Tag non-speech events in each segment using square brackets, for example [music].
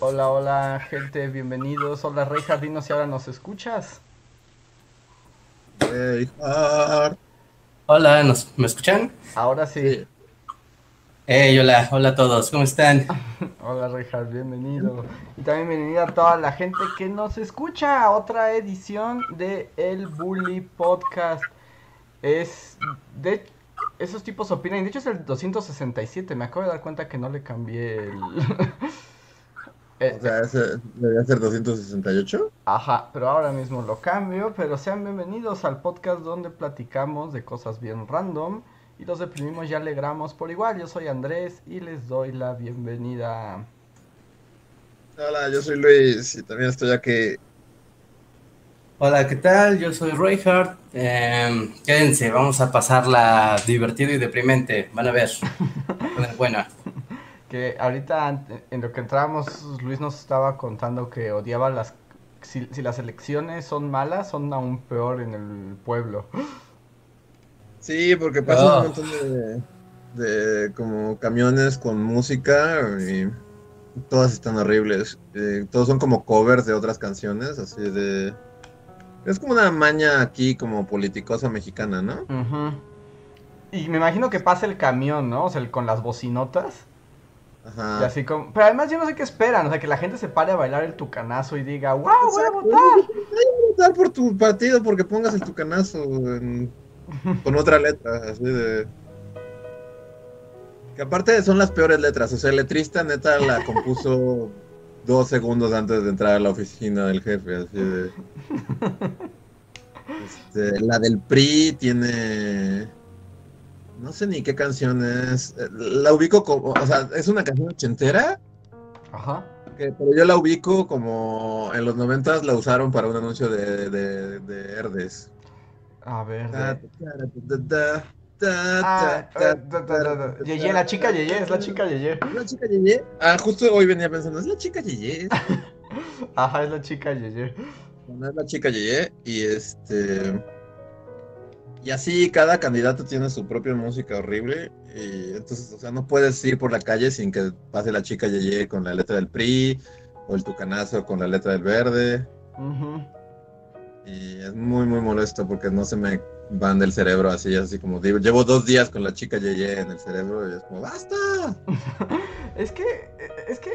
Hola, hola, gente, bienvenidos. Hola, Rey Jardino, si ahora nos escuchas. Hola, ¿nos, ¿me escuchan? Ahora sí. Hey, hola, hola a todos, ¿cómo están? [laughs] hola, Rejas, bienvenido. Y también bienvenida a toda la gente que nos escucha a otra edición de El Bully Podcast. Es de esos tipos opinan. De hecho, es el 267. Me acabo de dar cuenta que no le cambié el. [laughs] Eh, o sea, ese debería ser 268. Ajá, pero ahora mismo lo cambio. Pero sean bienvenidos al podcast donde platicamos de cosas bien random y los deprimimos y alegramos por igual. Yo soy Andrés y les doy la bienvenida. Hola, yo soy Luis y también estoy aquí Hola, ¿qué tal? Yo soy Reinhardt. Eh, quédense, vamos a pasarla divertido y deprimente. Van a ver. [laughs] buena. Que ahorita, en lo que entrábamos, Luis nos estaba contando que odiaba las. Si, las elecciones son malas, son aún peor en el pueblo. Sí, porque pasa un oh. montón de, como camiones con música y todas están horribles. Eh, todos son como covers de otras canciones, así de es como una maña aquí como politicosa mexicana, ¿no? Y me imagino que pasa el camión, ¿no? O sea, con las bocinotas. Ajá. Y así como... Pero además yo no sé qué esperan, o sea, que la gente se pare a bailar el tucanazo y diga, wow, voy a votar. Voy a votar por tu partido porque pongas el tucanazo con otra letra, así de... Que aparte son las peores letras, o sea, el letrista neta la compuso [laughs] dos segundos antes de entrar a la oficina del jefe, así de... [laughs] Este, la del PRI tiene... No sé ni qué canción es. La ubico como... O sea, es una canción ochentera. Ajá. pero yo la ubico como... En los noventas la usaron para un anuncio de, de, de Herdes. A ver. Yeye, la chica Yeye, es la chica Yeye. ¿Es la chica Yeye? Ah, justo hoy venía pensando, es la chica Yeye. Ajá, es la chica Yeye. es la chica Yeye y este... Y así cada candidato tiene su propia música horrible y entonces, o sea, no puedes ir por la calle sin que pase la chica Yeye con la letra del PRI o el tucanazo con la letra del verde. Y es muy, muy molesto porque no se me van del cerebro así, así como digo, llevo dos días con la chica Yeye en el cerebro y es como, ¡basta! [laughs] es que, es que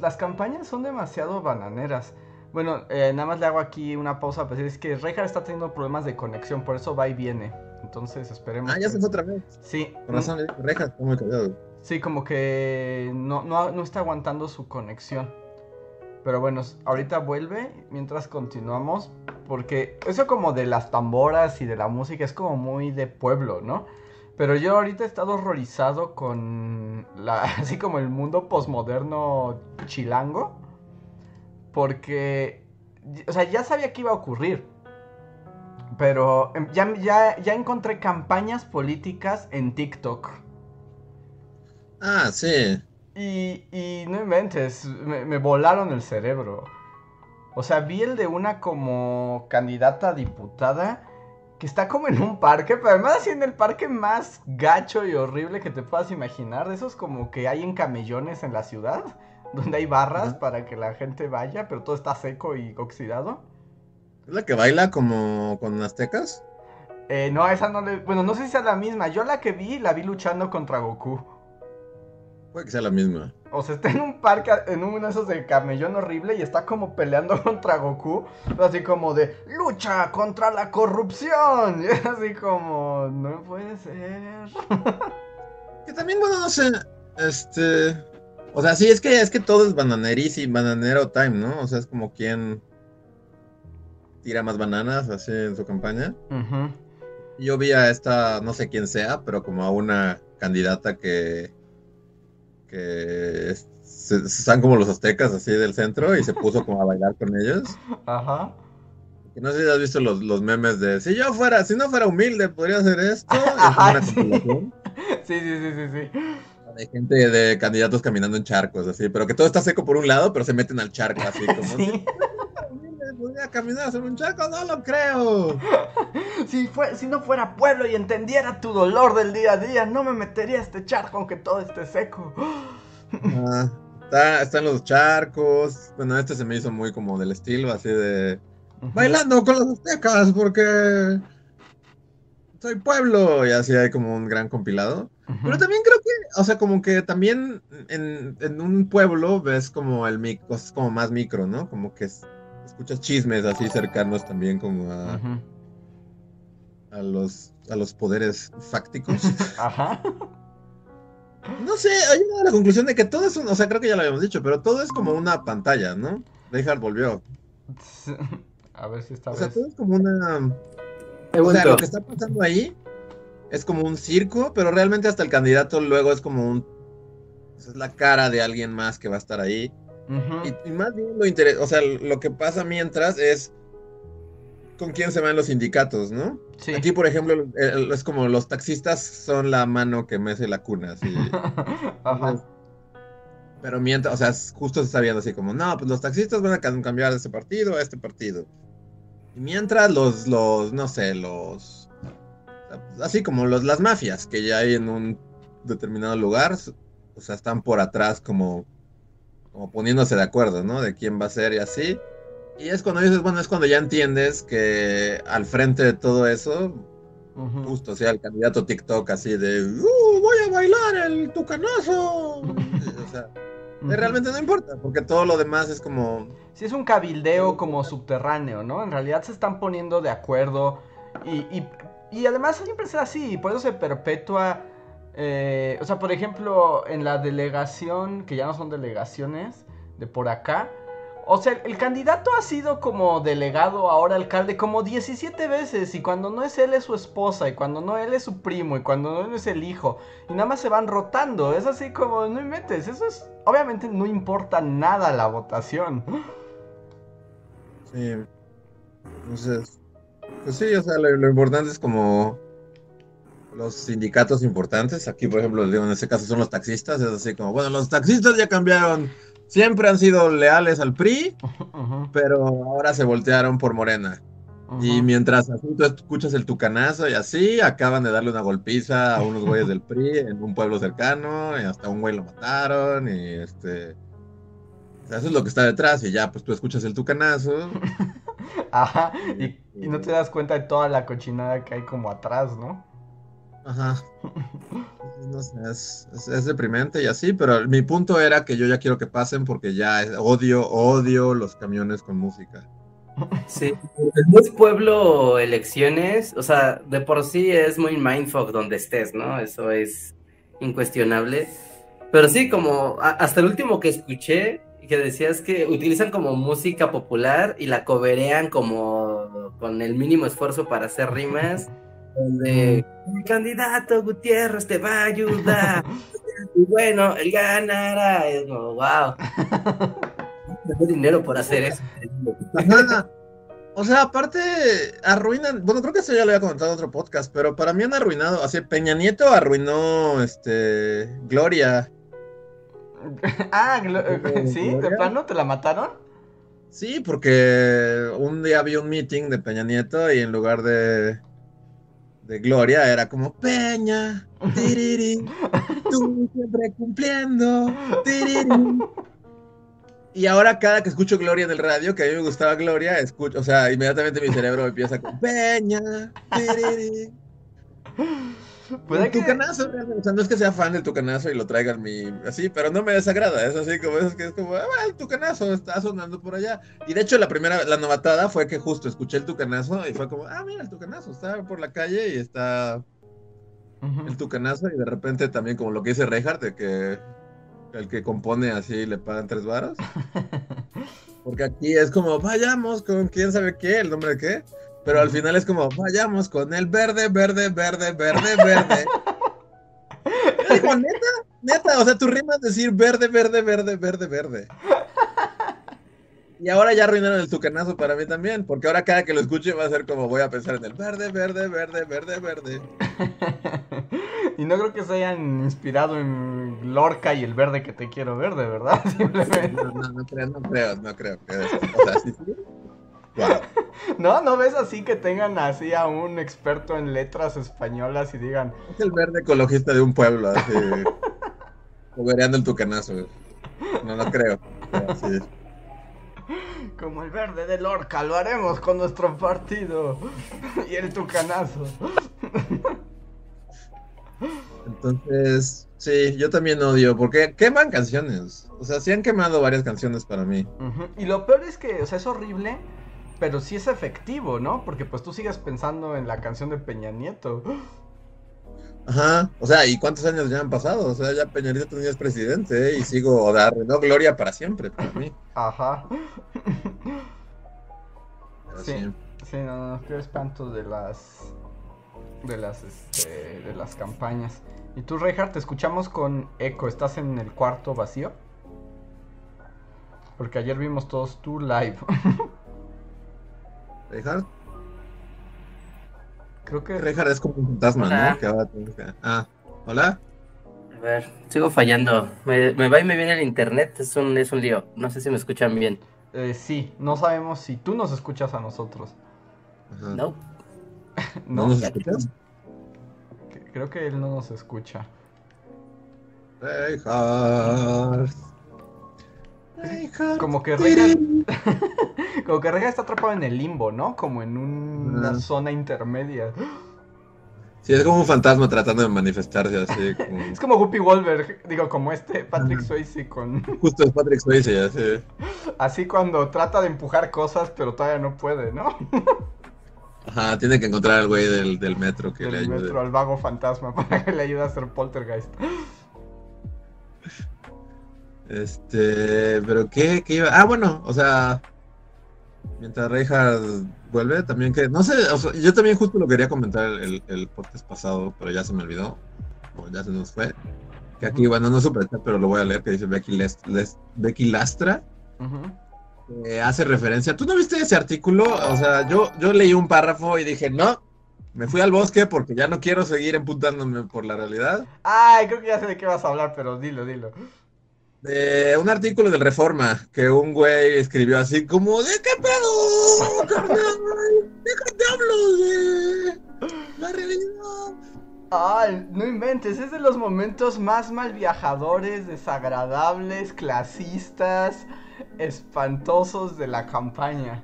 las campañas son demasiado bananeras. Bueno, eh, nada más le hago aquí una pausa para decir, es que Reinhardt está teniendo problemas de conexión, por eso va y viene. Entonces esperemos. Ah, ya se fue otra vez. Sí. Por razón, Reinhardt está muy callado. Sí, como que no, no, no está aguantando su conexión. Pero bueno, ahorita vuelve mientras continuamos. Porque eso como de las tamboras y de la música es como muy de pueblo, ¿no? Pero yo ahorita he estado horrorizado con la, [laughs] así como el mundo posmoderno chilango. Porque, o sea, ya sabía que iba a ocurrir. Pero em, ya, ya, ya encontré campañas políticas en TikTok. Ah, sí. Y, y no inventes, me, me, volaron el cerebro. O sea, vi el de una como candidata a diputada que está como en un parque, pero además así en el parque más gacho y horrible que te puedas imaginar. De esos como que hay en camellones en la ciudad, [laughs] donde hay barras para que la gente vaya, pero todo está seco y oxidado. ¿Es la que baila como con aztecas? Eh, no, esa no le... Bueno, no sé si es la misma. Yo la que vi, la vi luchando contra Goku. Puede que sea la misma. O sea, está en un parque, en uno de esos de camellón horrible y está como peleando [laughs] contra Goku. Así como de, lucha contra la corrupción. Y [laughs] es así como, no puede ser. que también, bueno, no sé, este... O sea, sí, es que, es que todo es bananeris y bananero time, ¿no? O sea, es como quien tira más bananas así en su campaña. Yo vi a esta, no sé quién sea, pero como a una candidata que que se- están como los aztecas así del centro y se puso como a bailar con ellos. Ajá. No sé si has visto los, los memes de si yo fuera, si no fuera humilde, podría hacer esto. Y [laughs] es Ajá, [laughs] Sí, sí, sí, sí, sí. De gente de candidatos caminando en charcos, así, pero que todo está seco por un lado, pero se meten al charco así como [laughs] Sí. "Si humilde podría caminar sobre un charco, no lo creo. [laughs] Si, fue, si no fuera pueblo y entendiera tu dolor del día a día, no me metería a este charco aunque todo esté seco. Ah, está, están los charcos. Bueno, este se me hizo muy como del estilo, así de bailando con los aztecas porque soy pueblo y así hay como un gran compilado. Pero también creo que, o sea, como que también en, en un pueblo ves como el mic, cosas como más micro, ¿no? Como que es- escuchas chismes así cercanos también como a, a los a los poderes fácticos. [laughs] Ajá. No sé, hay una la conclusión de que todo es un, o sea, creo que ya lo habíamos dicho, pero todo es como una pantalla, ¿no? Reinhardt volvió. A ver si esta O sea, vez. todo es como una O sea, lo que está pasando ahí es como un circo, pero realmente hasta el candidato luego es como un. sea, es la cara de alguien más que va a estar ahí. Y, y más bien lo interesa, o sea, lo que pasa mientras es con quién se van los sindicatos, ¿no? Sí. Aquí, por ejemplo, es como los taxistas son la mano que mece la cuna, así. [laughs] Ajá. Pero mientras, o sea, justo se está viendo así como, no, pues los taxistas van a cam- cambiar de ese partido a este partido. Y mientras los, los, no sé, los, así como los, las mafias que ya hay en un determinado lugar, o sea, están por atrás como, como poniéndose de acuerdo, ¿no? De quién va a ser y así. Y es cuando dices, bueno, es cuando ya entiendes que al frente de todo eso, justo sea el candidato TikTok así de, ¡Uh, voy a bailar el tucanazo! [laughs] o sea, realmente no importa, porque todo lo demás es como. Sí, es un cabildeo como subterráneo, ¿no? En realidad se están poniendo de acuerdo y, y, y además siempre es así, por eso se perpetúa. eh, o sea, por ejemplo, en la delegación, que ya no son delegaciones, de por acá. O sea, el candidato ha sido como delegado, ahora alcalde, como 17 veces. Y cuando no es él, es su esposa. Y cuando no él, es su primo. Y cuando no él, es el hijo. Y nada más se van rotando. Es así como, no inventes. Eso es. Obviamente no importa nada la votación. Sí. Entonces. Pues sí, o sea, lo, lo importante es como. Los sindicatos importantes. Aquí, por ejemplo, en este caso son los taxistas. Es así como, bueno, los taxistas ya cambiaron. Siempre han sido leales al PRI, Ujú, pero ahora se voltearon por Morena. Y mientras así tú escuchas el tucanazo y así, acaban de darle una golpiza a unos güeyes del PRI en un pueblo cercano, y hasta un güey lo mataron, y este. o sea, eso es lo que está detrás, y ya, pues tú escuchas el tucanazo. [laughs] Ajá, y, y no te das cuenta de toda la cochinada que hay como atrás, ¿no? Ajá. [laughs] No sé, es, es- es deprimente y así, pero mi punto era que yo ya quiero que pasen porque ya es- odio, odio los camiones con música. Sí, es pueblo elecciones, o sea, de por sí es muy mindfuck donde estés, ¿no? Eso es incuestionable. Pero sí, como a- hasta el último que escuché, que decías que utilizan como música popular y la coberean como con el mínimo esfuerzo para hacer rimas, [laughs] donde el candidato Gutiérrez te va a ayudar, y bueno, él ganará, es como, wow. [laughs] Tengo dinero por hacer eso. O sea, aparte, arruinan. Bueno, creo que eso ya lo había comentado en otro podcast, pero para mí han arruinado. Así, Peña Nieto arruinó este Gloria. [laughs] Ah, glo- ¿sí? ¿De plano te la mataron? Sí, porque un día había un meeting de Peña Nieto y en lugar de, de Gloria era como Peña, [laughs] tiriri, tú siempre cumpliendo, tiriri. Y ahora cada que escucho Gloria en el radio, que a mí me gustaba Gloria, escucho, o sea, inmediatamente mi cerebro empieza con Peña, tiriri. [laughs] Puede El que... tucanazo, realmente, o sea, no es que sea fan del tucanazo y lo traiga mi así, pero no me desagrada, es así como es que es como, ah, el tucanazo está sonando por allá. Y de hecho la primera, la novatada fue que justo escuché el tucanazo y fue como, ah, mira, el tucanazo está por la calle y está Ujú. el tucanazo y de repente también como lo que dice Reinhardt, de que el que compone así le pagan tres varos. [laughs] Porque aquí es como, vayamos con quién sabe qué, el nombre de qué. Pero al final es como, vayamos con el verde, verde, verde, verde, verde. [laughs] Yo digo, neta, Neta, o sea, tu rima es decir verde, verde, verde, verde, verde. Y ahora ya arruinaron el tucanazo para mí también, porque ahora cada que lo escuche va a ser como voy a pensar en el verde, verde, verde, verde, verde. [laughs] y no creo que se hayan inspirado en Lorca y el verde que te quiero ver, de verdad. [laughs] Simplemente. No, no, no creo, no creo, no creo. Que o sea, sí, sí. [laughs] No, no ves así que tengan así a un experto en letras españolas y digan. Es el verde ecologista de un pueblo, así. [laughs] El tucanazo. No lo creo. Pero sí. Como el verde de Lorca, lo haremos con nuestro partido. y el tucanazo. Entonces, sí, yo también odio, porque queman canciones. O sea, sí han quemado varias canciones para mí. Y lo peor es que, o sea, es horrible, pero sí es efectivo, ¿no? Porque pues tú sigues pensando en la canción de Peña Nieto. Ajá, o sea, ¿y cuántos años ya han pasado? O sea, ya Peña Nieto ya es presidente ¿eh? y sigo dar, no, gloria para siempre para mí. Ajá. Sí. sí. Sí, no, no, qué espanto de las. de las, este, de las campañas. Y tú, Reinhardt, te escuchamos con eco. ¿Estás en el cuarto vacío? Porque ayer vimos todos tu live. [laughs] Reinhardt, Creo que. Reinhardt es como un fantasma, Hola. ¿no? Que ahora tienes que- Ah, hola. A ver, sigo fallando. Me, me va y me viene el internet, es un, es un lío. No sé si me escuchan bien. eh, sí, no sabemos si tú nos escuchas a nosotros. Ajá. No. [laughs] ¿No No, nos escuchas? creo que él no nos escucha. Reinhardt. Como que Reinhardt. [laughs] Como que Reinhardt está atrapado en el limbo, ¿no? Como en un- una zona intermedia. Sí, es como un fantasma tratando de manifestarse así. como- [laughs] Es como Guppy Wolver, digo, como este Patrick. Swayze con. [laughs] Justo es Patrick Swayze, así. Así cuando trata de empujar cosas, pero todavía no puede, ¿no? Ajá, tiene que encontrar al güey del, del metro que le Del ayude. metro al vago fantasma para que le ayude a hacer poltergeist. Este, pero ¿qué, qué iba? Ah, bueno, o sea, mientras Reinhardt vuelve, también que, no sé, o sea, yo también justo lo quería comentar el, el podcast pasado, pero ya se me olvidó, o ya se nos fue. Que aquí, bueno, no supe, pero lo voy a leer, que dice Becky, Les- Les- Becky Lastra, que hace referencia. ¿Tú no viste ese artículo? O sea, yo, yo leí un párrafo y dije, no, me fui al bosque porque ya no quiero seguir emputándome por la realidad. Ay, creo que ya sé de qué vas a hablar, pero dilo, dilo. De un artículo del Reforma que un güey escribió así como ¿de qué pedo? ¿De qué te hablo de la realidad? Ay, no inventes, es de los momentos más mal viajadores, desagradables, clasistas, espantosos de la campaña.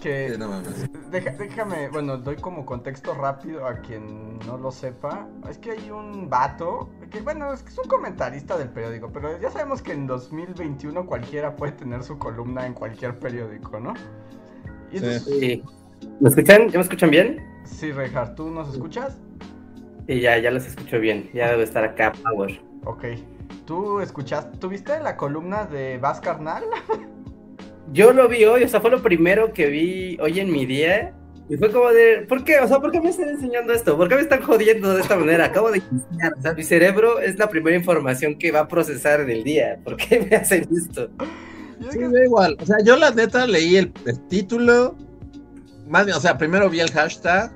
Que Sí, no mames. Deja- déjame, bueno, doy como contexto rápido a quien no lo sepa. Es que hay un vato, que bueno, es que es un comentarista del periódico, pero ya sabemos que en 2021 cualquiera puede tener su columna en cualquier periódico, ¿no? Y Sí. entonces, Sí. ¿Me escuchan? ¿Ya me escuchan bien? sí, Reinhardt, ¿tú nos escuchas? Sí, ya, ya los escucho bien. Ya debe estar acá Power. Ok. ¿Tú escuchaste, tuviste la columna de Vaz Carnal? [laughs] Yo lo vi hoy, o sea, fue lo primero que vi hoy en mi día. Y fue como de, ¿por qué? O sea, ¿por qué me están enseñando esto? ¿Por qué me están jodiendo de esta manera? Acabo de iniciar. O sea, mi cerebro es la primera información que va a procesar en el día. ¿Por qué me hacen esto? Sí, que- da igual. O sea, yo la neta leí el, el título. Más bien, o sea, primero vi el hashtag,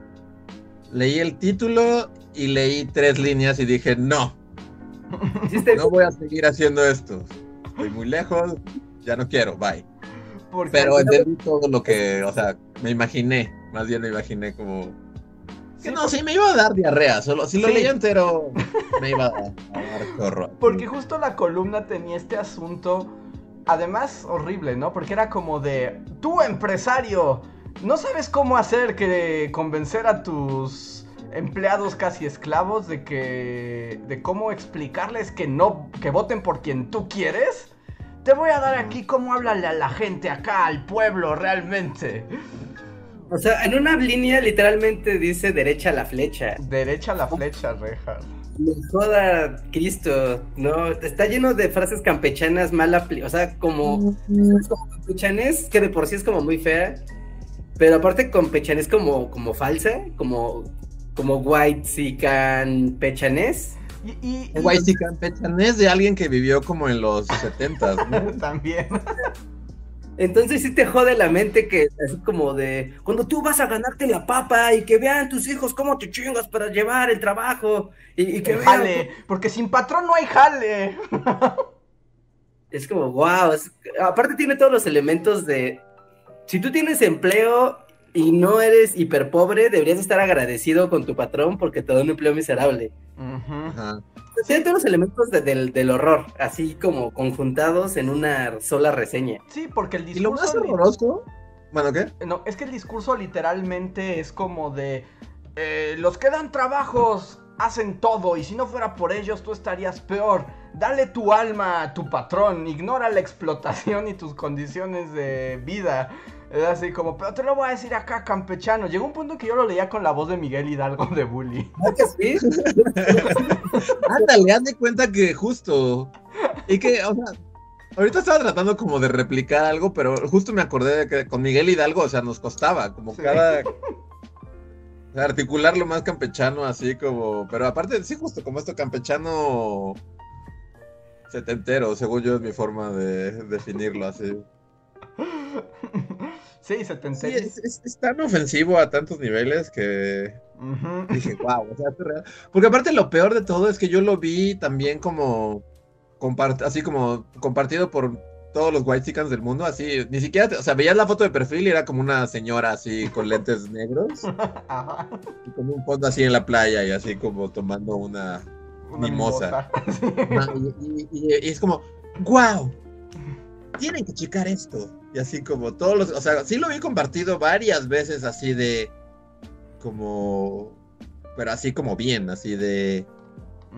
leí el título y leí tres líneas y dije, no, no voy a seguir haciendo esto. Estoy muy lejos, ya no quiero, bye. Porque- Pero entendí todo lo que, o sea, me imaginé, más bien me imaginé como... Que Sí, no, sí, me iba a dar diarrea, solo si lo Sí. leía entero me iba a, a dar chorro. Porque justo la columna tenía este asunto, además horrible, ¿no? Porque era como de, tú empresario, no sabes cómo hacer que convencer a tus empleados casi esclavos de que, de cómo explicarles que no, que voten por quien tú quieres. Te voy a dar aquí cómo háblale a la gente acá, al pueblo, realmente. O sea, en una línea literalmente dice derecha a la flecha. Derecha a la flecha, Reja. Me joda Cristo, no, está lleno de frases campechanas mal o sea, como, es como campechanés, que de por sí es como muy fea, pero aparte campechanés como, como falsa, como, como white sican pechanés, Y, y, campechanés de alguien que vivió como en los 70 ¿no? [laughs] también. Entonces sí te jode la mente que es como de cuando tú vas a ganarte la papa y que vean tus hijos cómo te chingas para llevar el trabajo y, y que El vean- jale, porque sin patrón no hay jale. Es como, wow. aparte tiene todos los elementos de. Si tú tienes empleo y no eres hiper pobre, deberías estar agradecido con tu patrón porque te da un empleo miserable. Ajá. Tiene todos los elementos de- del, del horror, así como conjuntados en una sola reseña. Sí, porque el Y lo más discurso... horroroso. Bueno, ¿qué? No, es que el discurso literalmente es como de... eh, los que dan trabajos hacen todo y si no fuera por ellos tú estarías peor. Dale tu alma a tu patrón, ignora la explotación y tus condiciones de vida. Es así como, pero te lo voy a decir acá, campechano. Llegó un punto que yo lo leía con la voz de Miguel Hidalgo de Bully. ¿Sí? [laughs] Ándale, haz de cuenta que justo. Y que, o sea, ahorita estaba tratando como de replicar algo, pero justo me acordé de que con Miguel Hidalgo, o sea, nos costaba, como Sí. cada. o sea, articular lo más campechano, así como. Pero aparte, sí, justo como esto campechano setentero, según yo es mi forma de definirlo así. [laughs] sí, se te Sí, es, es- es tan ofensivo a tantos niveles que. Dije, wow, o sea, esto es real. Porque aparte lo peor de todo es que yo lo vi también como así como compartido por todos los white chickens del mundo, así, ni siquiera, te- o sea, veías la foto de perfil y era como una señora así con lentes [laughs] negros Ajá. y como un fondo así en la playa y así como tomando una Una Mimosa. mimosa. [laughs] Ajá, y, y- y- y es como, wow, tienen que checar esto. Y así como todos los, o sea, sí lo vi compartido varias veces así de, como, pero así como bien, así de,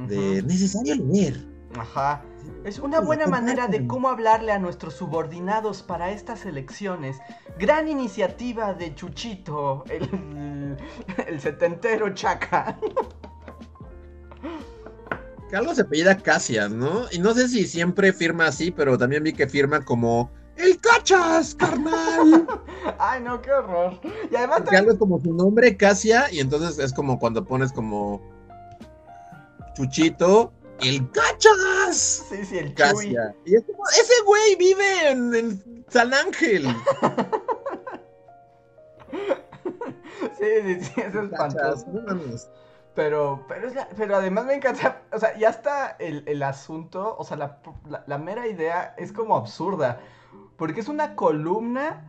de necesario leer. Ajá. Es una buena manera de cómo hablarle a nuestros subordinados para estas elecciones. Gran iniciativa de Chuchito, el, el setentero chaca. Carlos se apellida Casian, ¿no? Y no sé si siempre firma así, pero también vi que firma como, el cachas, carnal. [laughs] Ay, no, qué horror. Y además Porque algo es como su nombre, Casia, y entonces es como cuando pones como Chuchito, el cachas. Sí, sí, el Chuy. Casia. Y es como, ese güey vive en, en San Ángel. [laughs] Sí, sí, sí, es Cachas, espantoso. Pero, pero, es la- pero además me encanta, o sea, ya está el, el asunto, o sea, la, la- la mera idea es como absurda, porque es una columna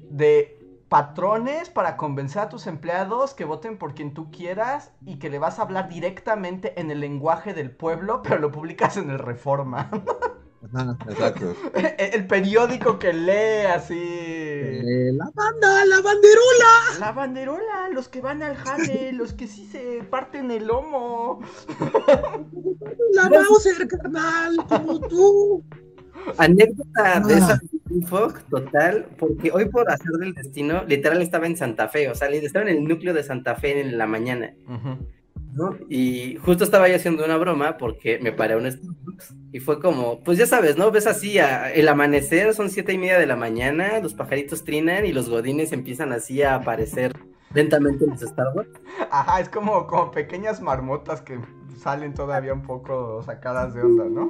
de patrones para convencer a tus empleados que voten por quien tú quieras y que le vas a hablar directamente en el lenguaje del pueblo, pero lo publicas en el Reforma. Exacto. [laughs] el, periódico que lee así... Eh, la banda, la banderola. La banderola, los que van al jale, [laughs] los que sí se parten el lomo. La Bowser, carnal, como tú. Anécdota de esa info total, porque hoy por hacer del destino, literal estaba en Santa Fe, o sea, estaba en el núcleo de Santa Fe en la mañana, ¿no? Y justo estaba yo haciendo una broma porque me paré a un Starbucks y fue como, pues ya sabes, ¿no? Ves así, a- el amanecer son siete y media de la mañana, los pajaritos trinan y los godines empiezan así a aparecer [laughs] lentamente en los Starbucks. Ajá, es como, como pequeñas marmotas que salen todavía un poco sacadas de onda, ¿no?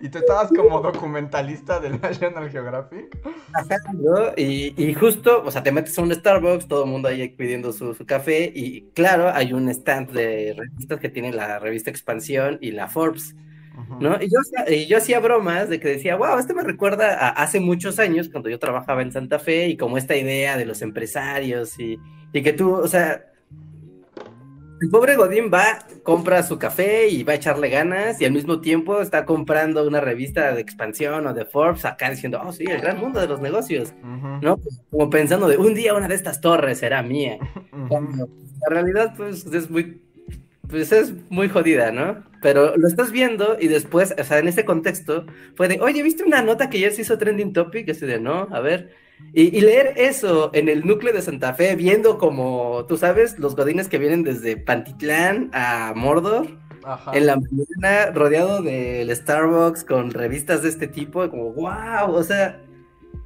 Y tú estabas como documentalista del National Geographic. Ajá, ¿no? Y, y justo, o sea, te metes a un Starbucks, todo el mundo ahí pidiendo su, su café, y claro, hay un stand de revistas que tiene la revista Expansión y la Forbes, ¿no? Y yo, hacía- y yo hacía bromas de que decía, wow, este me recuerda a hace muchos años cuando yo trabajaba en Santa Fe y como esta idea de los empresarios y, y que tú, o sea, el pobre Godín va, compra su café y va a echarle ganas y al mismo tiempo está comprando una revista de expansión o de Forbes acá diciendo, oh sí, el gran mundo de los negocios, ¿no? Como pensando de un día una de estas torres será mía. [laughs] Cuando la realidad pues es muy, pues es muy jodida, ¿no? Pero lo estás viendo y después, o sea, en ese contexto fue de, oye, ¿viste una nota que ayer se hizo trending topic? Así de, no, a ver. Y, y leer eso en el núcleo de Santa Fe, viendo como, tú sabes, los godines que vienen desde Pantitlán a Mordor, Ajá. en la mañana rodeado del Starbucks con revistas de este tipo, como, wow, o sea,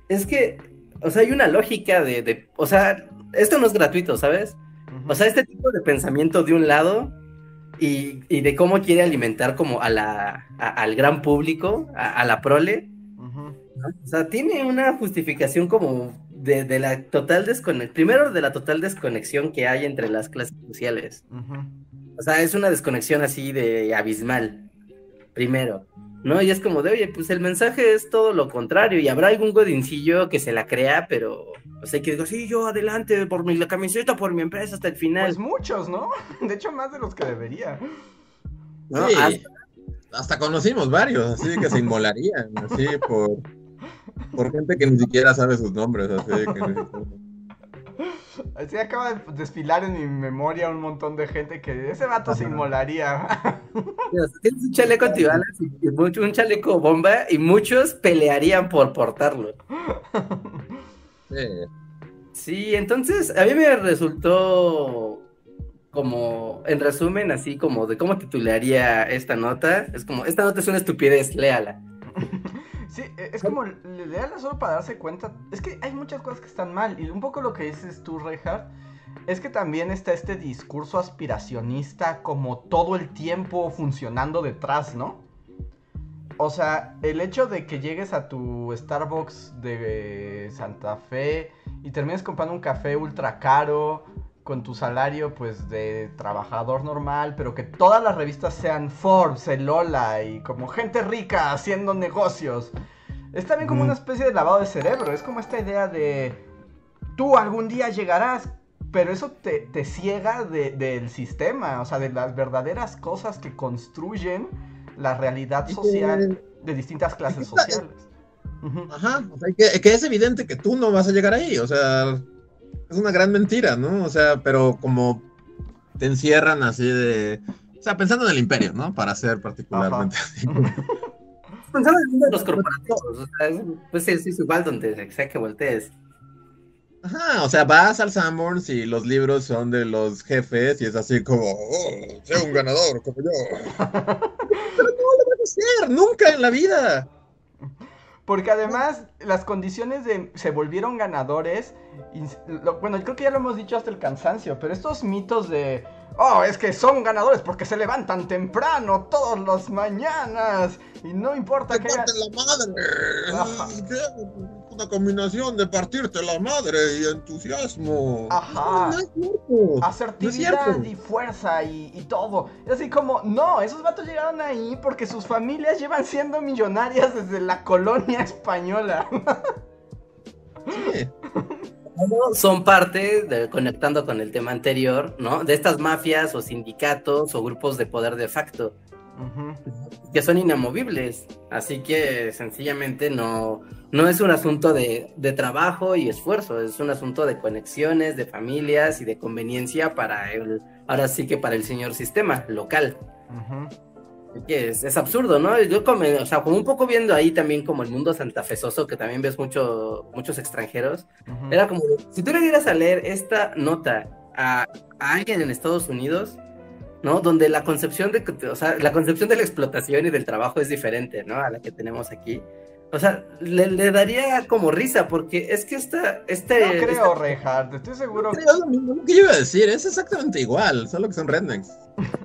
es que, o sea, hay una lógica de, de- o sea, esto no es gratuito, ¿sabes? O sea, este tipo de pensamiento de un lado y, y de cómo quiere alimentar como a la, a- al gran público, a, a la prole. O sea, tiene una justificación como de, de la total desconexión, primero de la total desconexión que hay entre las clases sociales. O sea, es una desconexión así de abismal, primero, ¿no? Y es como de, oye, pues el mensaje es todo lo contrario, y habrá algún godincillo que se la crea, pero, o sea, que digo, sí, yo adelante, por mi la camiseta, por mi empresa hasta el final. Pues muchos, ¿no? [laughs] De hecho, más de los que debería. ¿no? Sí, Hasta- hasta conocimos varios, así que se inmolarían, así por, por gente que ni siquiera sabe sus nombres, así que [laughs] Así acaba de desfilar en mi memoria un montón de gente que ese vato se inmolaría. Tienes un chaleco antibalas y mucho- un chaleco bomba y muchos pelearían por portarlo. sí. Sí, entonces a mí me resultó como, en resumen, así como de cómo titularía esta nota. Es como, esta nota es una estupidez, léala. Sí, e- es como le- léala solo para darse cuenta. Es que hay muchas cosas que están mal. Y un poco lo que dices tú, Reinhardt, es que también está este discurso aspiracionista como todo el tiempo funcionando detrás, ¿no? O sea, el hecho de que llegues a tu Starbucks de Santa Fe y termines comprando un café ultra caro con tu salario pues de trabajador normal, pero que todas las revistas sean Forbes, el Lola y como gente rica haciendo negocios. Es también como Mm. una especie de lavado de cerebro, es como esta idea de tú algún día llegarás, pero eso te, te ciega de- del sistema, o sea, de las verdaderas cosas que construyen la realidad social de distintas clases sociales. Ajá, o sea, que, que es evidente que tú no vas a llegar ahí, o sea, es una gran mentira, ¿no? O sea, pero como te encierran así de, o sea, pensando en el imperio, ¿no? Para ser particularmente así. [laughs] Pensaba en el mundo de los corporativos, o sea, es- pues es, es igual donde sea que voltees. Ajá, o sea, vas al Sanborns y los libros son de los jefes y es así como, oh, sea un ganador como yo. [laughs] Pero no lo vas a hacer, nunca en la vida. Porque además las condiciones de se volvieron ganadores. y lo- bueno, yo creo que ya lo hemos dicho hasta el cansancio, pero estos mitos de, oh, es que son ganadores porque se levantan temprano todas las mañanas y no importa que haya... la madre. Una combinación de partirte la madre y entusiasmo. Ajá. No, no es cierto. Asertividad cierto. y fuerza y, y todo. Es así como, no, esos vatos llegaron ahí porque sus familias llevan siendo millonarias desde la colonia española. Son parte, de, conectando con el tema anterior, ¿no? De estas mafias o sindicatos o grupos de poder de facto. Que son inamovibles. Así que sencillamente no, no es un asunto de, de trabajo y esfuerzo, es un asunto de conexiones, de familias y de conveniencia para el, ahora sí que para el señor sistema local. Ujú. Así que es, es absurdo, ¿no? Yo como, o sea, como un poco viendo ahí también como el mundo santafesoso, que también ves mucho, muchos extranjeros, Ujú. era como, si tú le dieras a leer esta nota a, a alguien en Estados Unidos, ¿no? Donde la concepción de, o sea, la concepción de la explotación y del trabajo es diferente, ¿no? A la que tenemos aquí. O sea, le, le daría como risa, porque es que esta, este... No creo, esta- Reinhardt, estoy seguro. Creo lo mismo lo que yo iba a decir, es exactamente igual, solo que son rednecks.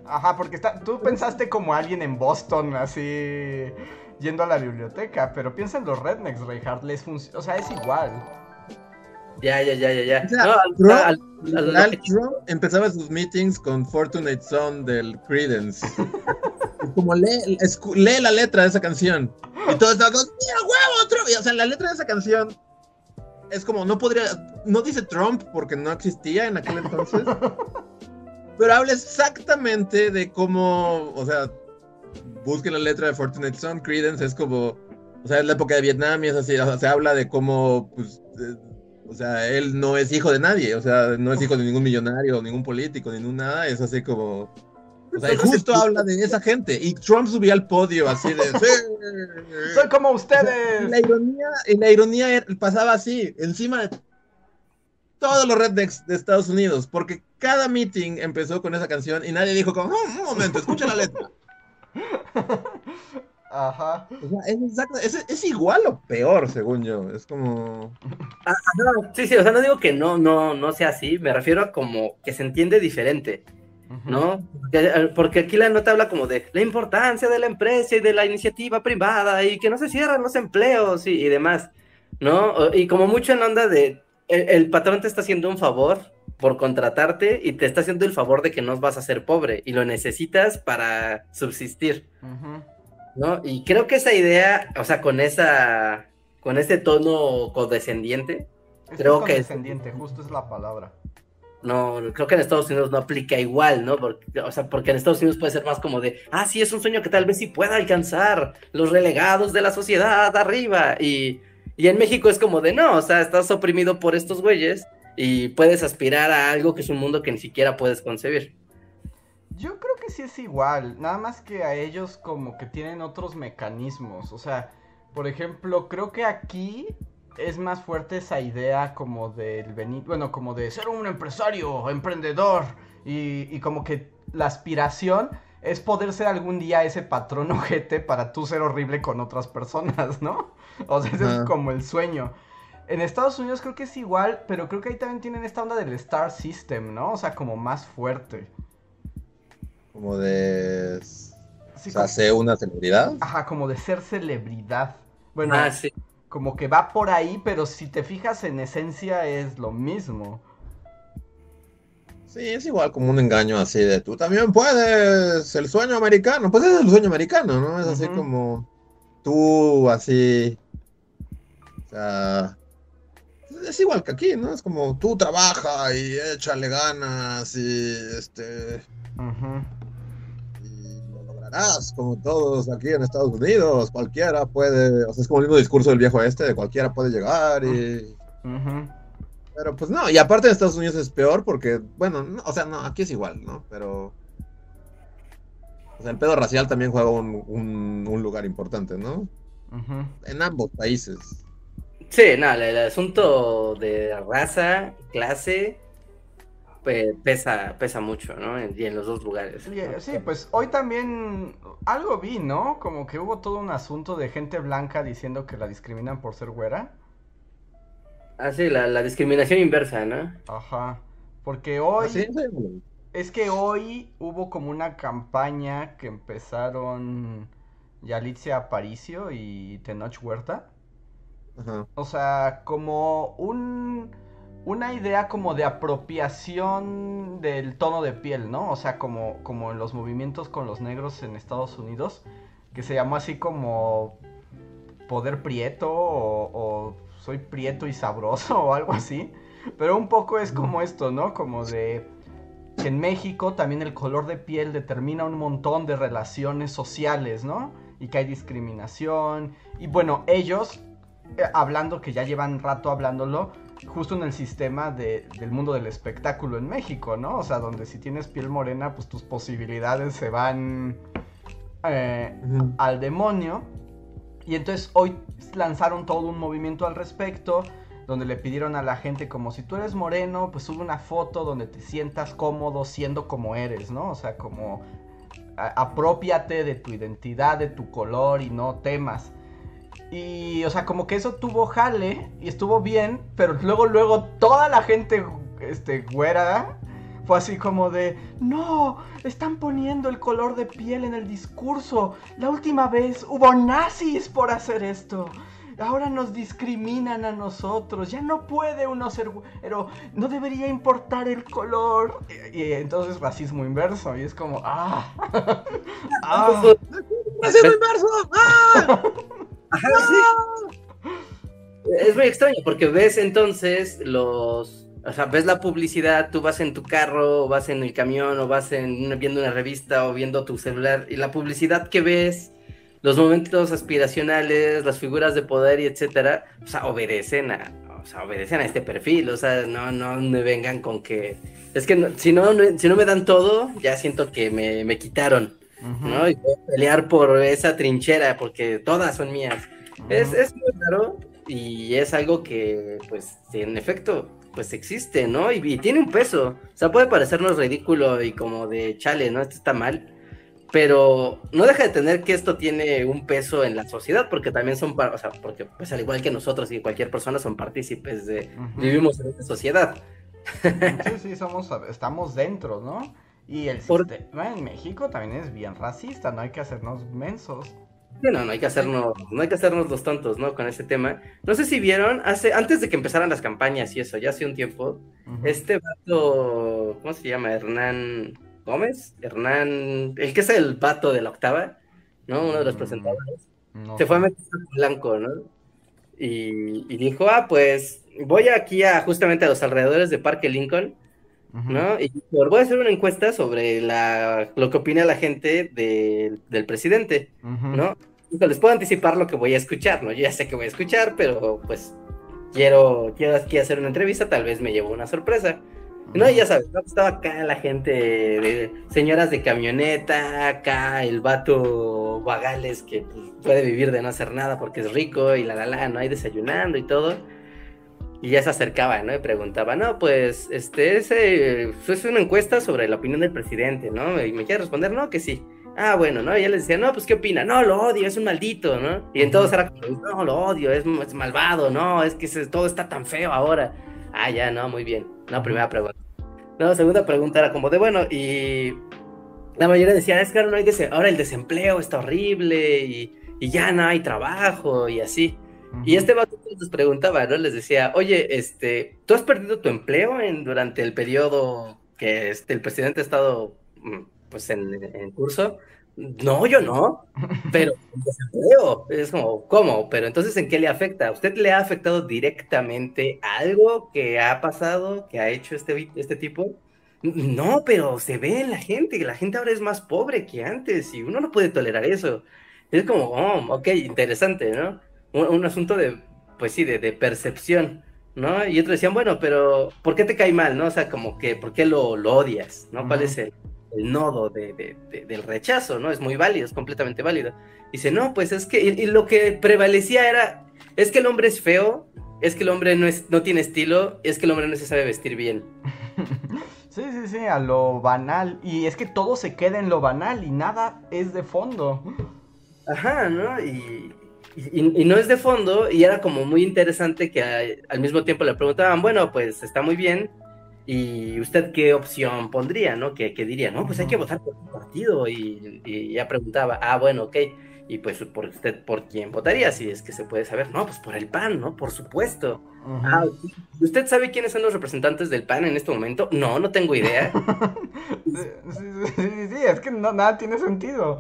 Ajá, porque está... tú pensaste como alguien en Boston, así yendo a la biblioteca, pero piensa en los rednecks, Reinhardt, les funciona, o sea, es igual. Ya, ya, ya, ya, ya. O sea, No, al- Trump- al- al- Al Trump empezaba sus meetings con Fortunate Son del Credence. Como lee, lee la letra de esa canción. Y todos estaban como, ¡mira, huevo, Trump! Y, o sea, la letra de esa canción es como, no podría, no dice Trump porque no existía en aquel entonces. [laughs] pero habla exactamente de cómo, o sea, busquen la letra de Fortunate Son, Credence es como, o sea, es la época de Vietnam y es así, o sea, se habla de cómo, pues, eh, o sea, él no es hijo de nadie, o sea, no es hijo de ningún millonario, ningún político, ningún nada, es así como, o sea, justo habla de esa gente, y Trump subía al podio así de, "Sí". [laughs] Soy como ustedes. la ironía, y la ironía era- pasaba así, encima de todos los rednecks de Estados Unidos, porque cada meeting empezó con esa canción y nadie dijo como, "Oh, un momento, escucha la letra. [laughs] Ajá. O sea, es, exacto, es, es igual o peor, según yo. Es como. Ah, no, sí, sí, o sea, no digo que no, no, no sea así, me refiero a como que se entiende diferente, ¿no? Porque, eh, porque aquí la nota habla como de la importancia de la empresa y de la iniciativa privada y que no se cierran los empleos y, y demás, ¿no? Y como mucho en onda de el, el patrón te está haciendo un favor por contratarte y te está haciendo el favor de que no vas a ser pobre y lo necesitas para subsistir. Ujú. ¿No? Y creo que esa idea, o sea, con esa, con ese tono condescendiente, Es Creo que que- es condescendiente, justo es la palabra. no, creo que en Estados Unidos no aplica igual, ¿no? Porque, o sea, porque en Estados Unidos puede ser más como de, ah, sí, es un sueño que tal vez sí pueda alcanzar los relegados de la sociedad arriba. Y, y en México es como de, no, o sea, estás oprimido por estos güeyes y puedes aspirar a algo que es un mundo que ni siquiera puedes concebir. Yo creo que sí es igual, nada más que a ellos como que tienen otros mecanismos. O sea, por ejemplo, creo que aquí es más fuerte esa idea como del venir, bueno, como de ser un empresario, emprendedor, y, y como que la aspiración es poder ser algún día ese patrón [laughs] ojete para tú ser horrible con otras personas, ¿no? O sea, ese es como el sueño. En Estados Unidos creo que es igual, pero creo que ahí también tienen esta onda del Star System, ¿no? O sea, como más fuerte. Como de. Sí, o sea, como- sé una celebridad. Ajá, como de ser celebridad. Bueno, Ah, sí. como que va por ahí, pero si te fijas en esencia es lo mismo. Sí, es igual como un engaño así de tú también puedes, el sueño americano. Pues es el sueño americano, ¿no? Es así como tú, así. O sea. Es igual que aquí, ¿no? Es como tú trabaja y échale ganas y este. Y como todos aquí en Estados Unidos. Cualquiera puede. O sea, es como el mismo discurso del viejo este, de cualquiera puede llegar y. Pero pues no, y aparte en Estados Unidos es peor porque, bueno, no, o sea, no, aquí es igual, ¿no? Pero... O sea, el pedo racial también juega un, un- un lugar importante, ¿no? En ambos países. Sí, no, el, el asunto de raza, clase, pe- pesa, pesa mucho, ¿no? En- y en los dos lugares. Sí, ¿no? sí, pues hoy también algo vi, ¿no? Como que hubo todo un asunto de gente blanca diciendo que la discriminan por ser güera. Ah, sí, la, la discriminación inversa, ¿no? Ajá. Porque hoy... Sí. Es que hoy hubo como una campaña que empezaron Yalitza Aparicio y Tenoch Huerta. Ajá. O sea, como un una idea como de apropiación del tono de piel, ¿no? O sea, como, como en los movimientos con los negros en Estados Unidos, que se llamó así como poder prieto o, o soy prieto y sabroso [laughs] o algo así. Pero un poco es como esto, ¿no? Como de que en México también el color de piel determina un montón de relaciones sociales, ¿no? Y que hay discriminación. Y bueno, ellos, eh, hablando, que ya llevan rato hablándolo, justo en el sistema de- del mundo del espectáculo en México, ¿no? O sea, donde si tienes piel morena, pues tus posibilidades se van eh, al demonio. Y entonces hoy lanzaron todo un movimiento al respecto, donde le pidieron a la gente como si tú eres moreno, pues sube una foto donde te sientas cómodo siendo como eres, ¿no? O sea, como apropiate de tu identidad, de tu color y no temas. Y, o sea, como que eso tuvo jale y estuvo bien, pero luego, luego toda la gente, este, güera, fue así como de, no, están poniendo el color de piel en el discurso. La última vez hubo nazis por hacer esto. Ahora nos discriminan a nosotros. Ya no puede uno ser pero no debería importar el color. Y, y entonces racismo inverso. Y es como, ah. [laughs] ah. [laughs] ¡Racismo inverso! ¡Ah! [laughs] Ajá, sí. Es muy extraño porque ves entonces los, o sea, ves la publicidad, tú vas en tu carro, o vas en el camión, o vas en viendo una revista o viendo tu celular y la publicidad que ves, los momentos aspiracionales, las figuras de poder y etcétera, o sea, obedecen a, o sea, obedecen a este perfil, o sea, no, no me vengan con que, es que no- si no, no- si no me dan todo, ya siento que me, me quitaron. ¿No? Y voy a pelear por esa trinchera porque todas son mías. Es, es muy raro y es algo que, pues, en efecto, pues existe, ¿no? Y, y tiene un peso. O sea, puede parecernos ridículo y como de chale, ¿no? Esto está mal. pero no deja de tener que esto tiene un peso en la sociedad, porque también son, o sea, porque pues al igual que nosotros y cualquier persona son partícipes de, vivimos en esta sociedad. Sí, sí, somos, estamos dentro, ¿no? Y el sistema en México también es bien racista, no hay que hacernos mensos. No, no hay que hacernos, no hay que hacernos los tontos, ¿no? Con ese tema. No sé si vieron, hace, antes de que empezaran las campañas y eso, ya hace un tiempo, este vato, ¿cómo se llama? Hernán Gómez, Hernán, el que es el vato de la octava, ¿no? Uno de los mm, presentadores. se fue a meter blanco, ¿no? Y, dijo, ah, pues voy aquí a justamente a los alrededores de Parque Lincoln, ¿no? Y voy a hacer una encuesta sobre la, lo que opina la gente del presidente, ¿no? les puedo anticipar lo que voy a escuchar, ¿no? Yo ya sé que voy a escuchar, pero pues quiero, quiero aquí hacer una entrevista, tal vez me llevo una sorpresa. No, ya sabes, estaba acá la gente de señoras de camioneta, acá el vato vagales que pues, puede vivir de no hacer nada porque es rico y la la la, no hay desayunando y todo. Y ya se acercaba, ¿no? Y preguntaba, no, pues, este, ese, es una encuesta sobre la opinión del presidente, ¿no? Y me quiere responder, no, que sí. Ah, bueno, ¿no? Y él les decía, no, pues, ¿qué opina? No, lo odio, es un maldito, ¿no? Y entonces era como, no, lo odio, es, malvado, no, es que todo está tan feo ahora. Ah, ya, no, muy bien. No, primera pregunta. No, segunda pregunta era como de, bueno, y la mayoría decía, es que ahora no hay ahora el desempleo está horrible y, y ya no hay trabajo y así. Y este vato les preguntaba, ¿no? Les decía, oye, este, ¿tú has perdido tu empleo en, durante el periodo que este, el presidente ha estado, mm, pues, en, curso? No, yo no, [laughs] pero desempleo, es como, ¿cómo? Pero entonces, ¿en qué le afecta? ¿A usted le ha afectado directamente algo que ha pasado, que ha hecho este, este tipo? No, pero se ve en la gente, que la gente ahora es más pobre que antes y uno no puede tolerar eso. Es como, oh, ok, interesante, ¿no? Un, asunto de, pues sí, de, percepción, ¿no? Y otros decían, bueno, pero ¿por qué te cae mal, no? O sea, como que, ¿por qué lo, lo odias, no? ¿Cuál es el, nodo de, del rechazo, no? Es muy válido, es completamente válido. Dice, no, pues es que, y, lo que prevalecía era, es que el hombre es feo, es que el hombre no, es, no tiene estilo, es que el hombre no se sabe vestir bien. [laughs] Sí, sí, sí, a lo banal. Y es que todo se queda en lo banal y nada es de fondo. Ajá, ¿no? Y, y, no es de fondo, y era como muy interesante que al mismo tiempo le preguntaban, bueno, pues está muy bien, ¿y usted qué opción pondría, no? Que, diría, no, pues hay que votar por un partido, y, ya preguntaba, ah, bueno, ok, y pues por usted, ¿por quién votaría? Si es que se puede saber, no, pues por el PAN, ¿no? Por supuesto. Ah, ¿Usted sabe quiénes son los representantes del PAN en este momento? No, no tengo idea. [laughs] sí, sí, sí, es que no, nada tiene sentido.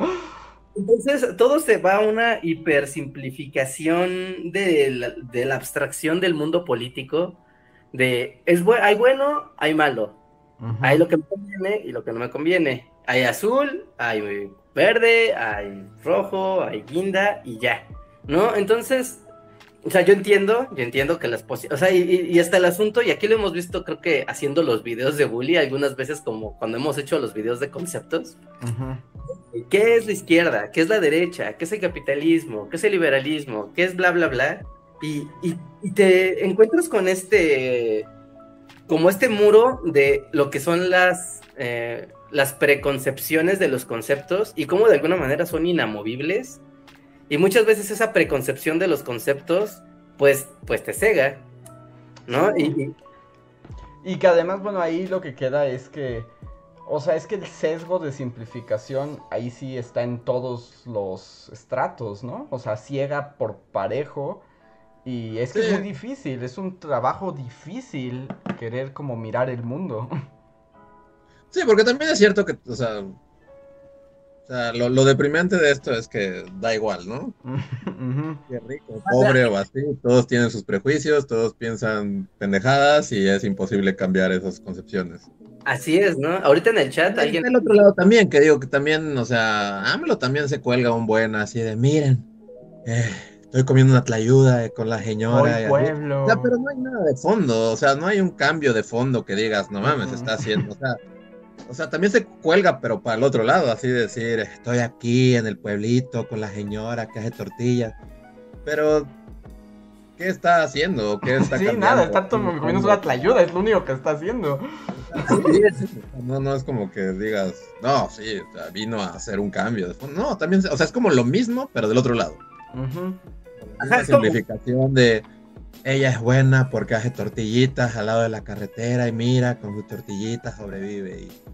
Entonces, todo se va a una hipersimplificación de la, abstracción del mundo político, de es hay bueno, hay malo, hay lo que me conviene y lo que no me conviene, hay azul, hay verde, hay rojo, hay guinda y ya, ¿no? Entonces, o sea, yo entiendo, yo entiendo que las o sea, y, hasta el asunto, y aquí lo hemos visto, creo que haciendo los videos de bully, algunas veces como cuando hemos hecho los videos de conceptos, ¿Qué es la izquierda? ¿Qué es la derecha? ¿Qué es el capitalismo? ¿Qué es el liberalismo? ¿Qué es bla, bla, bla? Y, te encuentras con este, como este muro de lo que son las, eh, las preconcepciones de los conceptos y cómo de alguna manera son inamovibles. Y muchas veces esa preconcepción de los conceptos, pues, pues te cega, ¿no? y, y que además, bueno, ahí lo que queda es que o sea, es que el sesgo de simplificación ahí sí está en todos los estratos, ¿no? O sea, ciega por parejo. Y es que es muy difícil, es un trabajo difícil querer como mirar el mundo. [laughs] Sí, porque también es cierto que, o sea, sea lo, lo, deprimente de esto es que da igual, ¿no? [laughs] Qué rico, pobre o así, todos tienen sus prejuicios, todos piensan pendejadas y es imposible cambiar esas concepciones. Así es, ¿no? Ahorita en el chat alguien... Del otro lado también, que digo que también, o sea, AMLO también se cuelga un buen así de, miren, eh, estoy comiendo una tlayuda con la señora. pueblo. O sea, pero no hay nada de fondo, o sea, no hay un cambio de fondo que digas, no mames, está haciendo, o sea, o sea, también se cuelga, pero para el otro lado, así decir, estoy aquí en el pueblito con la señora que hace tortillas, pero ¿qué está haciendo? ¿Qué está [laughs] sí, nada, está comiendo una tlayuda, es lo único que está haciendo. No, no es como que digas, no, sí, vino a hacer un cambio. No, también, o sea, es como lo mismo, pero del otro lado. La simplificación de ella es buena porque hace tortillitas al lado de la carretera y mira, con sus tortillitas sobrevive. Y,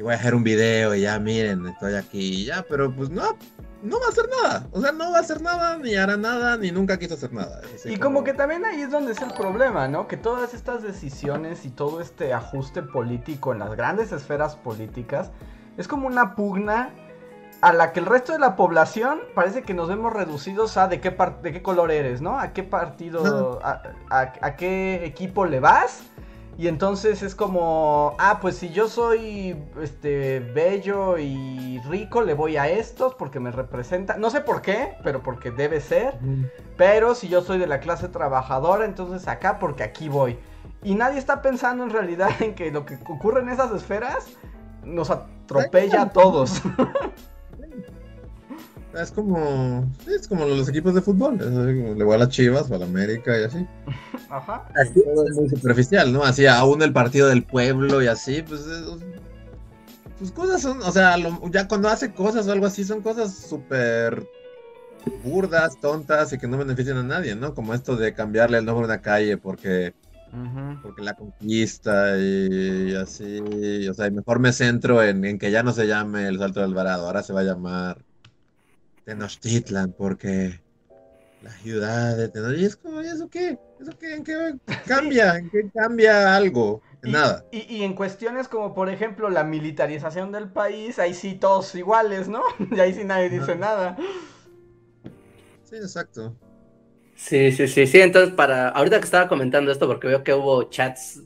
y voy a hacer un video y ya miren, estoy aquí y ya, pero pues no, no va a hacer nada. O sea, no va a hacer nada, ni hará nada, ni nunca quiso hacer nada. y como... que también ahí es donde es el problema, ¿no? Que todas estas decisiones y todo este ajuste político en las grandes esferas políticas es como una pugna a la que el resto de la población parece que nos vemos reducidos a de qué, de qué color eres, ¿no? A qué partido, a qué equipo le vas y entonces es como, ah, pues si yo soy este bello y rico, le voy a estos porque me representa. No sé por qué, pero porque debe ser. Pero si yo soy de la clase trabajadora, entonces acá porque aquí voy. Y nadie está pensando en realidad [laughs] en que lo que ocurre en esas esferas nos atropella a todos. [laughs] Es como, es como los equipos de fútbol. Le voy a las Chivas o a la América y así. [laughs] Ajá. Así es muy superficial, ¿no? Así aún el partido del pueblo y así, pues. Sus cosas son, o sea, ya cuando hace cosas o algo así, son cosas súper burdas, tontas y que no benefician a nadie, ¿no? Como esto de cambiarle el nombre a una calle porque. Porque la conquista y, así, o sea, mejor me centro en, en que ya no se llame el Salto del Varado, ahora se va a llamar Tenochtitlan, porque la ciudad de Tenochtitlan, es como, ¿eso qué? ¿Eso qué? ¿En qué cambia? ¿En qué cambia algo? [laughs] nada. Y, en cuestiones como, por ejemplo, la militarización del país, ahí sí todos iguales, ¿no? [laughs] y ahí sí nadie dice nada. Sí, exacto. Sí, sí, sí, sí. Entonces, para ahorita que estaba comentando esto, porque veo que hubo chats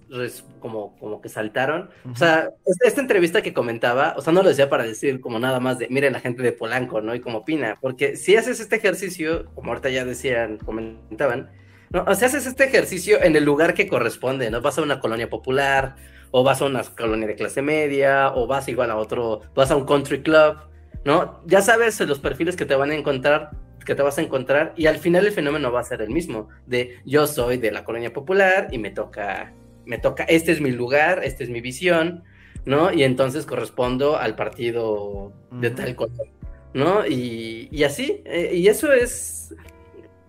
como, como que saltaron. O sea, esta, entrevista que comentaba, o sea, no lo decía para decir como nada más de, miren la gente de Polanco, ¿no? Y cómo opina. Porque si haces este ejercicio, como ahorita ya decían, comentaban, ¿no? O sea, haces este ejercicio en el lugar que corresponde, ¿no? Vas a una colonia popular, o vas a una colonia de clase media, o vas igual a otro, vas a un country club, ¿no? Ya sabes los perfiles que te van a encontrar que te vas a encontrar y al final el fenómeno va a ser el mismo, de yo soy de la colonia popular y me toca, me toca, este es mi lugar, esta es mi visión, ¿no? Y entonces correspondo al partido de tal color, ¿no? Y, y así, eh, y eso es,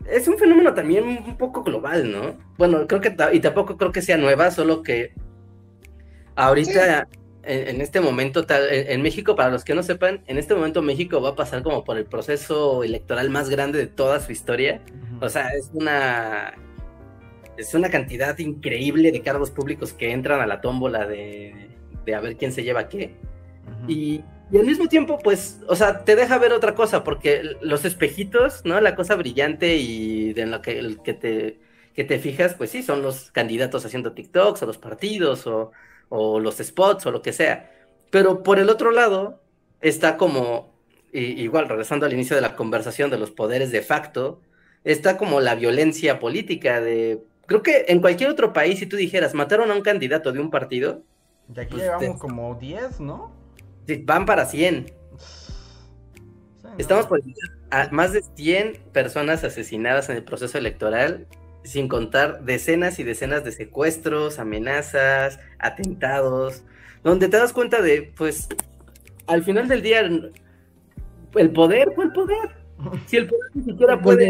es un fenómeno también un poco global, ¿no? Bueno, creo que, y tampoco creo que sea nueva, solo que ahorita en, este momento, en, México, para los que no sepan, en este momento México va a pasar como por el proceso electoral más grande de toda su historia. O sea, es una es una cantidad increíble de cargos públicos que entran a la tómbola de, de a ver quién se lleva qué. y, y, al mismo tiempo, pues, o sea, te deja ver otra cosa, porque los espejitos, ¿no? La cosa brillante y de lo que, el que, te, que te fijas, pues sí, son los candidatos haciendo TikToks o los partidos o o los spots o lo que sea. Pero por el otro lado está como, igual regresando al inicio de la conversación de los poderes de facto, está como la violencia política de... Creo que en cualquier otro país, si tú dijeras, mataron a un candidato de un partido... De aquí pues, llevamos como 10, ¿no? Van para 100. Estamos por a más de 100 personas asesinadas en el proceso electoral sin contar decenas y decenas de secuestros, amenazas, atentados, donde te das cuenta de, pues, al final del día, el poder fue el poder. [laughs] Si el poder ni siquiera puede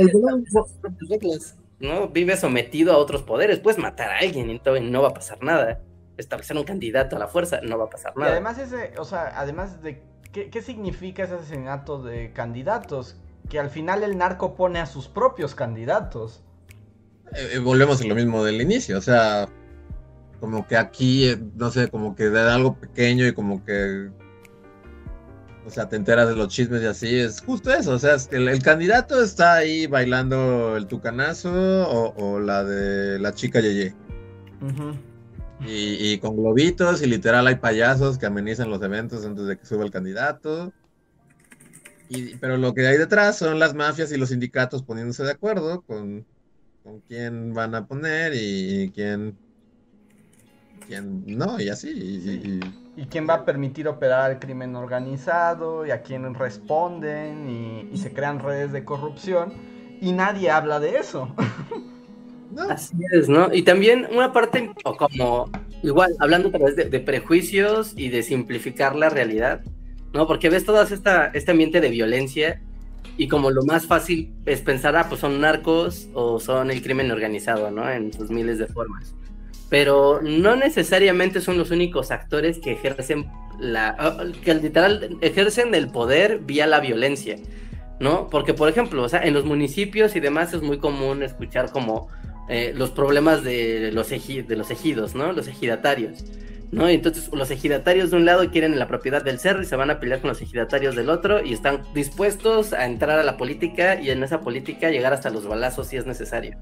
reglas, ¿no? Vive sometido a otros poderes, puedes matar a alguien y no va a pasar nada. Establecer un candidato a la fuerza, no va a pasar nada. Y además ese, o sea, además de ¿qué, qué significa ese asesinato de candidatos? Que al final el narco pone a sus propios candidatos. Eh, eh, volvemos a lo mismo del inicio, o sea, como que aquí, eh, no sé, como que de algo pequeño y como que, o sea, te enteras de los chismes y así, es justo eso, o sea, es que el, candidato está ahí bailando el tucanazo o, la de la chica Yeye. y, y, con globitos y literal hay payasos que amenizan los eventos antes de que suba el candidato. Y, pero lo que hay detrás son las mafias y los sindicatos poniéndose de acuerdo con, con quién van a poner y, quién, quién no, y así. Y, quién va a permitir operar al crimen organizado y a quién responden y, se crean redes de corrupción y nadie habla de eso. Así es, ¿no? Y también una parte, o como igual, hablando a través de, prejuicios y de simplificar la realidad, ¿no? Porque ves todo esta, este ambiente de violencia y como lo más fácil es pensar, ah, pues son narcos o son el crimen organizado, ¿no? En sus miles de formas. Pero no necesariamente son los únicos actores que ejercen la, ah, que literal ejercen el poder vía la violencia, ¿no? Porque, por ejemplo, o sea, en los municipios y demás es muy común escuchar como eh, los problemas de los, de los ejidos, ¿no? Los ejidatarios. ¿No? Entonces los ejidatarios de un lado quieren la propiedad del cerro y se van a pelear con los ejidatarios del otro y están dispuestos a entrar a la política y en esa política llegar hasta los balazos si es necesario.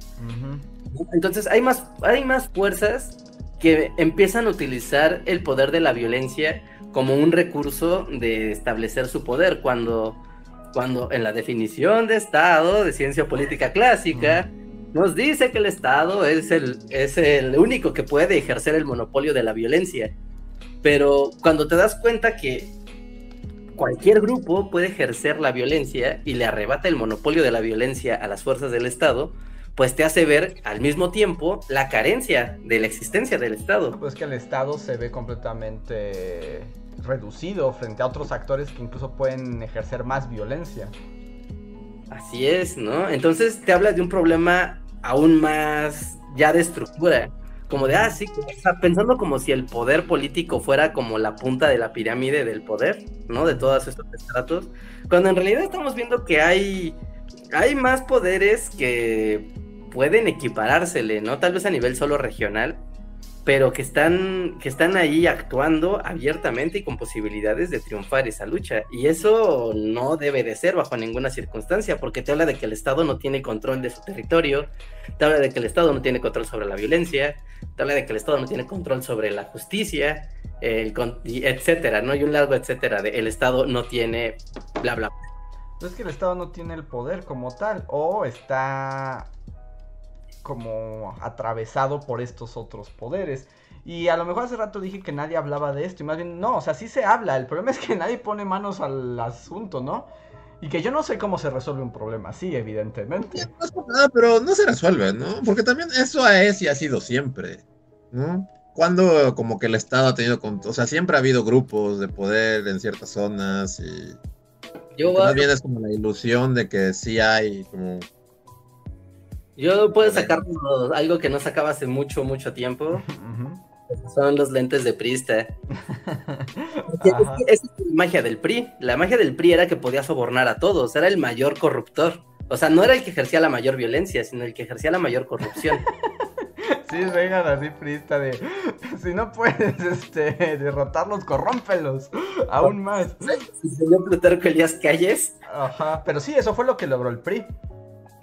Entonces hay más, hay más fuerzas que empiezan a utilizar el poder de la violencia como un recurso de establecer su poder cuando, cuando en la definición de Estado de ciencia política clásica nos dice que el Estado es el, es el único que puede ejercer el monopolio de la violencia. Pero cuando te das cuenta que cualquier grupo puede ejercer la violencia y le arrebata el monopolio de la violencia a las fuerzas del Estado, pues te hace ver al mismo tiempo la carencia de la existencia del Estado. Pues que el Estado se ve completamente reducido frente a otros actores que incluso pueden ejercer más violencia. Así es, ¿no? Entonces te habla de un problema aún más ya de estructura. Como de, ah, sí, pensando como si el poder político fuera como la punta de la pirámide del poder, ¿no? De todos estos estratos. Cuando en realidad estamos viendo que hay, hay más poderes que pueden equiparársele, ¿no? Tal vez a nivel solo regional, pero que están, que están ahí actuando abiertamente y con posibilidades de triunfar esa lucha. Y eso no debe de ser bajo ninguna circunstancia, porque te habla de que el Estado no tiene control de su territorio, te habla de que el Estado no tiene control sobre la violencia, te habla de que el Estado no tiene control sobre la justicia, etcétera, ¿no? Y un largo etcétera, de el Estado no tiene bla, bla. No es que el Estado no tiene el poder como tal, o está como atravesado por estos otros poderes. Y a lo mejor hace rato dije que nadie hablaba de esto, y más bien, no, o sea, sí se habla, el problema es que [laughs] nadie pone manos al asunto, ¿no? Y que yo no sé cómo se resuelve un problema así, evidentemente. No, pero no se resuelve, ¿no? Porque también eso es y ha sido siempre, ¿no? Cuando como que el Estado ha tenido, o sea, siempre ha habido grupos de poder en ciertas zonas y... Yo, más bien es como la ilusión de que sí hay como yo puedo sacar algo que no sacaba hace mucho, mucho tiempo. Son los lentes de Prista. [laughs] Esa es la magia del PRI. La magia del PRI era que podía sobornar a todos. Era el mayor corruptor. O sea, no era el que ejercía la mayor violencia, sino el que ejercía la mayor corrupción. [laughs] Sí, así, Prista, de [laughs] si no puedes este, derrotarlos, corrómpelos aún más. Señor Plutarco Elías Calles. Ajá, pero sí, eso fue lo que logró el PRI.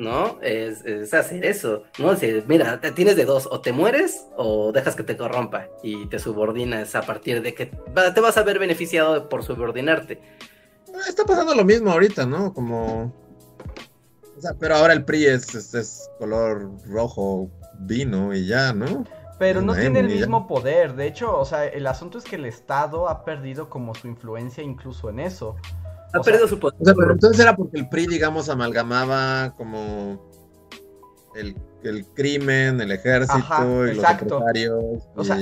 ¿No? Es, hacer eso, ¿no? Si, mira, tienes de dos, o te mueres o dejas que te corrompa y te subordinas a partir de que te vas a ver beneficiado por subordinarte. Está pasando lo mismo ahorita, ¿no? Como... O sea, pero ahora el PRI es, color rojo vino y ya, ¿no? Pero no tiene el mismo poder. De hecho, o sea, el asunto es que el Estado ha perdido como su influencia incluso en eso. Ha perdido su poder. entonces era porque el PRI, digamos, amalgamaba como el, crimen, el ejército y los secretarios. O sea,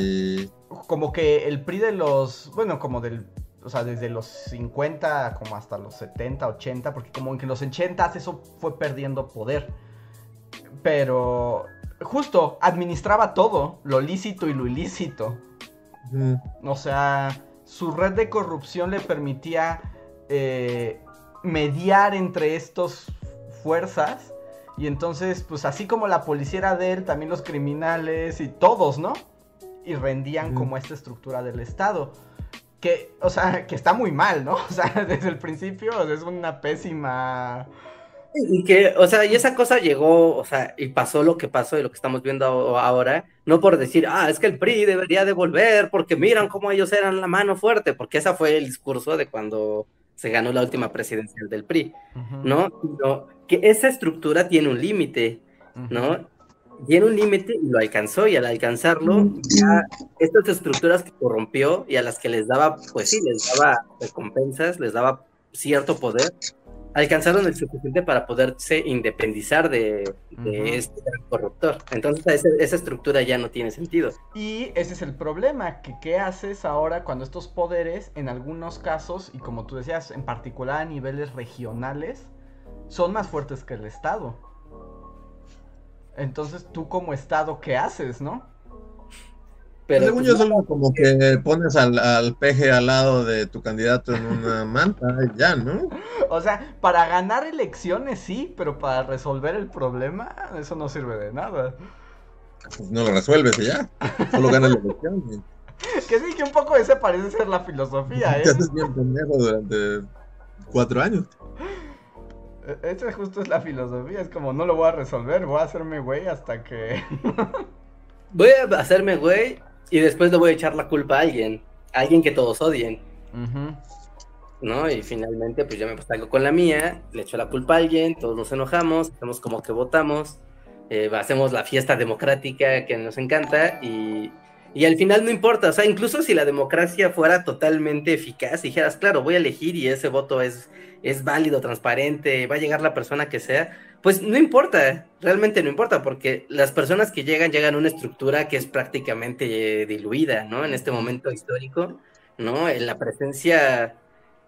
como que el PRI de los, bueno, como del, o sea, desde los 50 como hasta los 70, 80, porque como en que los 80 eso fue perdiendo poder. Pero justo administraba todo, lo lícito y lo ilícito. O sea, su red de corrupción le permitía eh, mediar entre estas fuerzas. Y entonces, pues así como la policía era de él, también los criminales y todos, ¿no? Y rendían como esta estructura del Estado. Que, o sea, que está muy mal, ¿no? [laughs] O sea, desde el principio es una pésima... Y que, o sea, y esa cosa llegó, o sea, y pasó lo que pasó y lo que estamos viendo ahora, no por decir, ah, es que el PRI debería devolver porque miran cómo ellos eran la mano fuerte, porque ese fue el discurso de cuando se ganó la última presidencial del PRI, ¿no? que esa estructura tiene un límite, ¿no? Tiene un límite y lo alcanzó, y al alcanzarlo, ya estas estructuras que corrompió y a las que les daba, pues sí, les daba recompensas, les daba cierto poder, alcanzaron el suficiente para poderse independizar de, este corruptor. Entonces esa, estructura ya no tiene sentido. Y ese es el problema, que qué haces ahora cuando estos poderes, en algunos casos, y como tú decías, en particular a niveles regionales, son más fuertes que el Estado. Entonces tú como Estado, ¿qué haces, no? Pero según yo solo como que pones al, al, peje al lado de tu candidato en una [laughs] manta ya, ¿no? O sea, para ganar elecciones sí, pero para resolver el problema eso no sirve de nada. Pues no lo resuelves y ya, solo ganas la elección. que sí, que un poco ese parece ser la filosofía, [laughs] ¿eh? Te haces bien pendejo durante cuatro años. E, esa justo es la filosofía, es como no lo voy a resolver, voy a hacerme güey hasta que... [laughs] voy a hacerme güey y después le voy a echar la culpa a alguien, a alguien que todos odien. ¿No? Y finalmente, pues yo me algo con la mía, le echo la culpa a alguien, todos nos enojamos, hacemos como que votamos, eh, hacemos la fiesta democrática que nos encanta y, y, al final no importa, o sea, incluso si la democracia fuera totalmente eficaz, dijeras, claro, voy a elegir y ese voto es, es válido, transparente, va a llegar la persona que sea, pues no importa, realmente no importa, porque las personas que llegan llegan a una estructura que es prácticamente diluida, ¿no? En este momento histórico, ¿no? En la presencia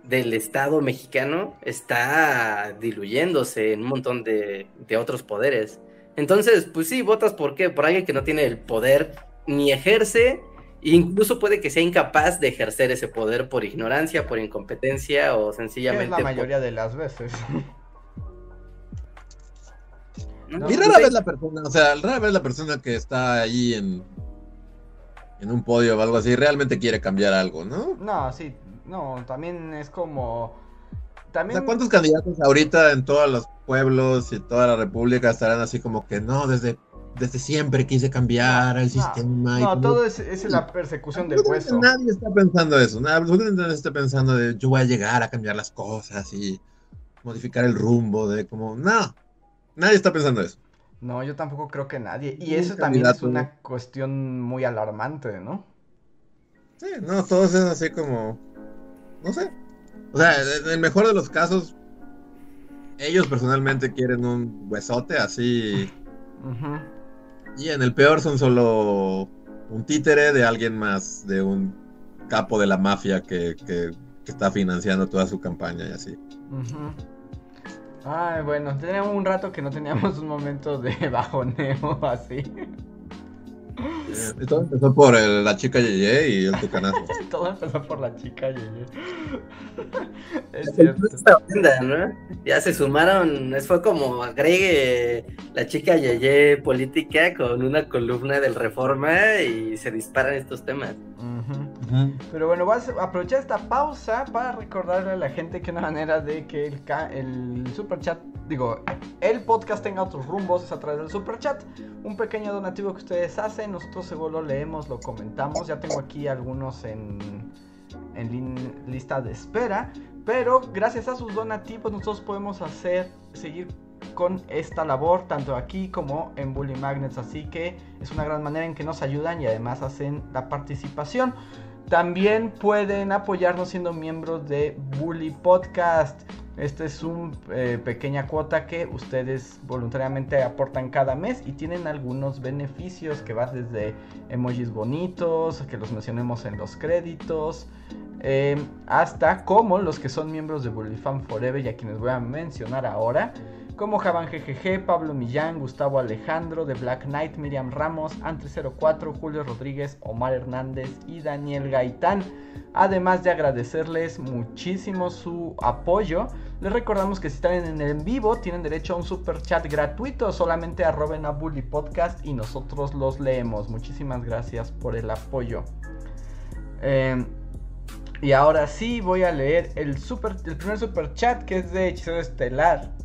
del Estado mexicano está diluyéndose en un montón de, otros poderes. Entonces, pues sí, votas por qué? Por alguien que no tiene el poder ni ejerce, incluso puede que sea incapaz de ejercer ese poder por ignorancia, por incompetencia o sencillamente. Es la mayoría de las veces. [laughs] y rara vez la persona, o sea, rara vez la persona que está ahí en, en un podio o algo así realmente quiere cambiar algo, ¿no? No, sí, no, también es como... También... ¿cuántos candidatos ahorita en todos los pueblos y toda la república estarán así como que no, desde, desde siempre quise cambiar el sistema? No, todo es, es, la persecución del hueso. Nadie está pensando eso, absolutamente nadie está pensando de yo voy a llegar a cambiar las cosas y modificar el rumbo de como, no, Nadie está pensando eso. No, yo tampoco creo que nadie. Y eso también es una cuestión muy alarmante, ¿no? Sí, no, todo es así como. No sé. O sea, en el mejor de los casos, ellos personalmente quieren un huesote así. Y en el peor son solo un títere de alguien más, de un capo de la mafia que, que, está financiando toda su campaña y así. Ay, bueno, teníamos un rato que no teníamos un momento de [laughs] bajoneo así. [laughs] [laughs] Todo empezó por la chica Yeye [laughs] y el tucanazo. todo empezó por la chica Yeye. es cierto. ¿no? Ya se sumaron, fue como agregue la chica Yeye política con una columna del Reforma y se disparan estos temas. Pero bueno, voy a aprovechar esta pausa para recordarle a la gente que una manera de que el, el super chat, digo, el podcast tenga otros rumbos es a través del super chat. Un pequeño donativo que ustedes hacen, nosotros seguro lo leemos, lo comentamos. Ya tengo aquí algunos en, en lista de espera. Pero gracias a sus donativos nosotros podemos hacer, seguir con esta labor tanto aquí como en Bully Magnets así que es una gran manera en que nos ayudan y además hacen la participación también pueden apoyarnos siendo miembros de Bully Podcast. Esta es una eh, pequeña cuota que ustedes voluntariamente aportan cada mes y tienen algunos beneficios que van desde emojis bonitos, que los mencionemos en los créditos, eh, hasta como los que son miembros de Bully Fan Forever y a quienes voy a mencionar ahora como Javan GGG, Pablo Millán, Gustavo Alejandro, The Black Knight, Miriam Ramos, Antre04, Julio Rodríguez, Omar Hernández y Daniel Gaitán. Además de agradecerles muchísimo su apoyo, les recordamos que si están en el vivo tienen derecho a un super chat gratuito. Solamente a Bully Podcast y nosotros los leemos. Muchísimas gracias por el apoyo. Em, y ahora sí voy a leer el, super, el primer super chat que es de Hechicero Estelar.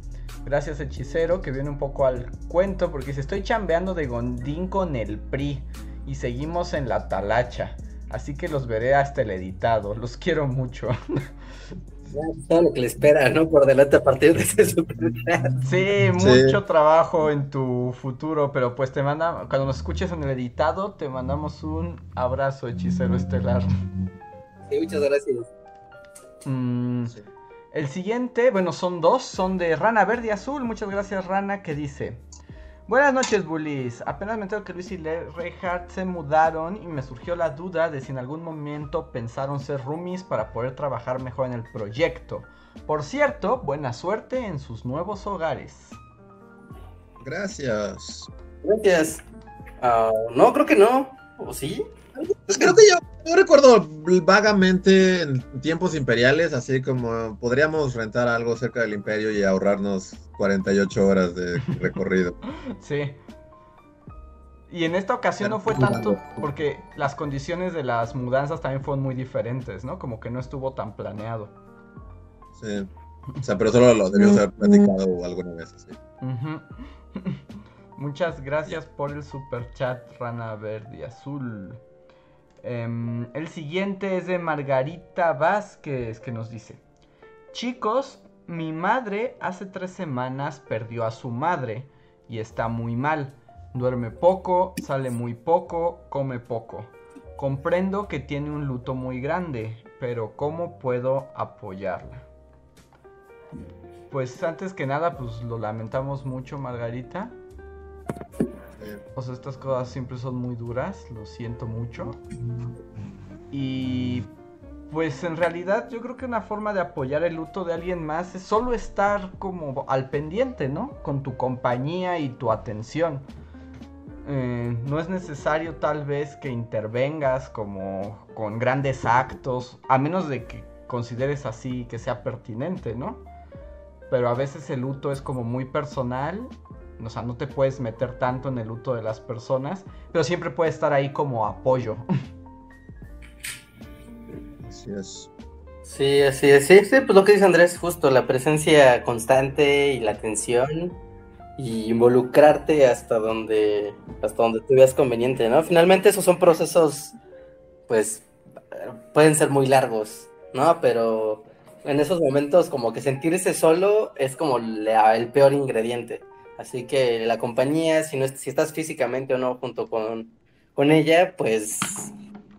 Gracias hechicero que viene un poco al cuento porque se estoy chambeando de Gondín con el PRI y seguimos en la talacha. Así que los veré hasta el editado. Los quiero mucho. [laughs] Todo lo que le espera, ¿no? Por delante a partir de ese super Sí, mucho trabajo en tu futuro, pero pues te manda, cuando nos escuches en el editado, te mandamos un abrazo, hechicero estelar. Sí, muchas gracias. Mm, El siguiente, bueno, son dos, son de Rana Verde y Azul. Muchas gracias, Rana, que dice. Buenas noches, bullies. Apenas me entero que Luis y Reinhardt se mudaron y me surgió la duda de si en algún momento pensaron ser roomies para poder trabajar mejor en el proyecto. Por cierto, buena suerte en sus nuevos hogares. Gracias. Gracias. Ah, no, creo que no. ¿O sí? Pues creo que yo, recuerdo vagamente en tiempos imperiales, así como podríamos rentar algo cerca del imperio y ahorrarnos 48 horas de recorrido. [laughs] sí. Y en esta ocasión no fue tanto porque las condiciones de las mudanzas también fueron muy diferentes, ¿no? Como que no estuvo tan planeado. Sí. O sea, pero solo lo debíamos haber platicado alguna vez así. [laughs] Muchas gracias por el super chat, Rana Verde Azul. Em, el siguiente es de Margarita Vázquez que nos dice, chicos, mi madre hace tres semanas perdió a su madre y está muy mal. Duerme poco, sale muy poco, come poco. Comprendo que tiene un luto muy grande, pero ¿cómo puedo apoyarla? Pues antes que nada, pues lo lamentamos mucho, Margarita. O sea, estas cosas siempre son muy duras, lo siento mucho. Y pues en realidad yo creo que una forma de apoyar el luto de alguien más es solo estar como al pendiente, ¿no? Con tu compañía y tu atención. Eh, no es necesario tal vez que intervengas como con grandes actos, a menos de que consideres así que sea pertinente, ¿no? Pero a veces el luto es como muy personal o sea, no te puedes meter tanto en el luto de las personas, pero siempre puede estar ahí como apoyo. Así es. Sí, así es. Sí, sí, pues lo que dice Andrés, justo la presencia constante y la atención y involucrarte hasta donde hasta donde tú veas conveniente, ¿no? Finalmente esos son procesos pues pueden ser muy largos, ¿no? Pero en esos momentos como que sentirse solo es como el peor ingrediente. Así que la compañía, si, no, si estás físicamente o no junto con, con ella, pues,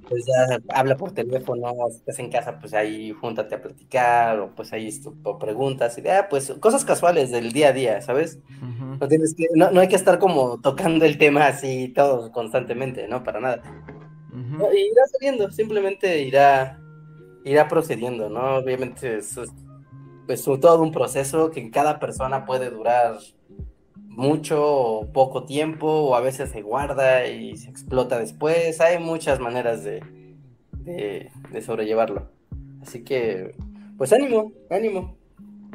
pues ya habla por teléfono, si estás en casa, pues ahí júntate a platicar, o pues ahí o preguntas, y ah, pues cosas casuales del día a día, ¿sabes? no, tienes que, no, no, hay que estar como tocando el tema así todo constantemente, ¿no? Para nada. irá saliendo, simplemente irá, irá procediendo, ¿no? Obviamente es, pues todo un proceso que en cada persona puede durar mucho o poco tiempo, o a veces se guarda y se explota después. Hay muchas maneras de, de, sobrellevarlo. Así que, pues ánimo, ánimo.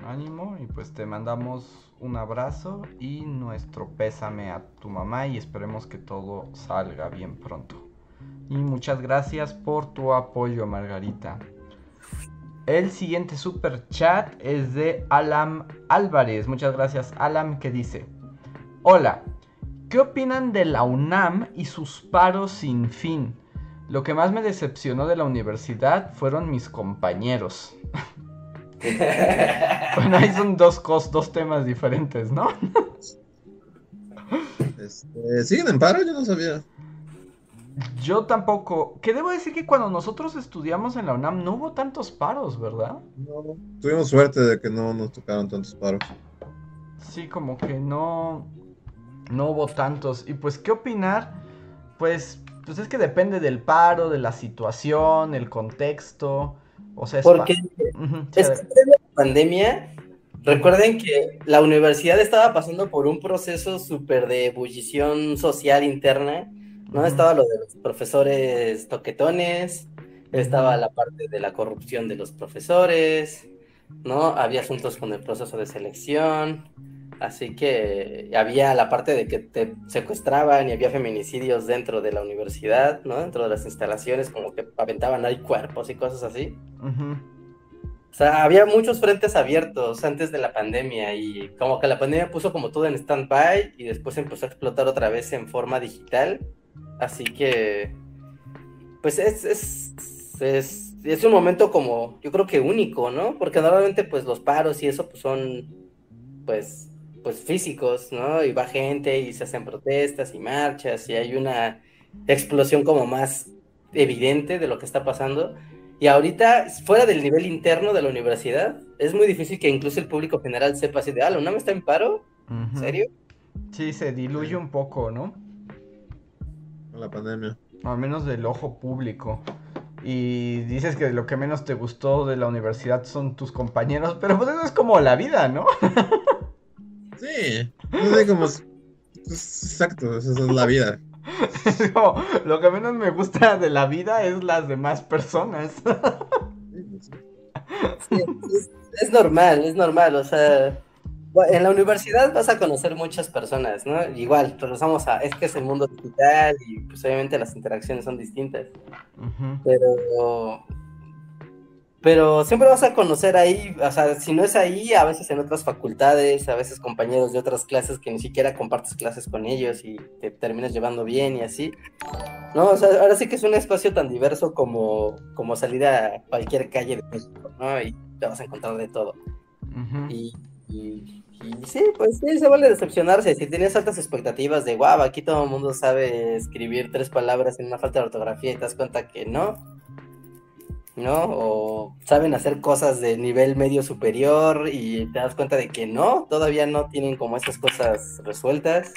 Ánimo y pues te mandamos un abrazo y nuestro pésame a tu mamá y esperemos que todo salga bien pronto. Y muchas gracias por tu apoyo, Margarita. El siguiente super chat es de Alam Álvarez. Muchas gracias, Alam, que dice: Hola, ¿qué opinan de la UNAM y sus paros sin fin? Lo que más me decepcionó de la universidad fueron mis compañeros. [laughs] bueno, ahí son dos, dos temas diferentes, ¿no? Este, ¿Siguen en paro? Yo no sabía. Yo tampoco. Que debo decir que cuando nosotros estudiamos en la UNAM no hubo tantos paros, ¿verdad? No, tuvimos suerte de que no nos tocaron tantos paros. Sí, como que no no hubo tantos. Y pues, ¿qué opinar? Pues, pues es que depende del paro, de la situación, el contexto. O sea, es Porque es que la pandemia, recuerden que la universidad estaba pasando por un proceso súper de ebullición social interna, ¿no? Estaba lo de los profesores toquetones, estaba la parte de la corrupción de los profesores, ¿no? Había asuntos con el proceso de selección, Así que había la parte de que te secuestraban y había feminicidios dentro de la universidad, ¿no? Dentro de las instalaciones, como que aventaban ahí cuerpos y cosas así. O sea, había muchos frentes abiertos antes de la pandemia y como que la pandemia puso como todo en stand-by y después empezó a explotar otra vez en forma digital. Así que, pues es, es, es, es un momento como, yo creo que único, ¿no? Porque normalmente pues los paros y eso pues son, pues pues físicos, ¿no? Y va gente y se hacen protestas y marchas y hay una explosión como más evidente de lo que está pasando. Y ahorita, fuera del nivel interno de la universidad, es muy difícil que incluso el público general sepa así de, ah, ¿la UNAM está en paro? ¿En serio? Sí, se diluye un poco, ¿no? Con la pandemia. Al menos del ojo público. Y dices que lo que menos te gustó de la universidad son tus compañeros, pero pues eso es como la vida, ¿no? [laughs] Sí, no sé cómo... Exacto, eso es la vida. [laughs] lo que menos me gusta de la vida es las demás personas. [laughs] es, normal, es normal, o sea, en la universidad vas a conocer muchas personas, ¿no? Igual, regresamos a, es que es el mundo digital y pues obviamente las interacciones son distintas. Pero pero siempre vas a conocer ahí, o sea, si no es ahí, a veces en otras facultades, a veces compañeros de otras clases que ni siquiera compartes clases con ellos y te terminas llevando bien y así. No, o sea, ahora sí que es un espacio tan diverso como, como salir a cualquier calle de México, ¿no? Y te vas a encontrar de todo. y, y, sí, pues sí, se vale decepcionarse. Si tienes altas expectativas de, guau, aquí todo el mundo sabe escribir tres palabras en una falta de ortografía y te das cuenta que no, ¿no? O saben hacer cosas de nivel medio superior y te das cuenta de que no, todavía no tienen como esas cosas resueltas.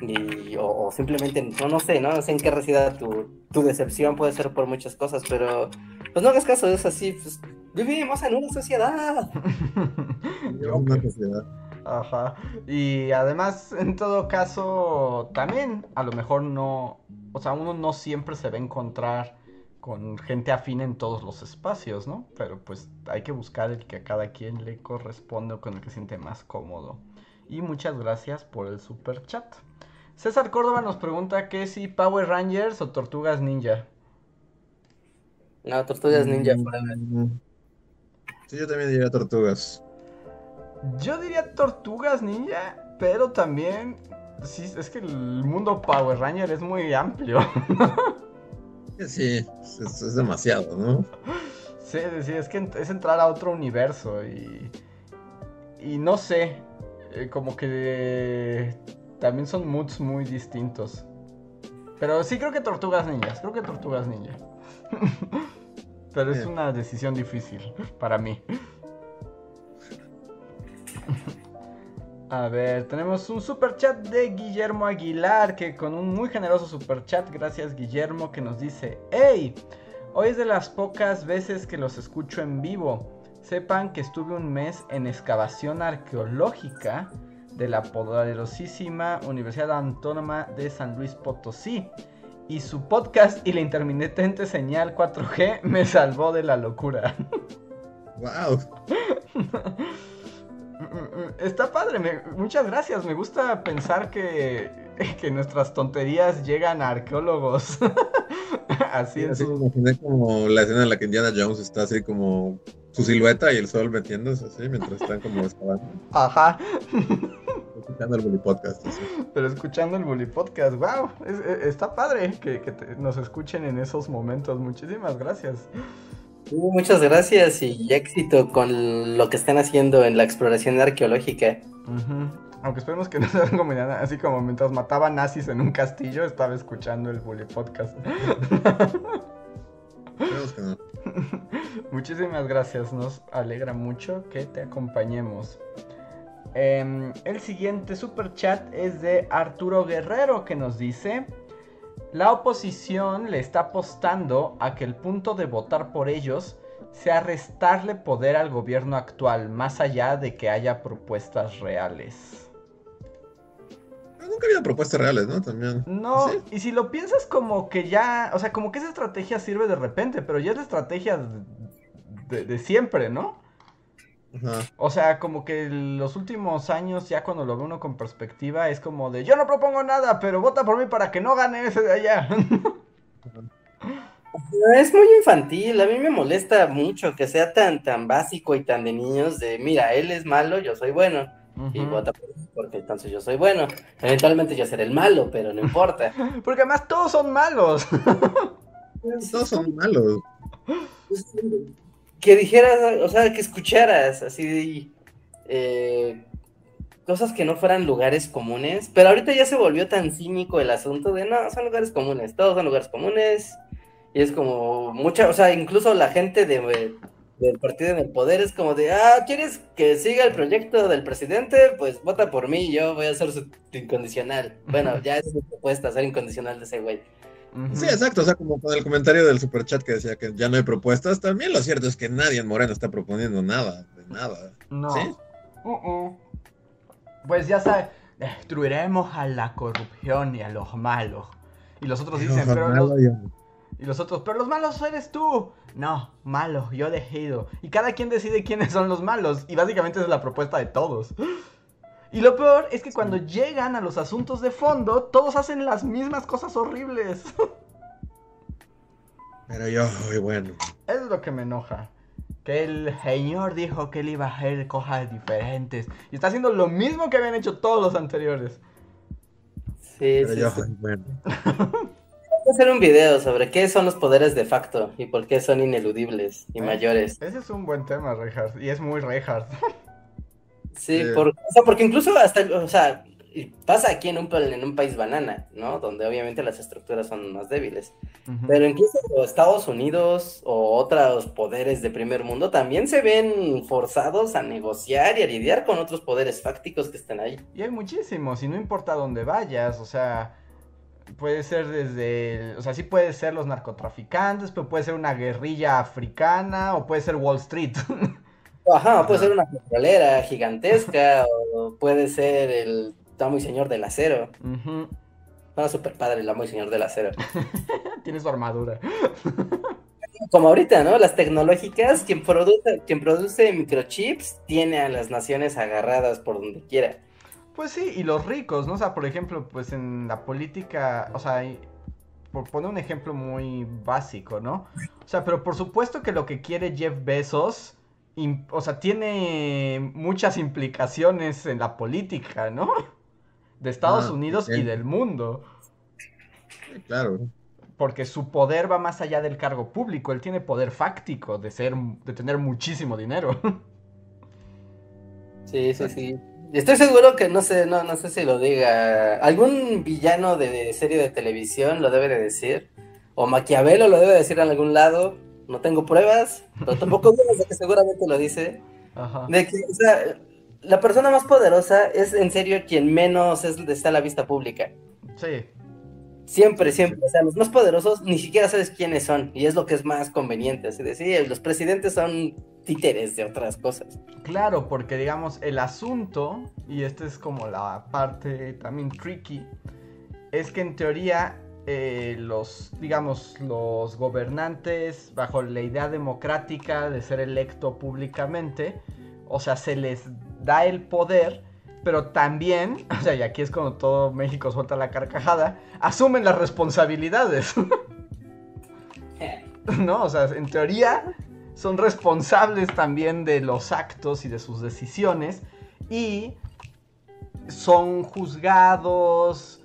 Y, o, simplemente, no, no sé, ¿no? sé en qué resida tu, tu, decepción, puede ser por muchas cosas, pero pues no hagas caso, es así, pues vivimos en una sociedad. [laughs] una sociedad. Ajá. Y además, en todo caso, también a lo mejor no, o sea, uno no siempre se va a encontrar con gente afín en todos los espacios, ¿no? Pero pues hay que buscar el que a cada quien le corresponde o con el que se siente más cómodo. Y muchas gracias por el super chat. César Córdoba nos pregunta que si Power Rangers o Tortugas Ninja. No, Tortugas Ninja mm. Sí, yo también diría Tortugas. Yo diría Tortugas Ninja, pero también sí, es que el mundo Power Ranger es muy amplio. [laughs] Sí, es, demasiado, ¿no? Sí, sí, es que es entrar a otro universo y. Y no sé, eh, como que también son moods muy distintos. Pero sí creo que Tortugas Ninjas, creo que Tortugas Ninja. [laughs] Pero es una decisión difícil para mí. A ver, tenemos un super chat de Guillermo Aguilar que con un muy generoso super chat, gracias Guillermo, que nos dice, hey, hoy es de las pocas veces que los escucho en vivo. Sepan que estuve un mes en excavación arqueológica de la poderosísima Universidad Autónoma de San Luis Potosí. Y su podcast y la intermitente señal 4G me salvó de la locura. ¡Wow! [laughs] Está padre, muchas gracias. Me gusta pensar que, [laughs] que nuestras tonterías llegan a arqueólogos. [laughs] así es. me imaginé como la escena en la que Indiana Jones está así como su silueta y el sol metiéndose así mientras están como [laughs] excavando. Ajá. Escuchando el Bully Podcast. Pero escuchando el Bully Podcast, wow, está padre que, que nos escuchen en esos momentos. Muchísimas gracias muchas gracias y éxito con lo que están haciendo en la exploración arqueológica. Aunque esperemos que [laughs] no sea como así como mientras mataba nazis en un castillo, estaba escuchando el Bully Podcast. [laughs] Muchísimas gracias, nos alegra mucho que te acompañemos. Em, el siguiente super chat es de Arturo Guerrero que nos dice: la oposición le está apostando a que el punto de votar por ellos sea restarle poder al gobierno actual, más allá de que haya propuestas reales. Nunca había propuestas reales, ¿no? También. No, y si lo piensas como que ya, o sea, como que esa estrategia sirve de repente, pero ya es la estrategia de siempre, ¿no? O sea, como que los últimos años, ya cuando lo ve uno con perspectiva, es como de yo no propongo nada, pero vota por mí para que no gane ese de allá. Es muy infantil, a mí me molesta mucho que sea tan, tan básico y tan de niños de mira, él es malo, yo soy bueno. Y vota por mí porque entonces yo soy bueno. Eventualmente yo seré el malo, pero no importa. [laughs] Porque además todos son malos. todos son malos. Que dijeras, o sea, que escucharas así eh, cosas que no fueran lugares comunes, pero ahorita ya se volvió tan cínico el asunto de no, son lugares comunes, todos son lugares comunes Y es como mucha, o sea, incluso la gente de, del partido en el poder es como de, ah, ¿quieres que siga el proyecto del presidente? Pues vota por mí, yo voy a ser su incondicional. Bueno, ya es mi propuesta, ser incondicional de ese güey. Sí, exacto, o sea, como con el comentario del superchat que decía que ya no hay propuestas, también lo cierto es que nadie en Moreno está proponiendo nada, de nada. No. Uh-uh. Pues ya sabes, destruiremos a la corrupción y a los malos. Y los otros dicen, pero los... Y los otros, pero los malos eres tú. No, malo, yo decido. Y cada quien decide quiénes son los malos. Y básicamente es la propuesta de todos. Y lo peor es que cuando llegan a los asuntos de fondo, todos hacen las mismas cosas horribles. [laughs] Pero yo, muy bueno. Es lo que me enoja. Que el señor dijo que él iba a hacer cosas diferentes. Y está haciendo lo mismo que habían hecho todos los anteriores. Sí, Pero sí, yo, bueno. Voy a hacer un video sobre qué son los poderes de facto y por qué son ineludibles y mayores. Ese es un buen tema, Reinhardt. Y es muy Reinhardt. [laughs] Sí, porque incluso hasta, o sea, pasa aquí en un, en un país banana, ¿no? Donde obviamente las estructuras son más débiles. Pero incluso Estados Unidos o otros poderes de primer mundo también se ven forzados a negociar y a lidiar con otros poderes fácticos que estén ahí. Y hay muchísimos, y no importa dónde vayas, o sea, puede ser desde, o sea, sí puede ser los narcotraficantes, pero puede ser una guerrilla africana o puede ser Wall Street. [laughs] Ajá, puede ser una petrolera gigantesca, [laughs] o puede ser el amo y señor del acero. Uh super padre el amo y señor del acero. [laughs] Tiene su armadura. [laughs] Como ahorita, ¿no? Las tecnológicas, quien produce, quien produce microchips tiene a las naciones agarradas por donde quiera. Pues sí, y los ricos, ¿no? O sea, por ejemplo, pues en la política, o sea, por poner un ejemplo muy básico, ¿no? O sea, pero por supuesto que lo que quiere Jeff Bezos o sea, tiene muchas implicaciones en la política, ¿no? De Estados ah, Unidos y del mundo. claro. Porque su poder va más allá del cargo público. Él tiene poder fáctico de ser, de tener muchísimo dinero. [laughs] Sí, sí, sí. Estoy seguro que no sé, no, no sé si lo diga. Algún villano de serie de televisión lo debe de decir. O Maquiavelo lo debe decir en algún lado no tengo pruebas, pero tampoco [laughs] dudas de que seguramente lo dice. De que, o sea, la persona más poderosa es en serio quien menos es, está a la vista pública. Sí. Siempre, siempre. O sea, los más poderosos ni siquiera sabes quiénes son. Y es lo que es más conveniente. Así decir, los presidentes son títeres de otras cosas. Claro, porque digamos, el asunto, y esta es como la parte también tricky, es que en teoría eh, los, digamos, los gobernantes bajo la idea democrática de ser electo públicamente, o sea, se les da el poder, pero también, [laughs] o sea, y aquí es cuando todo México suelta la carcajada, asumen las responsabilidades. [laughs] ¿No? O sea, en teoría son responsables también de los actos y de sus decisiones y son juzgados,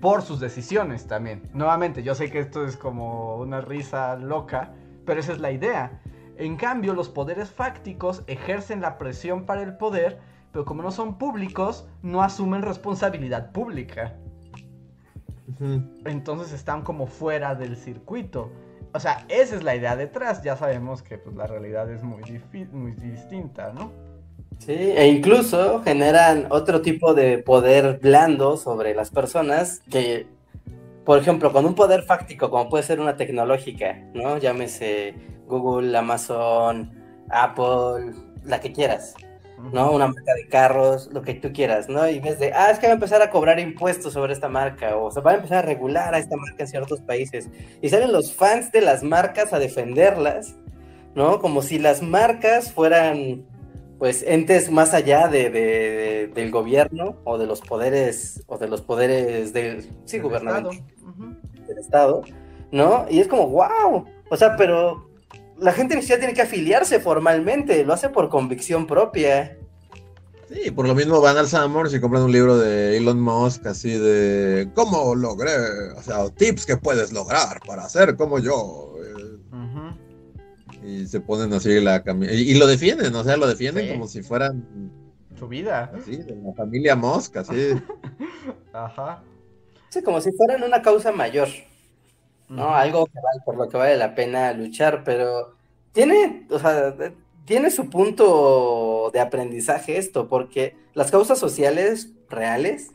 por sus decisiones también. Nuevamente, yo sé que esto es como una risa loca, pero esa es la idea. En cambio, los poderes fácticos ejercen la presión para el poder, pero como no son públicos, no asumen responsabilidad pública. Entonces están como fuera del circuito. O sea, esa es la idea detrás. Ya sabemos que pues, la realidad es muy, muy distinta, ¿no? Sí, e incluso generan otro tipo de poder blando sobre las personas que, por ejemplo, con un poder fáctico como puede ser una tecnológica, ¿no? Llámese Google, Amazon, Apple, la que quieras, ¿no? Una marca de carros, lo que tú quieras, ¿no? Y ves de, ah, es que va a empezar a cobrar impuestos sobre esta marca, o se va a empezar a regular a esta marca en ciertos países. Y salen los fans de las marcas a defenderlas, ¿no? Como si las marcas fueran pues entes más allá de, del gobierno o de los poderes o de los poderes del sí gubernamentales del estado no y es como wow o sea pero la gente ni siquiera tiene que afiliarse formalmente lo hace por convicción propia. Sí, por lo mismo van al Samors y compran un libro de Elon Musk así de cómo logré, o sea, tips que puedes lograr para ser como yo. Y se ponen así la camisa. Y, lo defienden, o sea, lo defienden como si fueran. Su vida. Así, de la familia Mosca, así. [laughs] Ajá. Sí, como si fueran una causa mayor. ¿no? Algo que vale, por lo que vale la pena luchar, pero tiene, o sea, tiene su punto de aprendizaje esto, porque las causas sociales reales,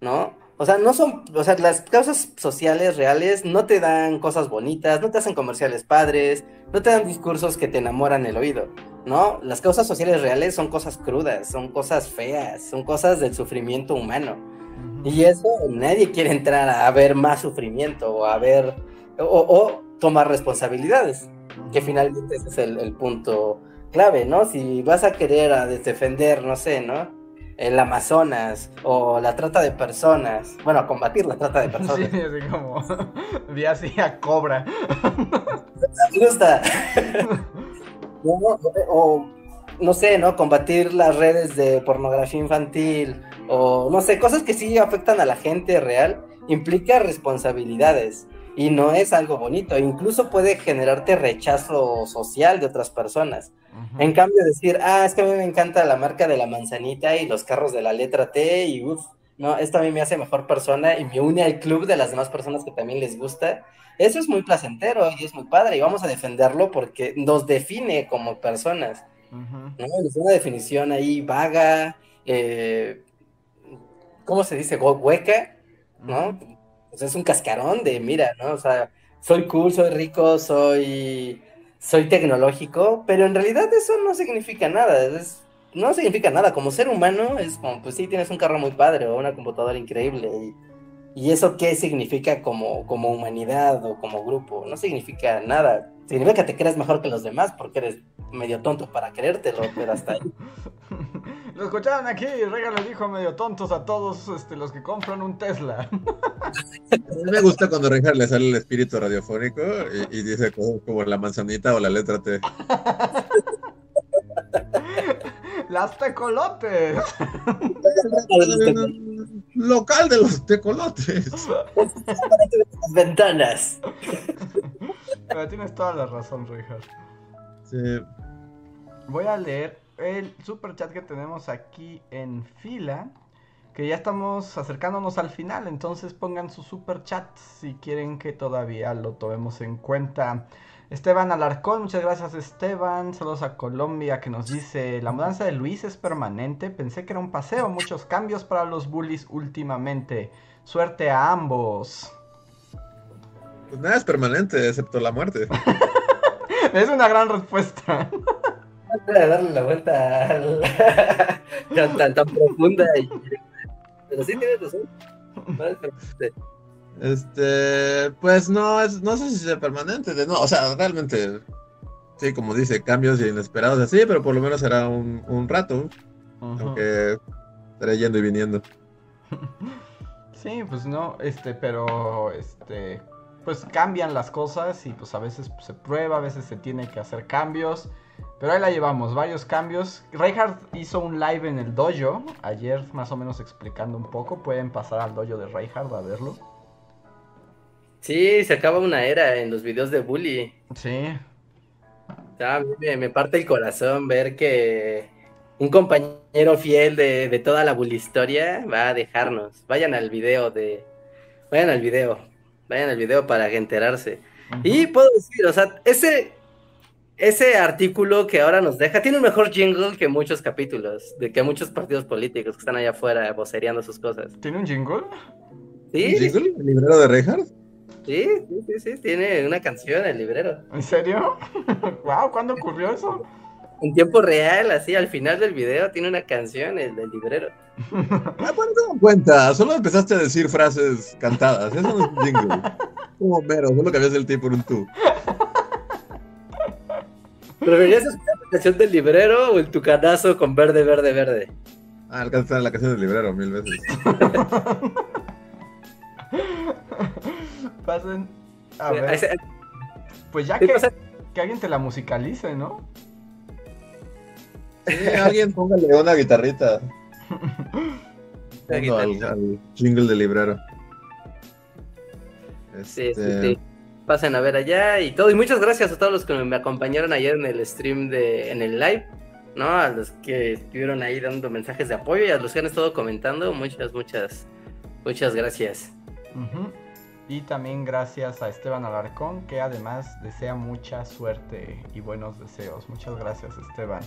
¿no? O sea, no son, o sea, las causas sociales reales no te dan cosas bonitas, no te hacen comerciales padres, no te dan discursos que te enamoran el oído, ¿no? Las causas sociales reales son cosas crudas, son cosas feas, son cosas del sufrimiento humano. Y eso nadie quiere entrar a ver más sufrimiento o a ver, o, tomar responsabilidades, que finalmente ese es el, el punto clave, ¿no? Si vas a querer a defender, no sé, ¿no? El Amazonas o la trata de personas. Bueno, combatir la trata de [laughs] personas. Sí, así como. [laughs] Vi así a Cobra. Me gusta. [laughs] o, no sé, ¿no? Combatir las redes de pornografía infantil. O no sé, cosas que sí afectan a la gente real. Implica responsabilidades y no es algo bonito, incluso puede generarte rechazo social de otras personas. En cambio, decir, ah, es que a mí me encanta la marca de la manzanita y los carros de la letra T y uff, no, esto a mí me hace mejor persona y me une al club de las demás personas que también les gusta. Eso es muy placentero y es muy padre y vamos a defenderlo porque nos define como personas. Es una definición ahí vaga, eh, ¿cómo se dice? Hueca, ¿no? Pues es un cascarón de, mira, ¿no? O sea, soy cool, soy rico, soy, soy tecnológico, pero en realidad eso no significa nada, es, no significa nada. Como ser humano es como, pues sí, tienes un carro muy padre o una computadora increíble. Y, ¿Y eso qué significa como, como humanidad o como grupo? No significa nada. Significa que te crees mejor que los demás porque eres medio tonto para creértelo, pero hasta ahí. [laughs] Lo escucharon aquí, Rega le dijo medio tontos a todos este, los que compran un Tesla. A mí me gusta cuando Reinhardt le sale el espíritu radiofónico y, dice como, la manzanita o la letra T. [laughs] Las tecolotes. [laughs] Local de los tecolotes. Las ventanas. Pero tienes toda la razón, Reinhardt. Sí. Voy a leer el super chat que tenemos aquí en fila. Que ya estamos acercándonos al final, entonces pongan su super chat si quieren que todavía lo tomemos en cuenta. Esteban Alarcón, muchas gracias Esteban. Saludos a Colombia que nos dice, la mudanza de Luis es permanente. Pensé que era un paseo, muchos cambios para los bullies últimamente. Suerte a ambos. Pues nada es permanente, excepto la muerte. [laughs] es una gran respuesta. Darle la vuelta [laughs] tan, tan, profunda. Y... Pero sí tienes razón. Este, pues no, es, no sé si sea permanente. no, o sea, realmente, sí, como dice, cambios inesperados así, pero por lo menos será un, un rato. Aunque estaré yendo y viniendo. [laughs] Sí, pues no, este, pero este, pues cambian las cosas y pues a veces se prueba, a veces se tiene que hacer cambios. Pero ahí la llevamos, varios cambios. Reinhardt hizo un live en el dojo ayer, más o menos explicando un poco. Pueden pasar al dojo de Reinhardt a verlo. Sí, se acaba una era en los videos de Bully. Sí. me, parte el corazón ver que un compañero fiel de, toda la Bully historia va a dejarnos. Vayan al video de. Vayan al video. Vayan al video para enterarse. Y puedo decir, o sea, ese ese artículo que ahora nos deja tiene un mejor jingle que muchos capítulos, de que muchos partidos políticos que están allá afuera vocereando sus cosas. ¿Tiene un jingle? ¿Sí? ¿Un jingle? ¿El librero de Reinhardt? Sí, sí, sí, sí, tiene una canción el librero. ¿En serio? [laughs] wow, ¿cuándo ocurrió eso? En tiempo real, así, al final del video tiene una canción el del librero. Ah, bueno, te cuenta, solo empezaste a decir frases cantadas, eso no es un jingle. [laughs] Como mero, solo cambiaste el tipo por un tú. ¿Preferirías escuchar la canción del librero o el tucanazo con verde, verde, verde? Ah, alcanza la canción del librero mil veces. [laughs] Pasen. A ver. Pues ya que, que alguien te la musicalice, ¿no? Sí, alguien póngale una guitarrita. [laughs] Al, jingle del librero. Sí, sí, sí. Pasen a ver allá y todo. Y muchas gracias a todos los que me acompañaron ayer en el stream de, en el live, ¿no? A los que estuvieron ahí dando mensajes de apoyo y a los que han estado comentando, muchas, muchas, muchas gracias. Y también gracias a Esteban Alarcón, que además desea mucha suerte y buenos deseos. Muchas gracias, Esteban.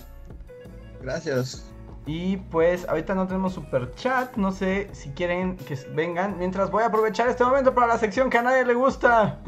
Gracias. Y pues ahorita no tenemos super chat, no sé si quieren que vengan, mientras voy a aprovechar este momento para [laughs] la sección que a nadie le gusta.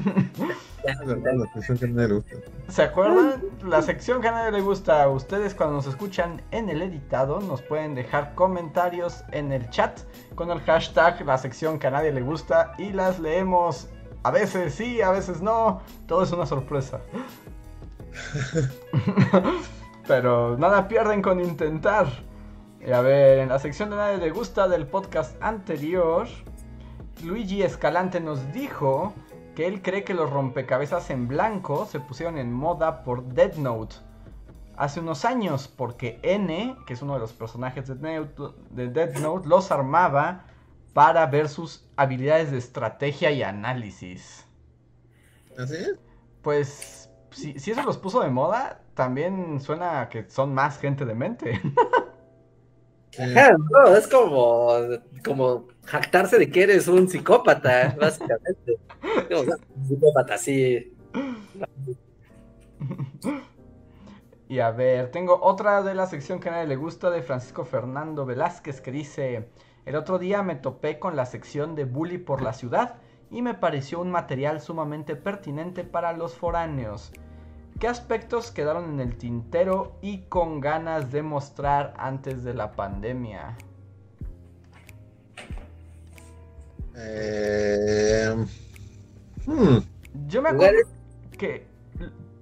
¿Se acuerdan? La sección que a nadie le gusta. Ustedes cuando nos escuchan en el editado nos pueden dejar comentarios en el chat con el hashtag la sección que a nadie le gusta y las leemos. A veces sí, a veces no. Todo es una sorpresa. [laughs] [laughs] Pero nada pierden con intentar. Y a ver, en la sección de nadie le gusta del podcast anterior, Luigi Escalante nos dijo que él cree que los rompecabezas en blanco se pusieron en moda por Dead Note hace unos años, porque N, que es uno de los personajes de Dead Note, los armaba para ver sus habilidades de estrategia y análisis. ¿Así? Pues, si, si eso los puso de moda, también suena que son más gente de mente. [laughs] no, es como, como jactarse de que eres un psicópata, [laughs] básicamente. un psicópata, sí. Y a ver, tengo otra de la sección que a nadie le gusta de Francisco Fernando Velázquez que dice, el otro día me topé con la sección de Bully por la ciudad y me pareció un material sumamente pertinente para los foráneos. ¿Qué aspectos quedaron en el tintero y con ganas de mostrar antes de la pandemia? Eh, hmm. Yo me acuerdo que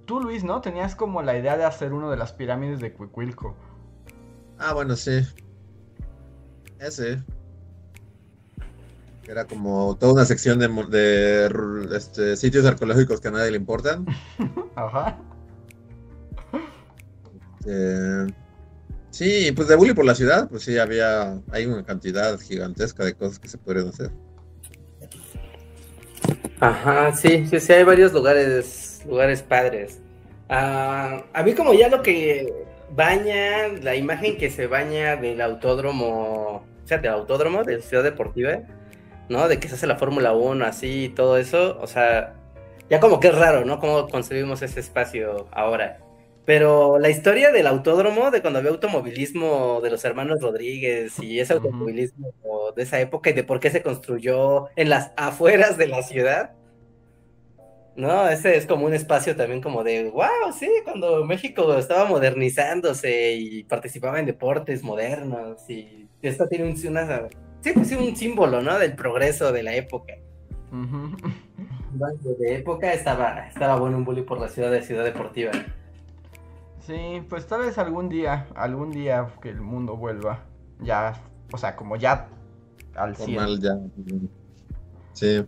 tú, Luis, ¿no? Tenías como la idea de hacer uno de las pirámides de Cuicuilco. Ah, bueno, sí. Ese. Era como toda una sección de, de este, sitios arqueológicos que a nadie le importan. [laughs] Ajá. Eh, sí, pues de bully por la ciudad, pues sí, había, hay una cantidad gigantesca de cosas que se pueden hacer. Ajá, sí, sí, sí, hay varios lugares, lugares padres. Ah, a mí como ya lo que baña, la imagen que se baña del autódromo, o sea, del autódromo, de Ciudad Deportiva, ¿no? De que se hace la Fórmula 1 así y todo eso, o sea, ya como que es raro, ¿no? Cómo concebimos ese espacio ahora. Pero la historia del autódromo, de cuando había automovilismo de los hermanos Rodríguez y ese automovilismo de esa época y de por qué se construyó en las [laughs] afueras de la ciudad, ¿no? Ese es como un espacio también como de, wow, sí, cuando México estaba modernizándose y participaba en deportes modernos y esto tiene un, una, sí, pues un símbolo, ¿no? Del progreso de la época. De época estaba, estaba bueno un bully por la ciudad de Ciudad Deportiva. Sí, pues tal vez algún día, algún día que el mundo vuelva. Ya, o sea, como ya al cielo. ya. Sí.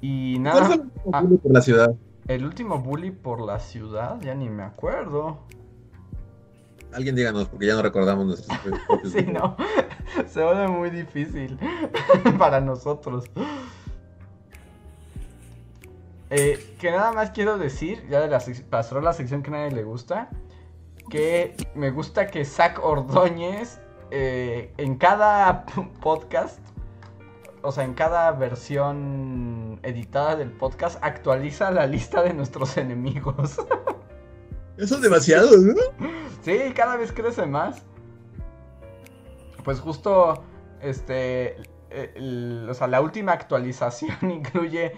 Y nada. ¿Cuál fue el último ah, bully por la ciudad? El último bully por la ciudad, ya ni me acuerdo. Alguien díganos, porque ya no recordamos nuestros [laughs] Sí, no. [laughs] Se vuelve muy difícil [laughs] para nosotros. Eh, que nada más quiero decir, ya de la pasó la sección que a nadie le gusta que me gusta que Zach Ordóñez eh, en cada podcast, o sea, en cada versión editada del podcast, actualiza la lista de nuestros enemigos. Eso es demasiado, ¿no? Sí, cada vez crece más. Pues justo, este, o sea, la última actualización [laughs] incluye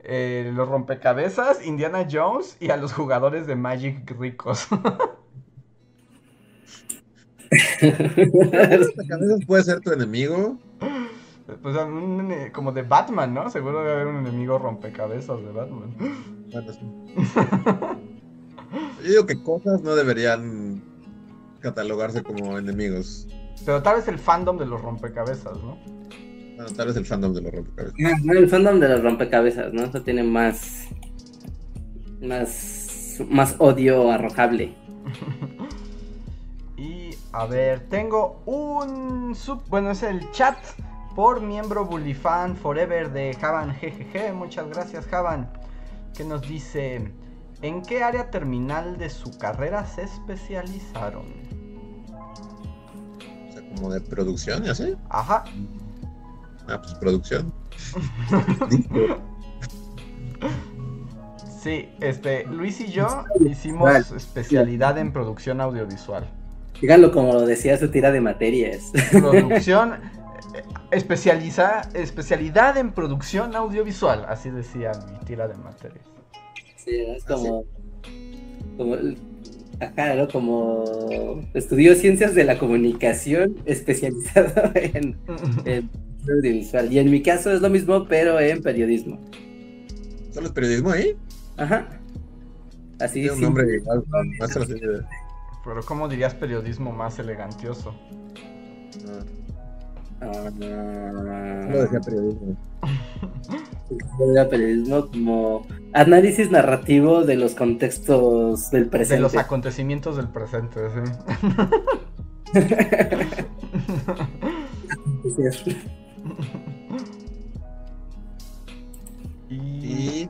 eh, los rompecabezas, Indiana Jones y a los jugadores de Magic ricos. [laughs] puede ser tu enemigo. Pues como de Batman, ¿no? Seguro debe haber un enemigo rompecabezas de Batman. Bueno, [laughs] Yo digo que cosas no deberían catalogarse como enemigos. Pero tal vez el fandom de los rompecabezas, ¿no? Bueno, tal vez el fandom de los rompecabezas. el fandom de los rompecabezas, ¿no? Eso tiene más. Más. Más odio arrojable. [laughs] A ver, tengo un sub, bueno, es el chat por miembro Bullifan Forever de Javan GGG. Muchas gracias, Javan. Que nos dice: ¿En qué área terminal de su carrera se especializaron? O sea, como de producción y así. Ajá. Ah, pues producción. [laughs] Sí, este, Luis y yo hicimos especialidad en producción audiovisual. Díganlo como lo decía su tira de materias. Producción, [laughs] eh, especializa, especialidad en producción audiovisual, así decía mi tira de materias. Sí, es como, como acá, ¿no? Como estudió ciencias de la comunicación especializado [laughs] en, [laughs] en audiovisual. Y en mi caso es lo mismo, pero en periodismo. ¿Solo es periodismo ahí? Ajá. Así es. un nombre igual, Pero ¿cómo dirías periodismo más elegantioso? Ah, no decía periodismo. decía periodismo como análisis narrativo de los contextos del presente. De los acontecimientos del presente, sí. [laughs] y...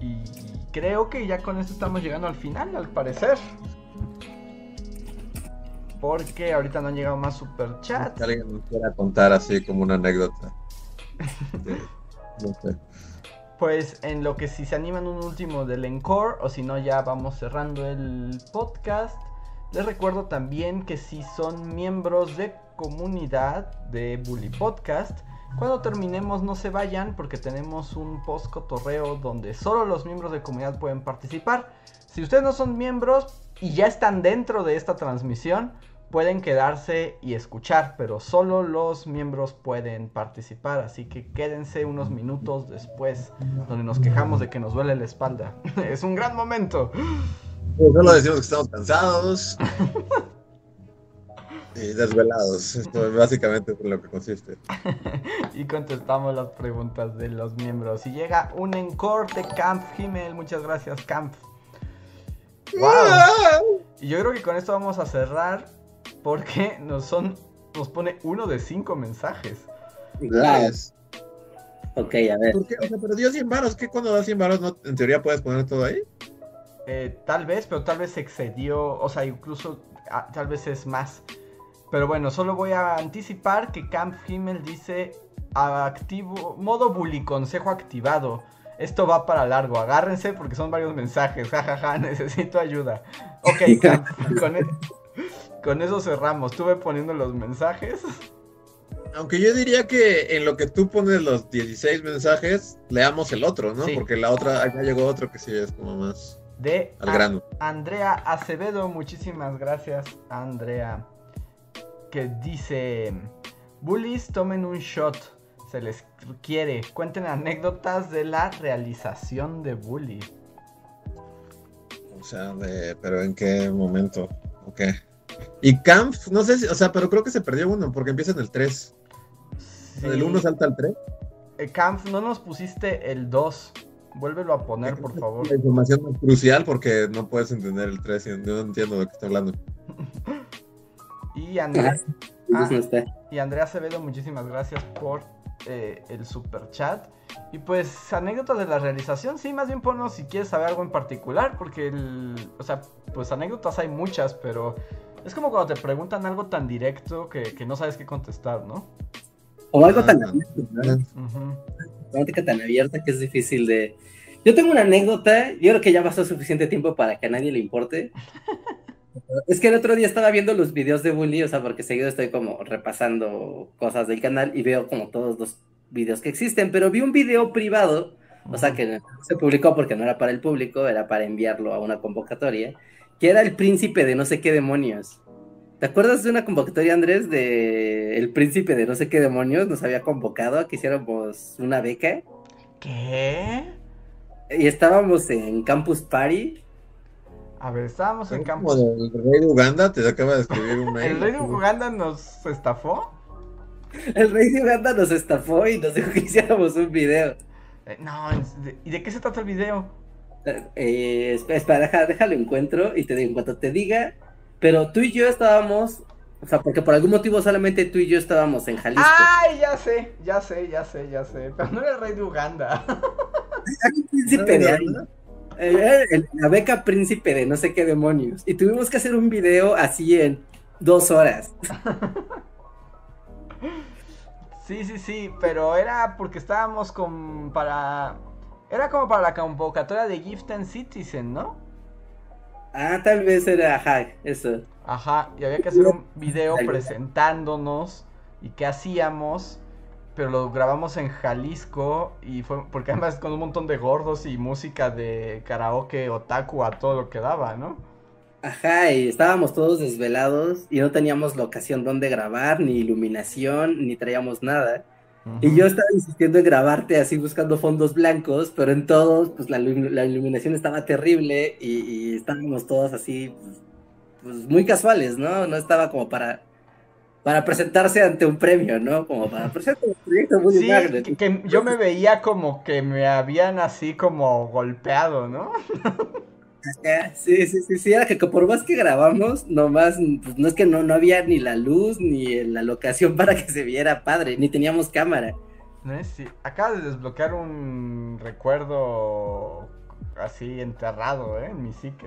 Y creo que ya con esto estamos llegando al final, al parecer. Porque ahorita no han llegado más superchats. Alguien nos quiera contar así como una anécdota. [laughs] no sé. Pues en lo que si se animan un último del encore o si no ya vamos cerrando el podcast. Les recuerdo también que si son miembros de comunidad de Bully Podcast, cuando terminemos no se vayan porque tenemos un post cotorreo donde solo los miembros de comunidad pueden participar. Si ustedes no son miembros y ya están dentro de esta transmisión, pueden quedarse y escuchar, pero solo los miembros pueden participar, así que quédense unos minutos después, donde nos quejamos de que nos duele la espalda. [laughs] es un gran momento. Solo decimos que estamos cansados. y desvelados. Esto básicamente es lo que consiste. [laughs] y contestamos las preguntas de los miembros. Y llega un encore de Camp Himmel. Muchas gracias, Camp. ¡Wow! Y yo creo que con esto vamos a cerrar porque nos son nos pone uno de cinco mensajes. Gracias. Ok, a ver. ¿Por qué? O sea, pero dio 100 varos. ¿Qué cuando da 100 varos no, en teoría puedes poner todo ahí? Eh, tal vez, pero tal vez excedió. O sea, incluso ah, tal vez es más. Pero bueno, solo voy a anticipar que Camp Himmel dice activo, modo bully, consejo activado. Esto va para largo, agárrense porque son varios mensajes. Jajaja, [laughs] necesito ayuda. Ok, Camp, [laughs] e-, con, eso cerramos. Estuve poniendo los mensajes. Aunque yo diría que en lo que tú pones los 16 mensajes, leamos el otro, ¿no? Porque la otra, acá llegó otro que sí es como más de al grano. Andrea Acevedo, muchísimas gracias, Andrea que dice, bullies tomen un shot, se les quiere, cuenten anécdotas de la realización de bully. O sea, de, pero ¿en qué momento? Ok. Y Camp, no sé si, o sea, pero creo que se perdió uno porque empieza en el 3. ¿El 1 salta al 3? El Camp, no nos pusiste el 2. Vuélvelo a poner, por favor. La información es crucial porque no puedes entender el 3 y no entiendo de qué está hablando. [laughs] Y Andrea, [laughs] ah, y Andrea Acevedo, muchísimas gracias por eh, el super chat. Y pues anécdotas de la realización, sí, más bien ponnos si quieres saber algo en particular, porque el, o sea, pues anécdotas hay muchas, pero es como cuando te preguntan algo tan directo que, no sabes qué contestar, ¿no? O algo tan abierto, tan abierta que es difícil de... Yo tengo una anécdota, yo creo que ya pasó suficiente tiempo para que a nadie le importe. [laughs] Es que el otro día estaba viendo los videos de Bully, o sea, porque seguido estoy como repasando cosas del canal y veo como todos los videos que existen, pero vi un video privado, o sea, que no se publicó porque no era para el público, era para enviarlo a una convocatoria, que era el príncipe de no sé qué demonios. ¿Te acuerdas de una convocatoria, Andrés, de el príncipe de no sé qué demonios? Nos había convocado a que hiciéramos una beca. ¿Qué? Y estábamos en Campus Party a ver, estábamos en campo. ¿El rey de Uganda te acaba de escribir un [laughs] mail? ¿El rey de Uganda nos estafó? El rey de Uganda nos estafó y nos dijo que hiciéramos un video. Eh, no, ¿y de qué se trata el video? Eh, espera, déjalo encuentro y te digo, en cuanto te diga, pero tú y yo estábamos, o sea, porque por algún motivo solamente tú y yo estábamos en Jalisco. Ay, ya sé, ya sé, ya sé, ya sé, pero no era el rey de Uganda. [laughs] príncipe de la beca príncipe de no sé qué demonios. Y tuvimos que hacer un video así en dos horas. [laughs] Sí, sí, sí, pero era porque estábamos con para Era como para la convocatoria de Gift and Citizen, ¿no? Ah, tal vez era, ajá, eso. Ajá, y había que hacer un [laughs] video presentándonos y qué hacíamos, pero lo grabamos en Jalisco y fue porque además con un montón de gordos y música de karaoke otaku a todo lo que daba, ¿no? Ajá, y estábamos todos desvelados y no teníamos locación donde grabar, ni iluminación, ni traíamos nada. Y yo estaba insistiendo en grabarte así buscando fondos blancos, pero en todos, pues la, iluminación estaba terrible y, estábamos todos así, pues, pues, muy casuales, ¿no? No estaba como para, para presentarse ante un premio, ¿no? Como para [laughs] presentar un proyecto muy sí, que yo me veía como que me habían así como golpeado, ¿no? [laughs] Sí, sí, sí, sí, era que por más que grabamos, nomás, pues no es que no, no había ni la luz ni la locación para que se viera padre, ni teníamos cámara. Sí. Acaba de desbloquear un recuerdo así enterrado, ¿eh? En mi psique.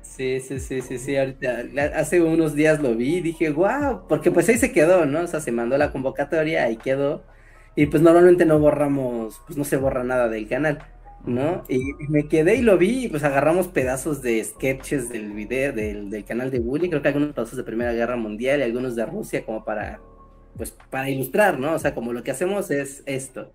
Sí, sí, sí, sí, sí, ahorita, hace unos días lo vi y dije, wow, porque pues ahí se quedó, ¿no? O sea, se mandó la convocatoria, ahí quedó. Y pues normalmente no borramos, pues no se borra nada del canal. ¿No? Y me quedé y lo vi y pues agarramos pedazos de sketches del video, del, canal de Bully, creo que algunos pedazos de Primera Guerra Mundial y algunos de Rusia como para, pues para ilustrar, ¿no? O sea, como lo que hacemos es esto.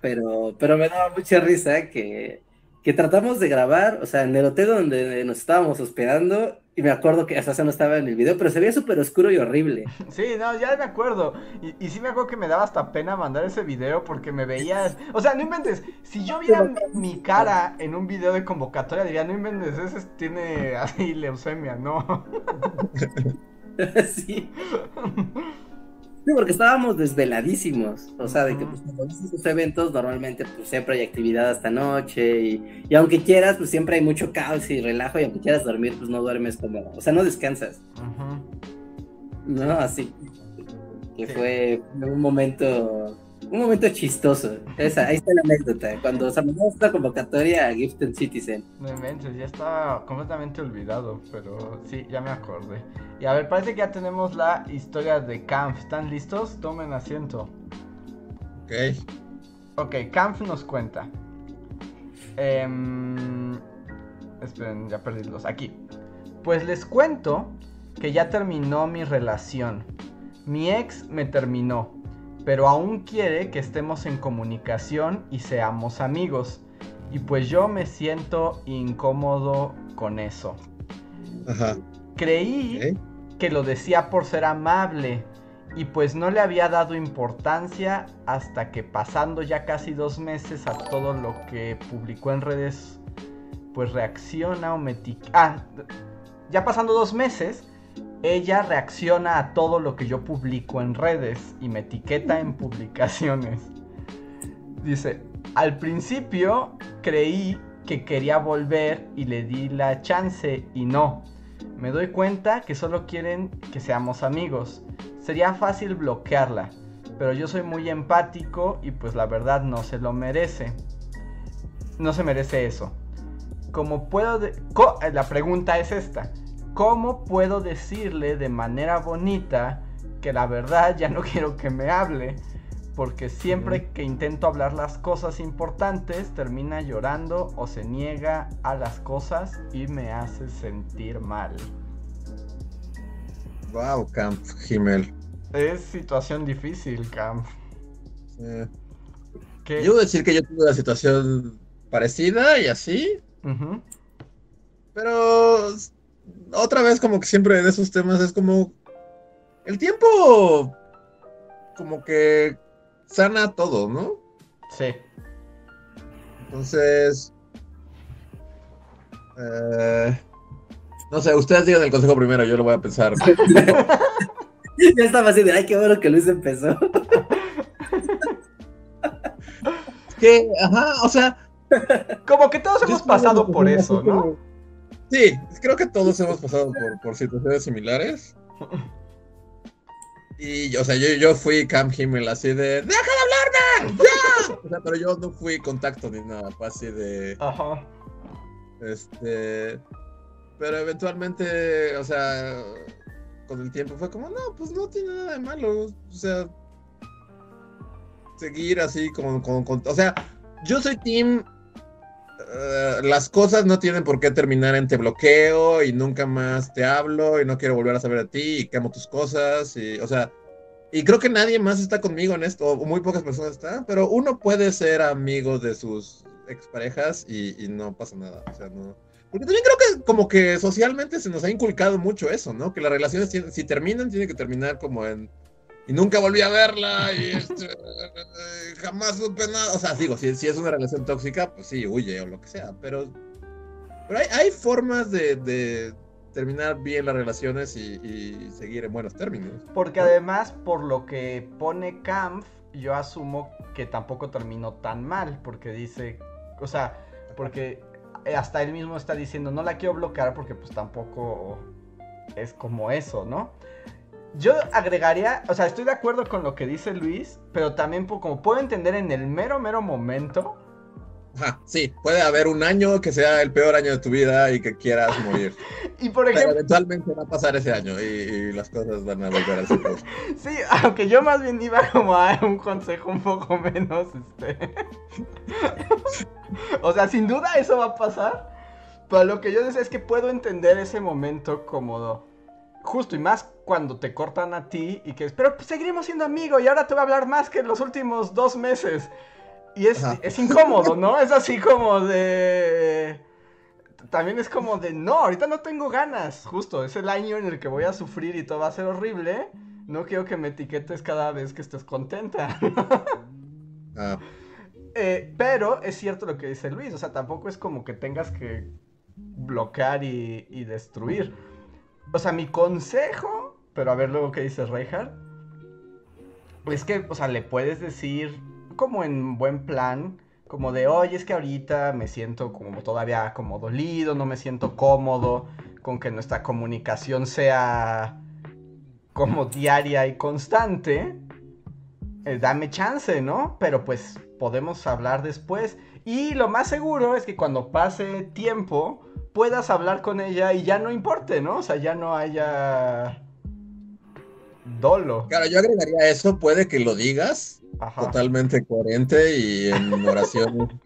Pero, pero me daba mucha risa que, que tratamos de grabar, o sea, en el hotel donde nos estábamos hospedando, y me acuerdo que hasta no estaba en el video, pero se veía súper oscuro y horrible. [laughs] Sí, no, ya me acuerdo. Y, y, sí me acuerdo que me daba hasta pena mandar ese video porque me veías. O sea, no inventes. Si yo viera mi cara en un video de convocatoria, diría, no inventes, ese tiene [laughs] así leucemia, ¿no? [laughs] sí. Sí, porque estábamos desveladísimos, o sea, de que pues, cuando estos eventos normalmente pues siempre hay actividad hasta noche y, y, aunque quieras pues siempre hay mucho caos y relajo y aunque quieras dormir pues no duermes como, o sea, no descansas. No, así. Que fue un momento un momento chistoso. Esa, ahí está la anécdota. Cuando se mandó esta convocatoria a Gifted Citizen. No inventes, ya estaba completamente olvidado, pero sí, ya me acordé. Y a ver, parece que ya tenemos la historia de Kampf. ¿Están listos? Tomen asiento. Ok. Ok, Kampf nos cuenta. Eh, esperen, ya perdí los. Aquí. Pues les cuento que ya terminó mi relación. Mi ex me terminó pero aún quiere que estemos en comunicación y seamos amigos. Y pues yo me siento incómodo con eso. Ajá. Creí que lo decía por ser amable y pues no le había dado importancia hasta que pasando ya casi dos meses a todo lo que publicó en redes, pues reacciona o me... Ah, ya pasando dos meses, ella reacciona a todo lo que yo publico en redes y me etiqueta en [laughs] publicaciones. Dice, al principio creí que quería volver y le di la chance y no. Me doy cuenta que solo quieren que seamos amigos. Sería fácil bloquearla, pero yo soy muy empático y pues la verdad no se lo merece. No se merece eso. Como puedo... La pregunta es esta. ¿Cómo puedo decirle de manera bonita que la verdad ya no [laughs] quiero que me hable? Porque siempre que intento hablar las cosas importantes termina llorando o se niega a las cosas y me hace sentir mal. Wow, Camp Himmel. Es situación difícil, Camp. Yo voy a decir que yo tuve una situación parecida y así. Pero otra vez como que siempre en esos temas es como el tiempo como que sana todo, ¿no? Sí. Entonces, eh, no sé, ustedes digan el consejo primero, yo lo voy a pensar. [laughs] ya estaba así de, ay, qué bueno que Luis empezó. que, ajá, o sea, como que todos hemos pasado por eso, ¿no? Sí, creo que todos hemos pasado por, situaciones similares. [laughs] Y, o sea, yo, yo fui Cam Himmel así de ¡Deja de hablarme! ¡Ya! O sea, pero yo no fui contacto ni nada, fue así de. Ajá. Este. Pero eventualmente, o sea, con el tiempo fue como, no, pues no tiene nada de malo. O sea. seguir así con, con, con- o sea, yo soy team eh, las cosas no tienen por qué terminar en te bloqueo y nunca más te hablo y no quiero volver a saber de ti y quemo tus cosas y, o sea, y creo que nadie más está conmigo en esto, o muy pocas personas están, pero uno puede ser amigo de sus exparejas y, y no pasa nada, o sea, no. Porque también creo que como que socialmente se nos ha inculcado mucho eso, ¿no? Que las relaciones, si terminan, tienen que terminar como en... Y nunca volví a verla y este, [laughs] jamás supe nada. O sea, digo, si, es una relación tóxica, pues sí, huye o lo que sea. Pero, pero hay, formas de, de terminar bien las relaciones y, y seguir en buenos términos. Porque además, por lo que pone Kampf, yo asumo que tampoco terminó tan mal, porque dice, o sea, porque hasta él mismo está diciendo, no la quiero bloquear porque pues tampoco es como eso, ¿no? Yo agregaría, o sea, estoy de acuerdo con lo que dice Luis, pero también como puedo entender en el mero, mero momento, Ajá, sí, puede haber un año que sea el peor año de tu vida y que quieras morir. [laughs] y por Pero ejemplo, eventualmente va a pasar ese año y, y las cosas van a volver [laughs] ciclo. Sí, aunque yo más bien iba como a un consejo un poco menos, este... [laughs] o sea, sin duda eso va a pasar, pero lo que yo decía es que puedo entender ese momento como justo y más cuando te cortan a ti y que es, pero pues, seguiremos siendo amigos y ahora te voy a hablar más que en los últimos dos meses. Y es, es incómodo, ¿no? Es así como de... También es como de, no, ahorita no tengo ganas, justo, es el año en el que voy a sufrir y todo va a ser horrible. No quiero que me etiquetes cada vez que estés contenta. [laughs] Ah, Eh, pero es cierto lo que dice Luis, o sea, tampoco es como que tengas que bloquear y, y destruir. O sea, mi consejo, pero a ver luego qué dice Reinhardt, es que, o sea, le puedes decir como en buen plan, como de, oye, es que ahorita me siento como todavía como dolido, no me siento cómodo con que nuestra comunicación sea como diaria y constante. Eh, dame chance, ¿no? Pero pues podemos hablar después. Y lo más seguro es que cuando pase tiempo puedas hablar con ella y ya no importe, ¿no? O sea, ya no haya dolo. Claro, yo agregaría eso, puede que lo digas Ajá. totalmente coherente y en oraciones. [laughs]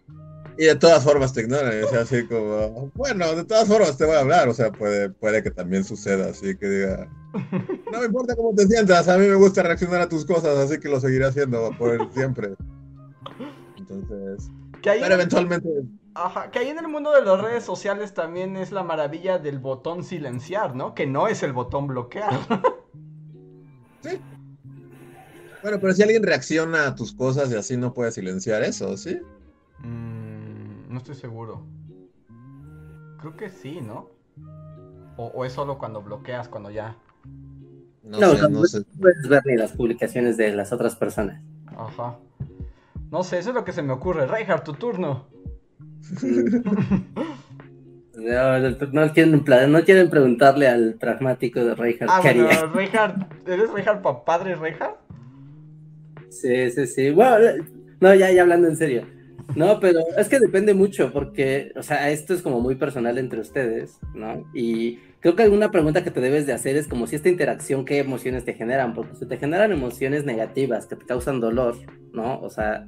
Y de todas formas te ignoran, o sea, así como, bueno, de todas formas te voy a hablar, o sea, puede, puede que también suceda, así que diga, [laughs] no me importa cómo te sientas, a mí me gusta reaccionar a tus cosas, así que lo seguiré haciendo por siempre. [laughs] Entonces, pero eventualmente, ajá, que ahí en el mundo de las redes sociales también es la maravilla del botón silenciar, ¿no? Que no es el botón bloquear. bueno, pero si alguien reacciona a tus cosas y así no puedes silenciar eso, ¿sí? Mm, no estoy seguro. Creo que sí, ¿no? O, o es solo cuando bloqueas, cuando ya. No, No, sé, no, no sé. No puedes ver ni las publicaciones de las otras personas. Ajá. No sé, eso es lo que se me ocurre. Reinhardt, tu turno. [laughs] No, no quieren, pla- no quieren preguntarle al pragmático de Reinhardt Ah, bueno, Reinhardt. ¿Eres Reinhardt pa- padre Reinhardt? Sí, sí, sí. Bueno, no, ya, ya hablando en serio. No, pero es que depende mucho porque, o sea, esto es como muy personal entre ustedes, ¿no? Y creo que alguna pregunta que te debes de hacer es como si esta interacción, ¿qué emociones te generan? Porque si te generan emociones negativas que te causan dolor, ¿no? O sea,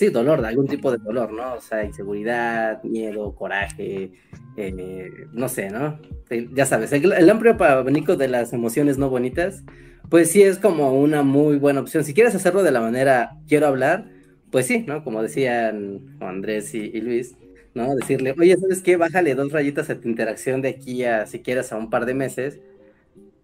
sí, dolor, algún tipo de dolor, ¿no? O sea, inseguridad, miedo, coraje, eh, no sé, ¿no? Ya sabes, el, el amplio abanico de las emociones no bonitas pues sí es como una muy buena opción. Si quieres hacerlo de la manera quiero hablar, pues sí, ¿no? Como decían Andrés y, y Luis, ¿no? Decirle, oye, ¿sabes qué? Bájale dos rayitas a tu interacción de aquí a, si quieres, a un par de meses,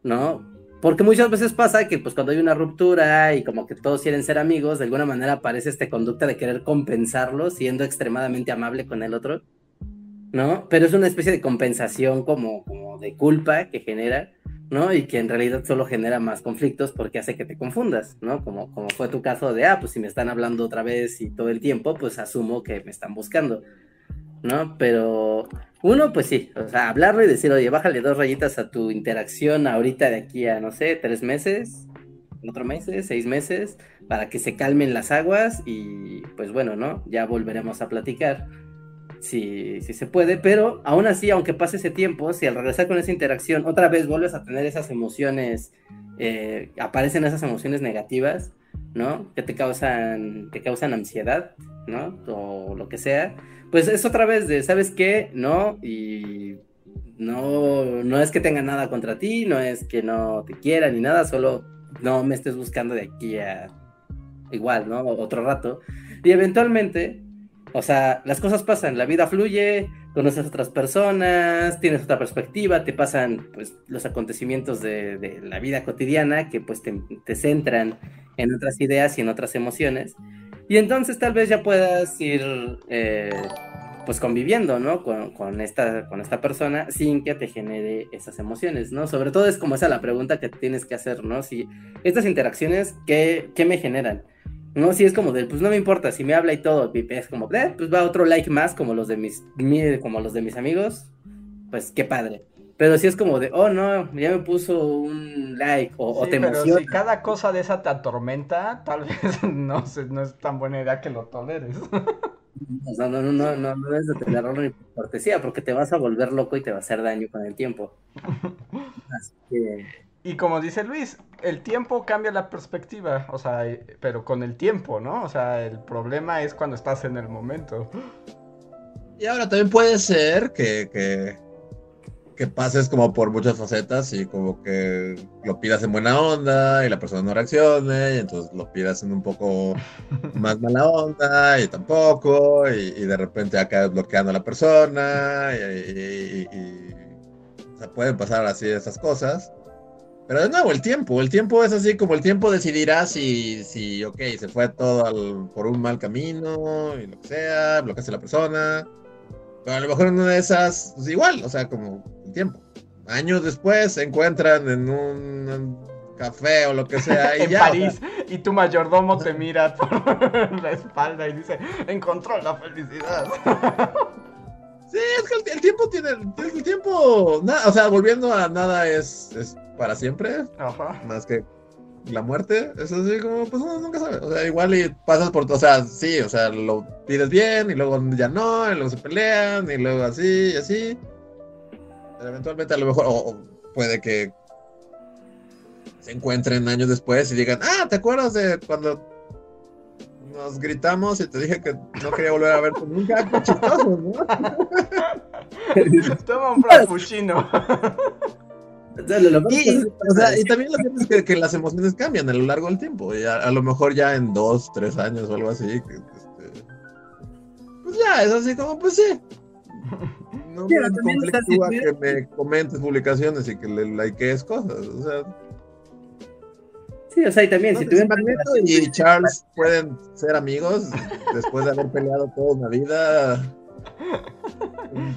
¿no? Porque muchas veces pasa que pues cuando hay una ruptura y como que todos quieren ser amigos, de alguna manera aparece esta conducta de querer compensarlo siendo extremadamente amable con el otro, ¿no? Pero es una especie de compensación como, como de culpa que genera, ¿no? Y que en realidad solo genera más conflictos porque hace que te confundas, ¿no? Como, como fue tu caso de, ah, pues si me están hablando otra vez y todo el tiempo, pues asumo que me están buscando, ¿no? Pero uno, pues sí, o sea, hablarlo y decir, oye, bájale dos rayitas a tu interacción ahorita de aquí a, no sé, tres meses, cuatro meses, seis meses, para que se calmen las aguas y pues bueno, ¿no? Ya volveremos a platicar si, se puede, pero aún así, aunque pase ese tiempo, si al regresar con esa interacción otra vez vuelves a tener esas emociones, eh, aparecen esas emociones negativas, ¿no? Que te causan, causan ansiedad, ¿no? O lo que sea. Pues es otra vez de, ¿sabes qué? No, y no, no es que tenga nada contra ti, no es que no te quiera ni nada, solo no me estés buscando de aquí a igual, ¿no? Otro rato. Y eventualmente, o sea, las cosas pasan, la vida fluye, conoces a otras personas, tienes otra perspectiva, te pasan pues los acontecimientos de, la vida cotidiana que pues te, centran en otras ideas y en otras emociones. Y entonces tal vez ya puedas ir eh, pues conviviendo, ¿no? Con, esta, con esta persona sin que te genere esas emociones, ¿no? Sobre todo es como esa la pregunta que tienes que hacer, ¿no? Si estas interacciones, ¿qué, qué me generan? No, si es como de, pues no me importa, si me habla y todo, es como, eh, pues va otro like más, como los de mis, como los de mis amigos, pues qué padre. Pero si es como de, oh no, ya me puso un like o, te pero Si cada cosa de esa te atormenta, tal [laughs] vez no, no es tan buena idea que lo toleres. No, no, no, no, no, no es de tenerlo ni cortesía, porque te vas a volver loco y te va a hacer daño con el tiempo. [laughs] Así que y como dice Luis, el tiempo cambia la perspectiva, o sea, pero con el tiempo, ¿no? O sea, el problema es cuando estás en el momento. Y ahora también puede ser que, que, que, pases como por muchas facetas y como que lo pidas en buena onda y la persona no reaccione y entonces lo pidas en un poco [laughs] más mala onda y tampoco y, de repente acabas bloqueando a la persona y, y, o sea, pueden pasar así esas cosas. Pero de nuevo, el tiempo, el tiempo es así como el tiempo decidirá si, si ok, se fue todo por un mal camino y lo que sea, bloqueaste a la persona. Pero a lo mejor en una de esas, pues igual, o sea, como el tiempo. Años después se encuentran en un café o lo que sea. Y [laughs] en París, y tu mayordomo te mira [laughs] por la espalda y dice, encontró la felicidad. [laughs] Sí, es que el, tiempo tiene. El, tiempo. o sea, volviendo a nada es, es para siempre. Ajá. Más que la muerte. Es así como, pues uno nunca sabe. O sea, igual y pasas por. O sea, sí, o sea, lo pides bien y luego ya no, y luego se pelean y luego así y así. Pero eventualmente a lo mejor. O, puede que se encuentren años después y digan, ah, ¿te acuerdas de cuando nos gritamos y te dije que no quería volver a verte nunca. Qué chistoso, ¿no? [laughs] [laughs] Toma un frappuccino. [laughs] Y, o sea, y también lo que es que, que, las emociones cambian a lo largo del tiempo. Y a, lo mejor ya en dos, tres años o algo así. este, pues ya, es así como, pues sí. No me conflictúa que me comentes publicaciones y que le likees cosas. O sea, Sí, o sea, y también, si tuvieran... Magneto y Charles pueden ser amigos después de haber peleado toda una vida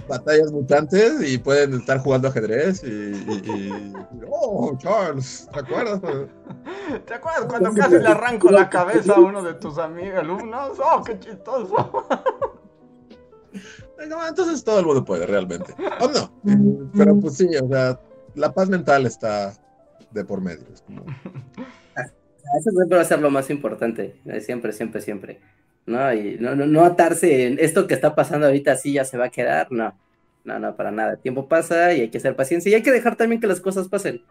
batallas mutantes y pueden estar jugando ajedrez y, oh Charles ¿te acuerdas? ¿te acuerdas cuando casi le arranco la cabeza a uno de tus amigos alumnos? oh qué chistoso [laughs] entonces todo el mundo puede realmente o no pero pues sí o sea la paz mental está de por medio es como [laughs] eso siempre va a ser lo más importante, eh, siempre, siempre, siempre. ¿No? Y no, no, no atarse en esto que está pasando ahorita, así ya se va a quedar, no, no, no, para nada. El tiempo pasa y hay que ser paciencia y hay que dejar también que las cosas pasen.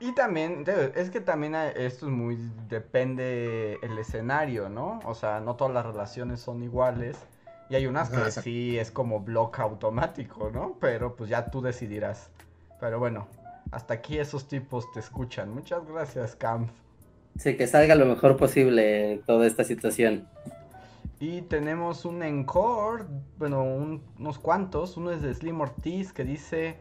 Y también, es que también esto es muy, depende el escenario, ¿no? O sea, no todas las relaciones son iguales. Y hay unas que sí es como bloque automático, ¿no? Pero pues ya tú decidirás. Pero bueno, hasta aquí esos tipos te escuchan. Muchas gracias, Camp. Sí, que salga lo mejor posible toda esta situación. Y tenemos un encore, bueno, unos cuantos. Uno es de Slim Ortiz que dice: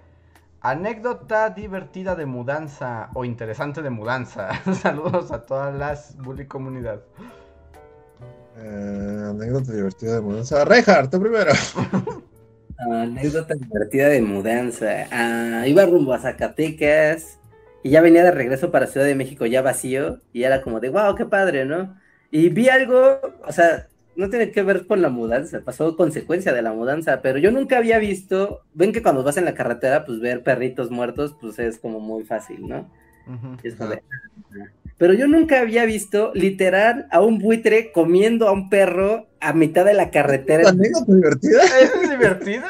Anécdota divertida de mudanza o interesante de mudanza. [laughs] Saludos a todas las bully comunidad. Eh, anécdota divertida de mudanza. Reinhardt, tú primero. [laughs] Anécdota divertida de mudanza. Ah, iba rumbo a Zacatecas y ya venía de regreso para Ciudad de México ya vacío y era como de, wow, qué padre, ¿no? Y vi algo, o sea, no tiene que ver con la mudanza, pasó consecuencia de la mudanza, pero yo nunca había visto, ven que cuando vas en la carretera, pues ver perritos muertos, pues es como muy fácil, ¿no? es como de, pero yo nunca había visto literal a un buitre comiendo a un perro a mitad de la carretera. ¿Es divertida? ¿Es [laughs] divertida?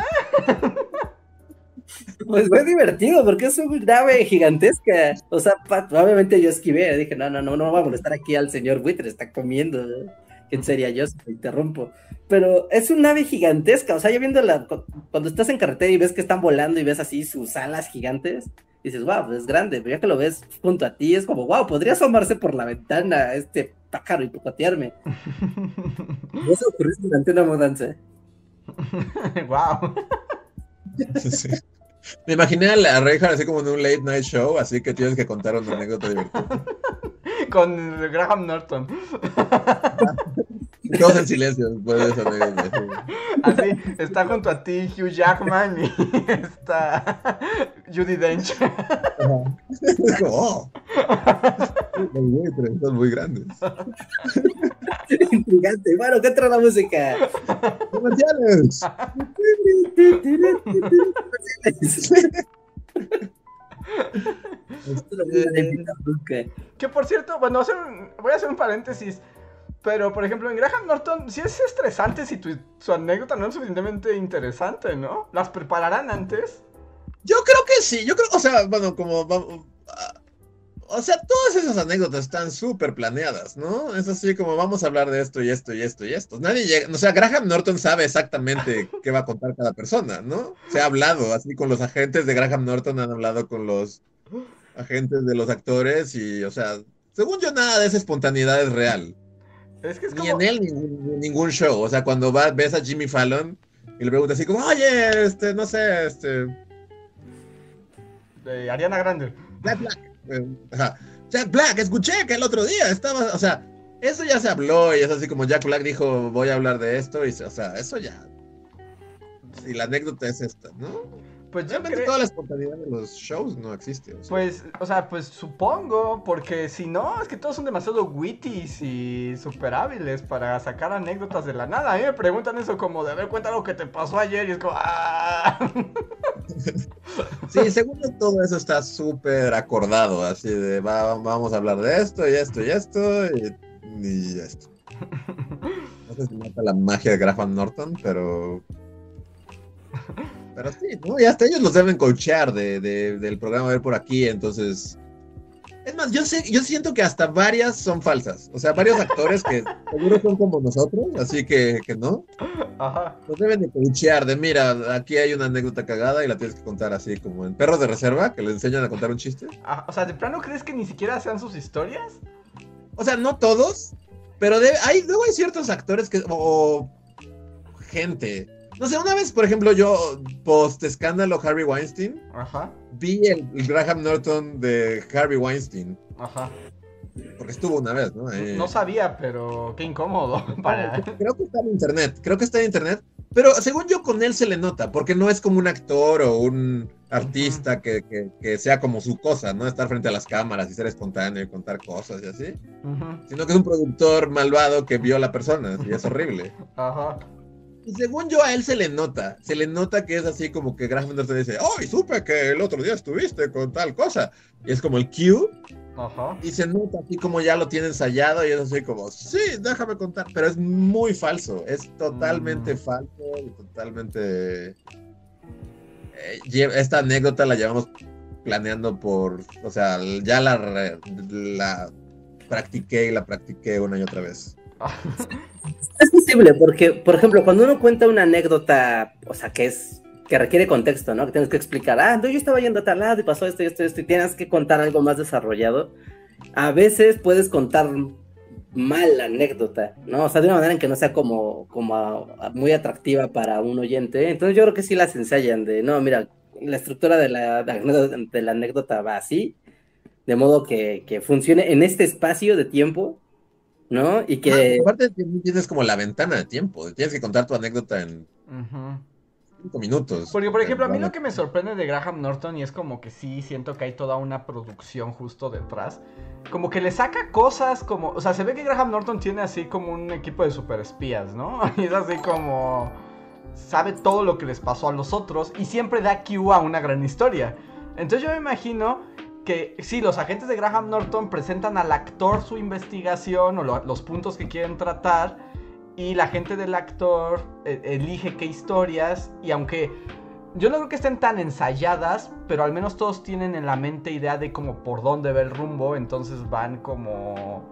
[laughs] Pues fue divertido porque es una nave gigantesca. O sea, obviamente yo esquivé. Dije, no, no, no, no vamos a molestar aquí al señor buitre, está comiendo. ¿Quién sería yo si te interrumpo? Pero es una nave gigantesca. O sea, yo viendo la, cuando estás en carretera y ves que están volando y ves así sus alas gigantes, dices, wow, es grande. Pero ya que lo ves junto a ti, es como, wow, podría asomarse por la ventana este pájaro y picotearme. [laughs] Eso ocurrió durante una mudanza. wow. Me imaginé a la Reinhardt así como en un late night show, así que tienes que contar una anécdota divertida. [laughs] Con Graham Norton. [laughs] Todos en silencio después de anécdota. Así, está junto a ti Hugh Jackman y [laughs] está Judy Dench. oh. Son muy grandes. Intrigante. Bueno, ¿qué trae la música? ¡Comerciales! que por cierto, bueno, voy a hacer un paréntesis. Pero, por ejemplo, en Graham Norton sí es estresante si tu, su anécdota no es suficientemente interesante, ¿no? ¿Las prepararán antes? Yo creo que sí, yo creo, o sea, bueno, como o sea, todas esas anécdotas están súper planeadas, ¿no? Es así como vamos a hablar de esto y esto y esto y esto. Nadie llega, o sea, Graham Norton sabe exactamente qué va a contar cada persona, ¿no? Se ha hablado, así con los agentes de Graham Norton han hablado con los agentes de los actores y, o sea, según yo nada de esa espontaneidad es real. Es que es ni en él ni ningún show, o sea, cuando vas, ves a Jimmy Fallon y le preguntas así como, oye, este, no sé, este... De Ariana Grande. Black Black. Jack Black, escuché que el otro día estaba, o sea, eso ya se habló y es así como Jack Black dijo, voy a hablar de esto, y, o sea, eso ya. Y la anécdota es esta, ¿no? Pues yo Realmente toda la espontaneidad de los shows no existe. Pues, o sea, pues supongo, porque si no, es que todos son demasiado witty y super hábiles para sacar anécdotas de la nada. A mí me preguntan eso como de, a ver, cuenta lo que te pasó ayer y es como, ¡ah! [laughs] Sí, según todo eso está súper acordado, así de, vamos a hablar de esto y esto y esto y, esto. No sé si mata la magia de Graham Norton, pero pero sí, ¿no? Y hasta ellos los deben coachear de, del programa Ver por aquí, entonces. Es más, yo sé, yo siento que hasta varias son falsas. O sea, varios actores que [laughs] seguro son como nosotros, así que, que no. Ajá. Los deben de coachear de mira, aquí hay una anécdota cagada y la tienes que contar así como en perros de reserva, que le enseñan a contar un chiste. Ah, o sea, ¿de plano crees que ni siquiera sean sus historias? O sea, no todos, pero hay, luego hay ciertos actores que. o gente no sé, una vez, por ejemplo, yo, post escándalo Harvey Weinstein, Ajá. Vi el, Graham Norton de Harvey Weinstein. Ajá. Porque estuvo una vez, ¿no? No sabía, pero qué incómodo. [laughs] Creo que está en internet, creo que está en internet. Pero según yo, con él se le nota, porque no es como un actor o un artista que, que, sea como su cosa, ¿no? Estar frente a las cámaras y ser espontáneo y contar cosas y así. Sino que es un productor malvado que viola personas y es horrible. Ajá. Y según yo, a él se le nota. Se le nota que es así como que Graham Norton dice, ¡ay, supe que el otro día estuviste con tal cosa! Y es como el cue. Ajá. Y se nota así como ya lo tiene ensayado y es así como, sí, déjame contar. Pero es muy falso. Es totalmente mm. falso y totalmente. Eh, esta anécdota la llevamos planeando por. O sea, ya la, la practiqué y la practiqué una y otra vez. Es posible, porque, por ejemplo, cuando uno cuenta una anécdota, o sea, que es que requiere contexto, ¿no? Que tienes que explicar, ah, yo estaba yendo a tal lado y pasó esto y esto y esto, y tienes que contar algo más desarrollado. A veces puedes contar mal la anécdota, ¿no? O sea, de una manera en que no sea como, como muy atractiva para un oyente. Entonces yo creo que sí las ensayan de, no, mira, la estructura de la, de la anécdota va así, de modo que, que funcione en este espacio de tiempo ¿no? Y que... aparte tienes como la ventana de tiempo, tienes que contar tu anécdota en cinco minutos. Porque, por ejemplo, a mí lo que me sorprende de Graham Norton, y es como que sí siento que hay toda una producción justo detrás, como que le saca cosas como, o sea, se ve que Graham Norton tiene así como un equipo de super espías, ¿no? [laughs] Y es así como... Sabe todo lo que les pasó a los otros y siempre da cue a una gran historia. Entonces yo me imagino que sí, los agentes de Graham Norton presentan al actor su investigación o los puntos que quieren tratar y la gente del actor eh, elige qué historias y aunque yo no creo que estén tan ensayadas, pero al menos todos tienen en la mente idea de como por dónde va el rumbo, entonces van como...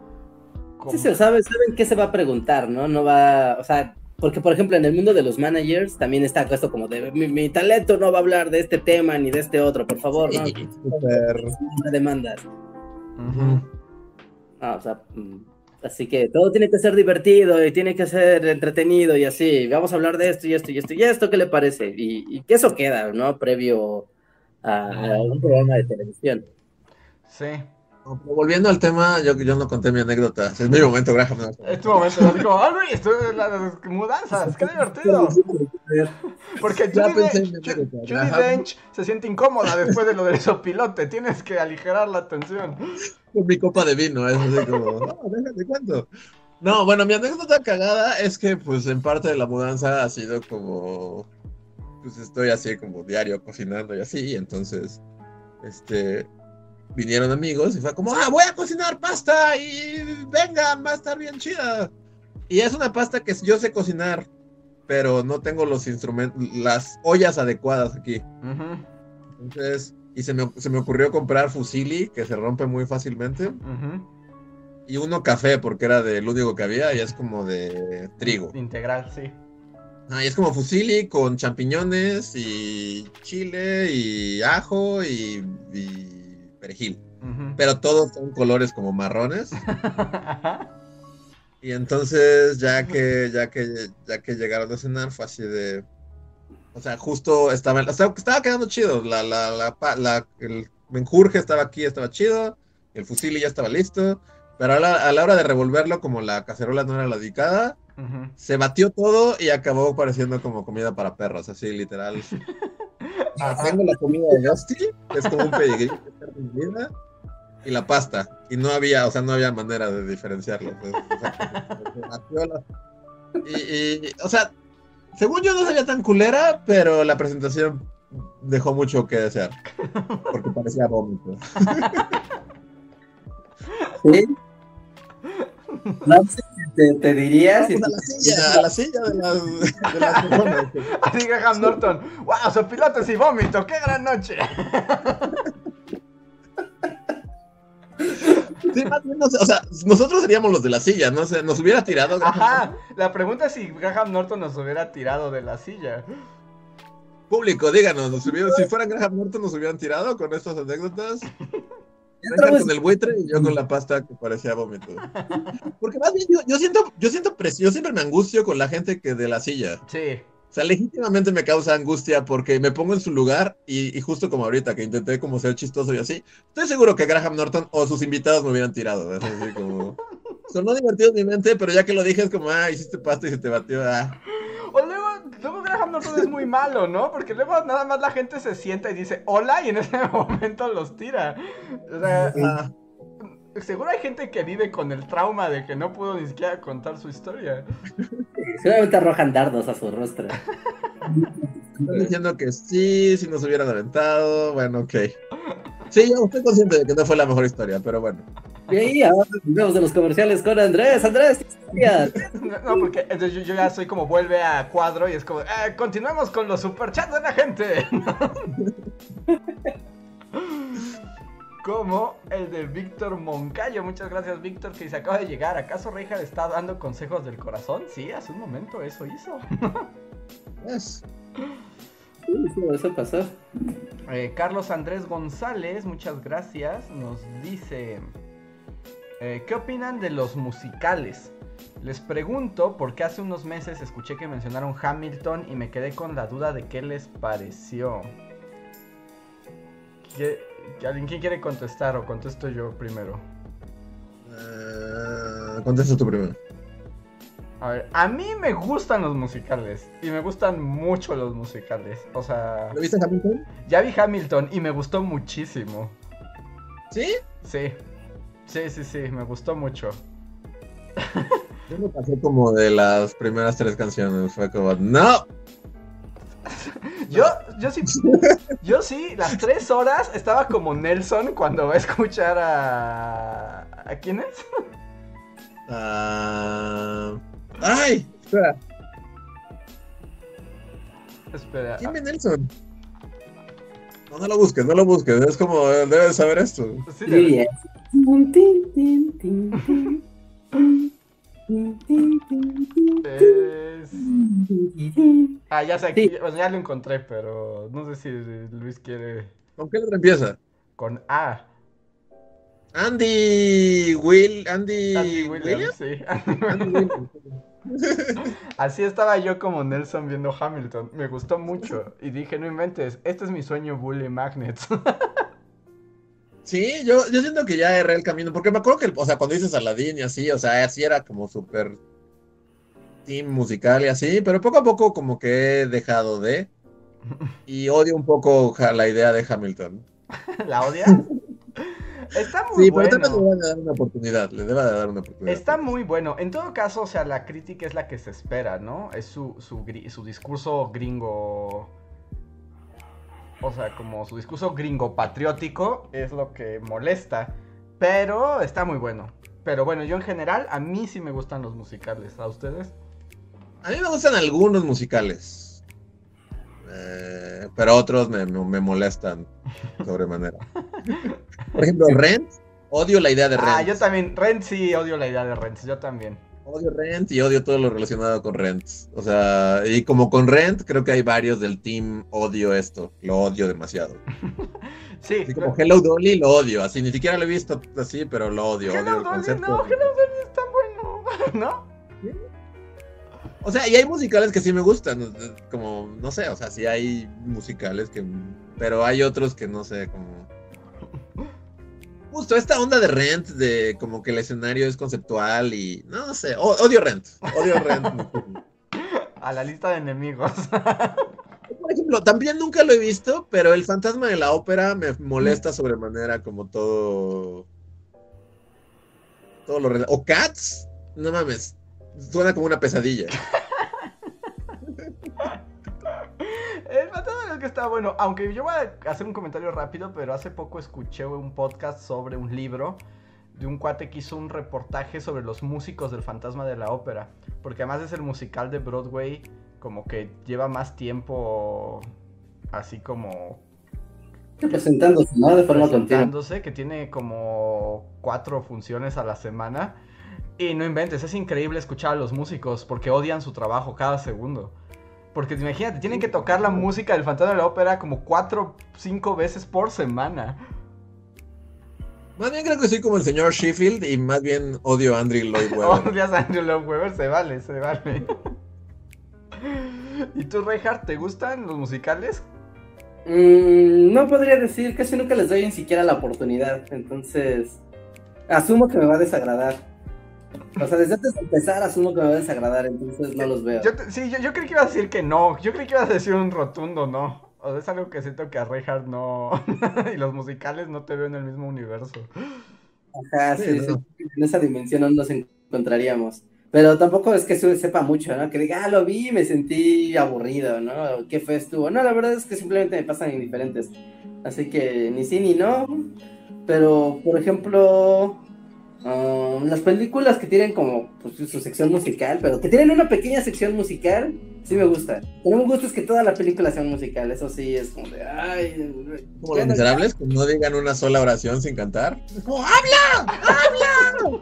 como- Sí, sí, saben, saben qué se va a preguntar, ¿no? No va, o sea, porque por ejemplo en el mundo de los managers también está esto como de mi, mi talento no va a hablar de este tema ni de este otro, por favor, no, no demandas. Ah, o sea, mm, así que todo tiene que ser divertido y tiene que ser entretenido y así. Vamos a hablar de esto y esto y esto y esto, ¿qué le parece? Y, y que eso queda, ¿no? Previo a, a un programa de televisión. Sí. Volviendo al tema, yo, yo no conté mi anécdota. Es mi momento, Graham. Es tu momento, así como, ¡ay, güey! Esto es las mudanzas, qué divertido. Porque Judy, pensé en Den- mi Ju- anécdota, Judy. Dench se siente incómoda después de lo del sopilote. Tienes que aligerar la tensión. Con mi copa de vino, es así como, no, déjate cuento. No, bueno, mi anécdota cagada es que, pues, en parte de la mudanza ha sido como, pues, estoy así como diario cocinando y así, y entonces, este, vinieron amigos y fue como, ah, voy a cocinar pasta y vengan, va a estar bien chida. Y es una pasta que yo sé cocinar, pero no tengo los instrumentos, las ollas adecuadas aquí. Entonces, y se me, se me ocurrió comprar fusili, que se rompe muy fácilmente. ujú. Y uno café, porque era del único que había, y es como de trigo. Integral, sí. Ah, y es como fusili con champiñones y chile y ajo y, y perejil. Ujú. Pero todos son colores como marrones. [laughs] Y entonces, ya que, ya que, ya que llegaron a cenar, fue así de. O sea, justo estaba, estaba, estaba quedando chido. La, la, la, la- el menjurje estaba aquí, estaba chido. El fusili ya estaba listo. Pero a la, a la hora de revolverlo, como la cacerola no era la dedicada, Ujú. se batió todo y acabó pareciendo como comida para perros, así literal. [laughs] [laughs] Tengo la comida de Dusty, es como un pedigrí y la pasta. Y no había, o sea, no había manera de diferenciarlo. pues, o sea, y, o sea, según yo no sabía tan culera, pero la presentación dejó mucho que desear. Porque parecía vómito. [laughs] ¿Sí? [laughs] Te, te diría si a la silla, a la silla de las, de las [laughs] personas. Así Graham Norton. ¡Wow! Sopilotes y vómito. ¡Qué gran noche! Sí, más bien, o sea, nosotros seríamos los de la silla, no sé, nos hubiera tirado. Ajá. La pregunta es si Graham Norton nos hubiera tirado de la silla. Público, díganos, nos hubieran- si fueran Graham Norton nos hubieran tirado con estas anécdotas. Entramos- con el buitre y yo con la pasta que parecía vómito. [laughs] Porque más bien yo, yo siento, yo siento presión, yo siempre me angustio con la gente que de la silla. Sí. O sea, legítimamente me causa angustia porque me pongo en su lugar y, y justo como ahorita que intenté como ser chistoso y así, estoy seguro que Graham Norton o sus invitados me hubieran tirado. Es así como... Sonó divertido en mi mente, pero ya que lo dije es como, ah, hiciste pasta y se te batió. Ah. Luego Graham Norton es muy malo, ¿no? Porque luego nada más la gente se sienta y dice hola y en ese [laughs] momento los tira. O sea, Ah. seguro hay gente que vive con el trauma de que no pudo ni siquiera contar su historia. Seguramente arrojan dardos a su rostro. Están diciendo que sí, si nos hubieran aventado, bueno, ok. Sí, yo estoy consciente de que no fue la mejor historia, pero bueno. Y ahí ahora vemos de los comerciales con Andrés. Andrés, ¿qué historias? [laughs] No, porque entonces yo, yo ya soy como vuelve a cuadro y es como, eh, continuemos con los superchats de la gente. [laughs] Como el de Víctor Moncayo. Muchas gracias, Víctor, que se acaba de llegar. ¿Acaso Reija le está dando consejos del corazón? Sí, hace un momento eso hizo. [laughs] Yes. Eso pasó. Eh, Carlos Andrés González, muchas gracias. Nos dice: eh, ¿Qué opinan de los musicales? Les pregunto porque hace unos meses escuché que mencionaron Hamilton y me quedé con la duda de qué les pareció. ¿Qué- ¿Alguien quién quiere contestar o contesto yo primero? Eh, contesta tú primero. A ver, a mí me gustan los musicales y me gustan mucho los musicales. O sea, ¿Lo viste Hamilton? ya vi Hamilton y me gustó muchísimo. ¿Sí? Sí, sí, sí, sí, me gustó mucho. Yo me pasé como de las primeras tres canciones. Fue como, no. Yo, yo sí, yo sí, las tres horas estaba como Nelson cuando va a escuchar a... ¿A quién es? Ah, ¡Ay! Espera. Espera. ¿Quién es Nelson? No, no lo busques, no lo busques. Es como, eh, debes saber esto. Sí, Sí, de- bien. Tin, tin, tin, tin, tin. Tin, tin, tin, tin, es-. Ah, ya sé, Sí. aquí- bueno, ya lo encontré, pero no sé si Luis quiere ¿Con qué letra empieza? con A. Andy Will, Andy, Andy Williams, Williams. sí. Andy Williams. [laughs] Así estaba yo como Nelson viendo Hamilton. Me gustó mucho. Y dije, no inventes, este es mi sueño Bully Magnets. [laughs] Sí, yo, yo siento que ya erré el camino, porque me acuerdo que, o sea, cuando dices Aladdin y así, o sea, así era como súper team musical y así, pero poco a poco como que he dejado de, [laughs] y odio un poco la idea de Hamilton. ¿La odias? Está muy Sí, pero también le bueno. debe de dar una oportunidad, le debe de dar una oportunidad. Está muy bueno. En todo caso, o sea, la crítica es la que se espera, ¿no? Es su, su, su discurso gringo. O sea, como su discurso gringo patriótico es lo que molesta. Pero está muy bueno. Pero bueno, yo en general, a mí sí me gustan los musicales. ¿A ustedes? A mí me gustan algunos musicales, eh, pero otros me, me- molestan sobremanera. Por ejemplo, Rent, odio la idea de Rent. Ah, yo también. Rent sí odio la idea de Rent. Yo también. Odio Rent y odio todo lo relacionado con Rent. O sea, y como con Rent, creo que hay varios del team odio esto. Lo odio demasiado. [laughs] Sí. Así como Hello Dolly lo odio. Así ni siquiera lo he visto así, pero lo odio. odio Hello el Dolly, concepto. no, Hello Dolly está bueno. [laughs] ¿No? O sea, y hay musicales que sí me gustan. Como, no sé, o sea, sí hay musicales que. Pero hay otros que no sé, como. Justo esta onda de Rent, de como que el escenario es conceptual y. No sé, o- odio Rent. Odio Rent. [laughs] A la lista de enemigos. [laughs] Por ejemplo, también nunca lo he visto, pero el fantasma de la ópera me molesta sobremanera como todo. Todo lo O Cats, no mames. Suena como una pesadilla. El fantasma es que está bueno. Aunque yo voy a hacer un comentario rápido, pero hace poco escuché un podcast sobre un libro de un cuate que hizo un reportaje sobre los músicos del fantasma de la ópera. Porque además es el musical de Broadway, como que lleva más tiempo así como Presentándose, ¿no? De forma continua. presentándose, que tiene como cuatro funciones a la semana. Y no inventes, es increíble escuchar a los músicos porque odian su trabajo cada segundo. Porque imagínate, tienen que tocar la música del Fantasma de la Ópera como cuatro, cinco veces por semana. Más bien creo que soy como el señor Sheffield y más bien odio a Andrew Lloyd Webber. [laughs] Odias a Andrew Lloyd Webber, se vale, se vale. [laughs] ¿Y tú, Reinhardt, te gustan los musicales? Mm, no podría decir, casi nunca les doy ni siquiera la oportunidad, entonces asumo que me va a desagradar. O sea, desde antes de empezar asumo que me va a desagradar, entonces no los veo. Yo te- sí, yo, yo creí que ibas a decir que no. Yo creí que ibas a decir un rotundo no. O sea, es algo que siento que a Reinhardt no. [laughs] y los musicales no te veo en el mismo universo. Ajá, sí, Sí, en esa dimensión no nos encontraríamos. Pero tampoco es que se- sepa mucho, ¿no? Que diga, ah, lo vi y me sentí aburrido, ¿no? ¿Qué fue estuvo? No, la verdad es que simplemente me pasan indiferentes. Así que ni sí ni no. Pero, por ejemplo, um, las películas que tienen como pues, su sección musical, pero que tienen una pequeña sección musical, sí me gusta. Pero no me gusta es que toda la película sea musical. Eso sí es como de, ay, Como los miserables, que no digan una sola oración sin cantar. Es como, ¡habla! ¡habla! [laughs]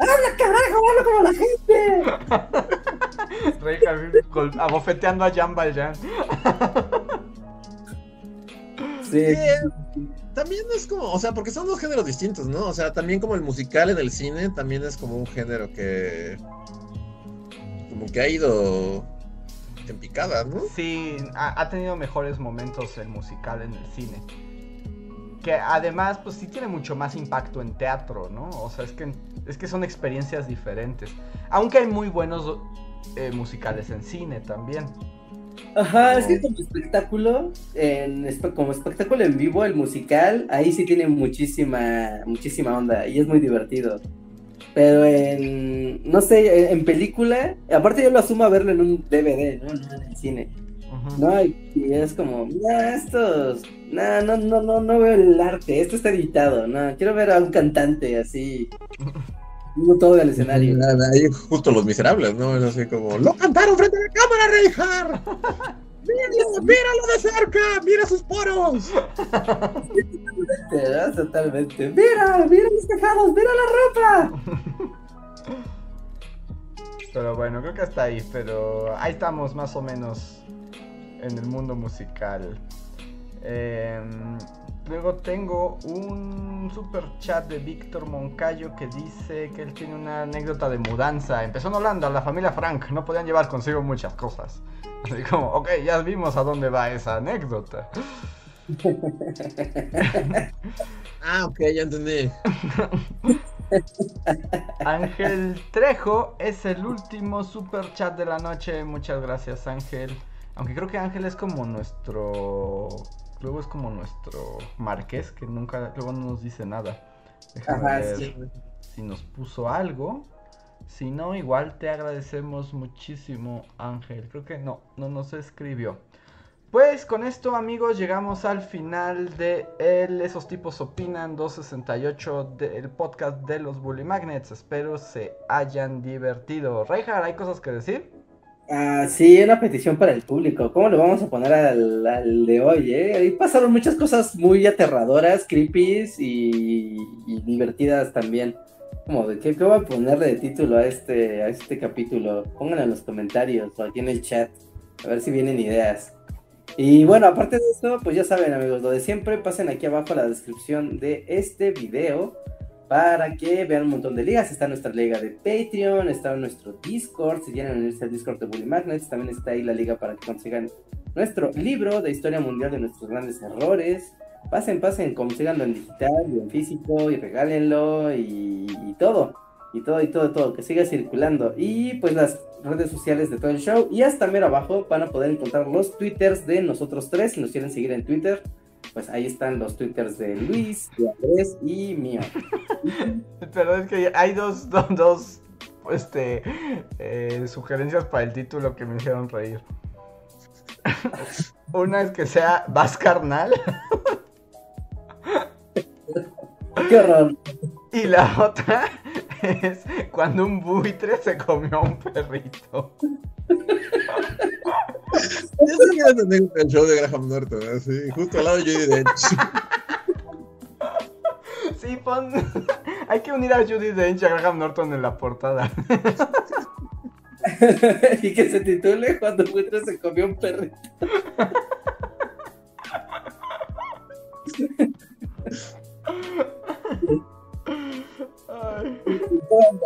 ¡habla carajo, habla como la gente! [laughs] Reinhardt gol- abofeteando a Jan Valjean. Sí. Eh, también es como, o sea, porque son dos géneros distintos, ¿no? O sea, también como el musical en el cine, también es como un género que. como que ha ido en picada, ¿no? Sí, ha, tenido mejores momentos el musical en el cine. Que además, pues sí tiene mucho más impacto en teatro, ¿no? O sea, es que, es que son experiencias diferentes. Aunque hay muy buenos eh, musicales en cine también. Ajá, es que como espectáculo, en como espectáculo en vivo, el musical, ahí sí tiene muchísima, muchísima onda y es muy divertido. Pero en, no sé, en, película, aparte yo lo asumo a verlo en un DVD, ¿no? No en el cine. No, y, es como, no, estos, no, no, no, no, no veo el arte, esto está editado, no, quiero ver a un cantante así, [laughs] no todo el escenario. [laughs] Ahí justo los miserables, ¿no? Es así como, ¡lo cantaron frente a la cámara, Reinhardt! [laughs] ¡Míralo, míralo de cerca! ¡Mira sus poros! Te das totalmente. ¡Mira! ¡Mira mis tejados! ¡Mira la ropa! Pero bueno, creo que hasta ahí. Pero ahí estamos más o menos en el mundo musical. Em, luego tengo un super chat de Víctor Moncayo que dice que él tiene una anécdota de mudanza. Empezó en Holanda, la familia Frank, no podían llevar consigo muchas cosas. Así como, ok, ya vimos a dónde va esa anécdota. [laughs] Ah, ok, ya entendí. [laughs] Ángel Trejo es el último super chat de la noche. Muchas gracias, Ángel. Aunque creo que Ángel es como nuestro. Luego es como nuestro marqués, que nunca. Luego no nos dice nada. Déjame Ajá, ver sí. si nos puso algo. Si no, igual te agradecemos muchísimo, Ángel. Creo que no, no nos escribió. Pues con esto, amigos, llegamos al final de el Esos tipos opinan 268 del podcast de los Bully Magnets. Espero se hayan divertido. Reinhard, ¿hay cosas que decir? Ah, sí, una petición para el público. ¿Cómo le vamos a poner al, al de hoy, eh? Ahí pasaron muchas cosas muy aterradoras, creepy y, y divertidas también. Como qué, qué voy a ponerle de título a este, a este capítulo. Pónganlo en los comentarios o aquí en el chat. A ver si vienen ideas. Y bueno, aparte de esto, pues ya saben amigos, lo de siempre, pasen aquí abajo a la descripción de este video para que vean un montón de ligas. Está nuestra liga de Patreon, está nuestro Discord, si quieren unirse al Discord de Bully Magnets, también está ahí la liga para que consigan nuestro libro de historia mundial de nuestros grandes errores. Pasen, pasen, consíganlo en digital y en físico y regálenlo y, y todo. Y todo, y todo, todo, que siga circulando. Y pues las redes sociales de todo el show. Y hasta mero abajo van a poder encontrar los twitters de nosotros tres. Si nos quieren seguir en Twitter, pues ahí están los twitters de Luis, de Andrés y mío. [laughs] Pero es que hay dos, dos, dos este, eh, sugerencias para el título que me hicieron reír. [laughs] Una es que sea Vas Carnal [laughs] ¡Qué horror! Y la [laughs] otra es cuando un buitre se comió a un perrito. Yo esa anécdota del show de Graham Norton, así, justo al lado de Judy Dench. Sí, pon... [laughs] Hay que unir a Judy Dench y a Graham Norton en la portada. [laughs] y que se titule Cuando Buitre se comió un perrito.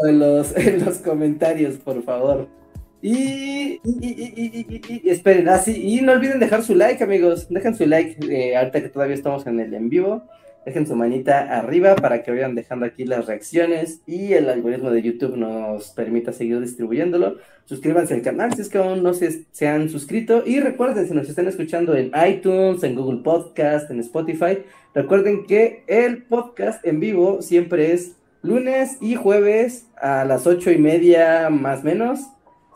En los, [laughs] en los comentarios, por favor. Y, esperen, así, y no olviden dejar su like, amigos. Dejen su like, eh, ahorita que todavía estamos en el en vivo. Dejen su manita arriba para que vayan dejando aquí las reacciones y el algoritmo de YouTube nos permita seguir distribuyéndolo. Suscríbanse al canal si es que aún no se, se han suscrito. Y recuerden, si nos están escuchando en iTunes, en Google Podcast, en Spotify, recuerden que el podcast en vivo siempre es lunes y jueves a las ocho y media más menos,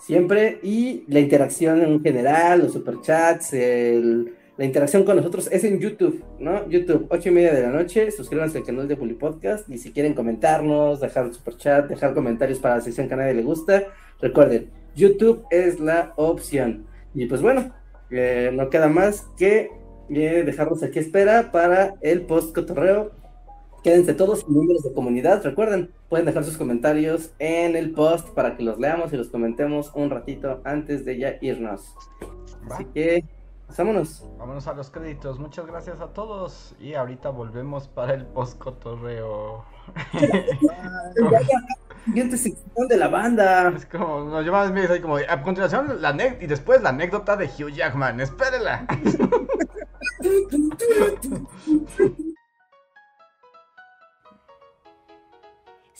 siempre, y la interacción en general, los superchats, el- la interacción con nosotros es en YouTube, ¿no? YouTube, ocho y media de la noche, suscríbanse al canal de Bully Podcast, y si quieren comentarnos, dejar superchat, dejar comentarios para la sección que a nadie le gusta, recuerden, YouTube es la opción. Y pues bueno, eh, no queda más que eh, dejarlos aquí espera para el post cotorreo Quédense todos miembros de comunidad. Recuerden, pueden dejar sus comentarios en el post para que los leamos y los comentemos un ratito antes de ya irnos. Va. Así que, pasámonos. Vámonos a los créditos. Muchas gracias a todos. Y ahorita volvemos para el post-cotorreo. [laughs] Siguiente sección de la banda. Es como, nos llevamos ahí como, a continuación la y después la anécdota de Hugh Jackman. Espérela. [laughs]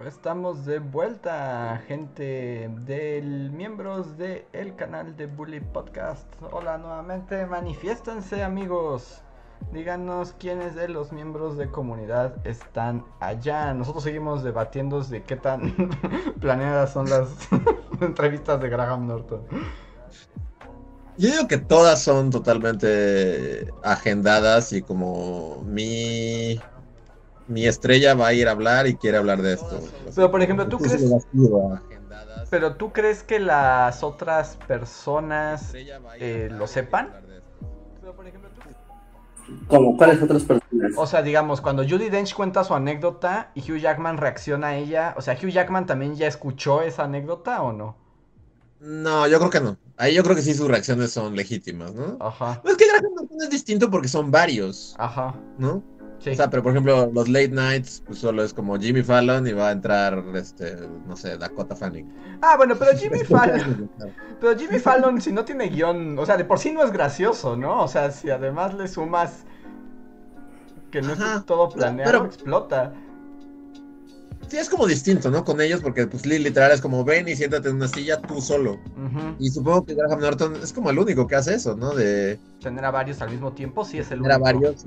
Estamos de vuelta, gente del miembros del el canal de Bully Podcast. Hola nuevamente, manifiéstense amigos. Díganos quiénes de los miembros de comunidad están allá. Nosotros seguimos debatiendo de qué tan [laughs] planeadas son las [laughs] entrevistas de Graham Norton. Yo digo que todas son totalmente agendadas y como mi mi estrella va a ir a hablar y quiere hablar de esto. Pero por ejemplo, ¿tú crees Pero tú crees que las otras personas eh, lo sepan? ¿Cómo? ¿Cuáles otras personas? O sea, digamos, cuando Judy Dench cuenta su anécdota y Hugh Jackman reacciona a ella, o sea, ¿Hugh Jackman también ya escuchó esa anécdota o no? No, yo creo que no. Ahí yo creo que sí sus reacciones son legítimas, ¿no? Ajá. es que Graham es distinto porque son varios. Ajá. ¿No? O sea, pero por ejemplo, los late nights, pues solo es como Jimmy Fallon y va a entrar, este, no sé, Dakota Fanning. Ah, bueno, pero Jimmy [laughs] Fallon. pero Jimmy Fallon, si no tiene guion, o sea, de por sí no es gracioso, ¿no? O sea, si además le sumas que no es todo planeado, pero... explota sí es como distinto, ¿no? Con ellos, porque pues literal es como ven y siéntate en una silla tú solo. Y supongo que Graham Norton es como el único que hace eso, ¿no? De tener a varios al mismo tiempo, sí es el tener único. a varios.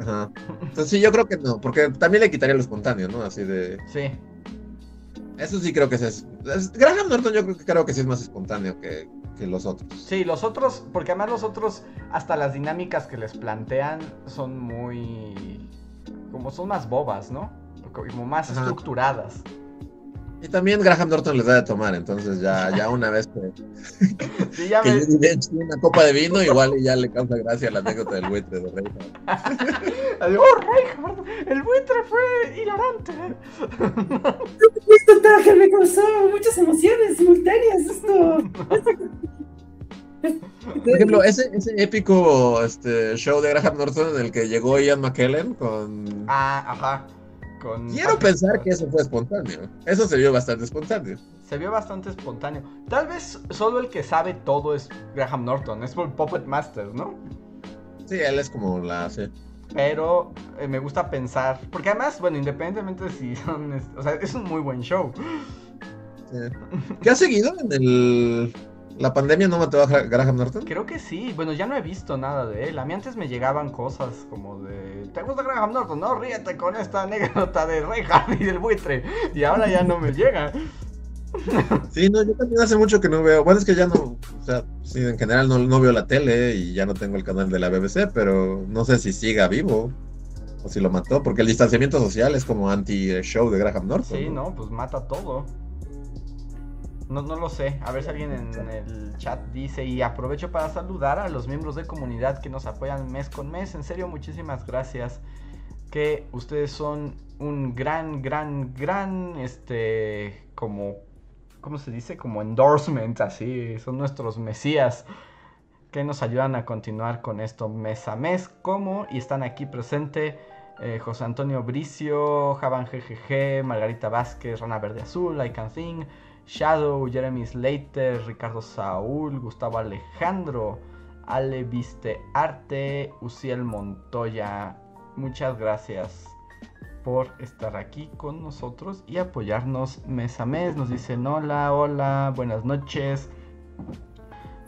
Ajá. Entonces sí, yo creo que no, porque también le quitaría lo espontáneo, ¿no? Así de. Sí. Eso sí creo que es, Graham Norton yo creo que, creo que sí es más espontáneo que, que los otros. Sí, los otros, porque además los otros, hasta las dinámicas que les plantean son muy... como son más bobas, ¿no? Como más estructuradas. Y también Graham Norton les da de tomar, entonces ya, ya [laughs] una vez que, sí, ya me... una copa de vino, igual ya le causa gracia la anécdota del buitre de Reinhardt. [laughs] ¡Oh, Reinhardt! ¡El buitre fue hilarante! Esto traje me causó muchas emociones simultáneas, esto... Por ejemplo, ese, ese épico este, show de Graham Norton en el que llegó Ian McKellen con... Ah, ajá Quiero pensar que eso fue espontáneo. Eso se vio bastante espontáneo. Se vio bastante espontáneo. Tal vez solo el que sabe todo es Graham Norton, es por Puppet Master, ¿no? Sí, él es como la... Pero eh, me gusta pensar, porque además, bueno, independientemente de si son... O sea, es un muy buen show. ¿Qué ha seguido en el ¿La pandemia no mató a Graham Norton? Creo que sí. Bueno, ya no he visto nada de él. A mí antes me llegaban cosas como de. ¿Te gusta Graham Norton? No, ríete con esta anécdota de Reinhardt y del buitre. Y ahora ya no me llega. Sí, no, yo también hace mucho que no veo. Bueno, es que ya no. O sea, sí, en general no, no veo la tele y ya no tengo el canal de la BBC, pero no sé si siga vivo o si lo mató, porque el distanciamiento social es como anti-show de Graham Norton. Sí, no, pues mata todo. No, no lo sé. A ver si alguien en el chat dice. Y aprovecho para saludar a los miembros de comunidad que nos apoyan mes con mes. En serio, muchísimas gracias. Que ustedes son un gran, gran, gran, este, como, ¿cómo se dice? Como endorsement, así. Son nuestros mesías que nos ayudan a continuar con esto mes a mes. Como, y están aquí presente. Eh, José Antonio Bricio, Javan GGG, Margarita Vázquez, Rana Verde Azul, I Can Sing, Shadow, Jeremy Slater, Ricardo Saúl, Gustavo Alejandro, Ale Viste Arte, Uciel Montoya. Muchas gracias por estar aquí con nosotros y apoyarnos mes a mes. Nos dicen hola, hola, buenas noches.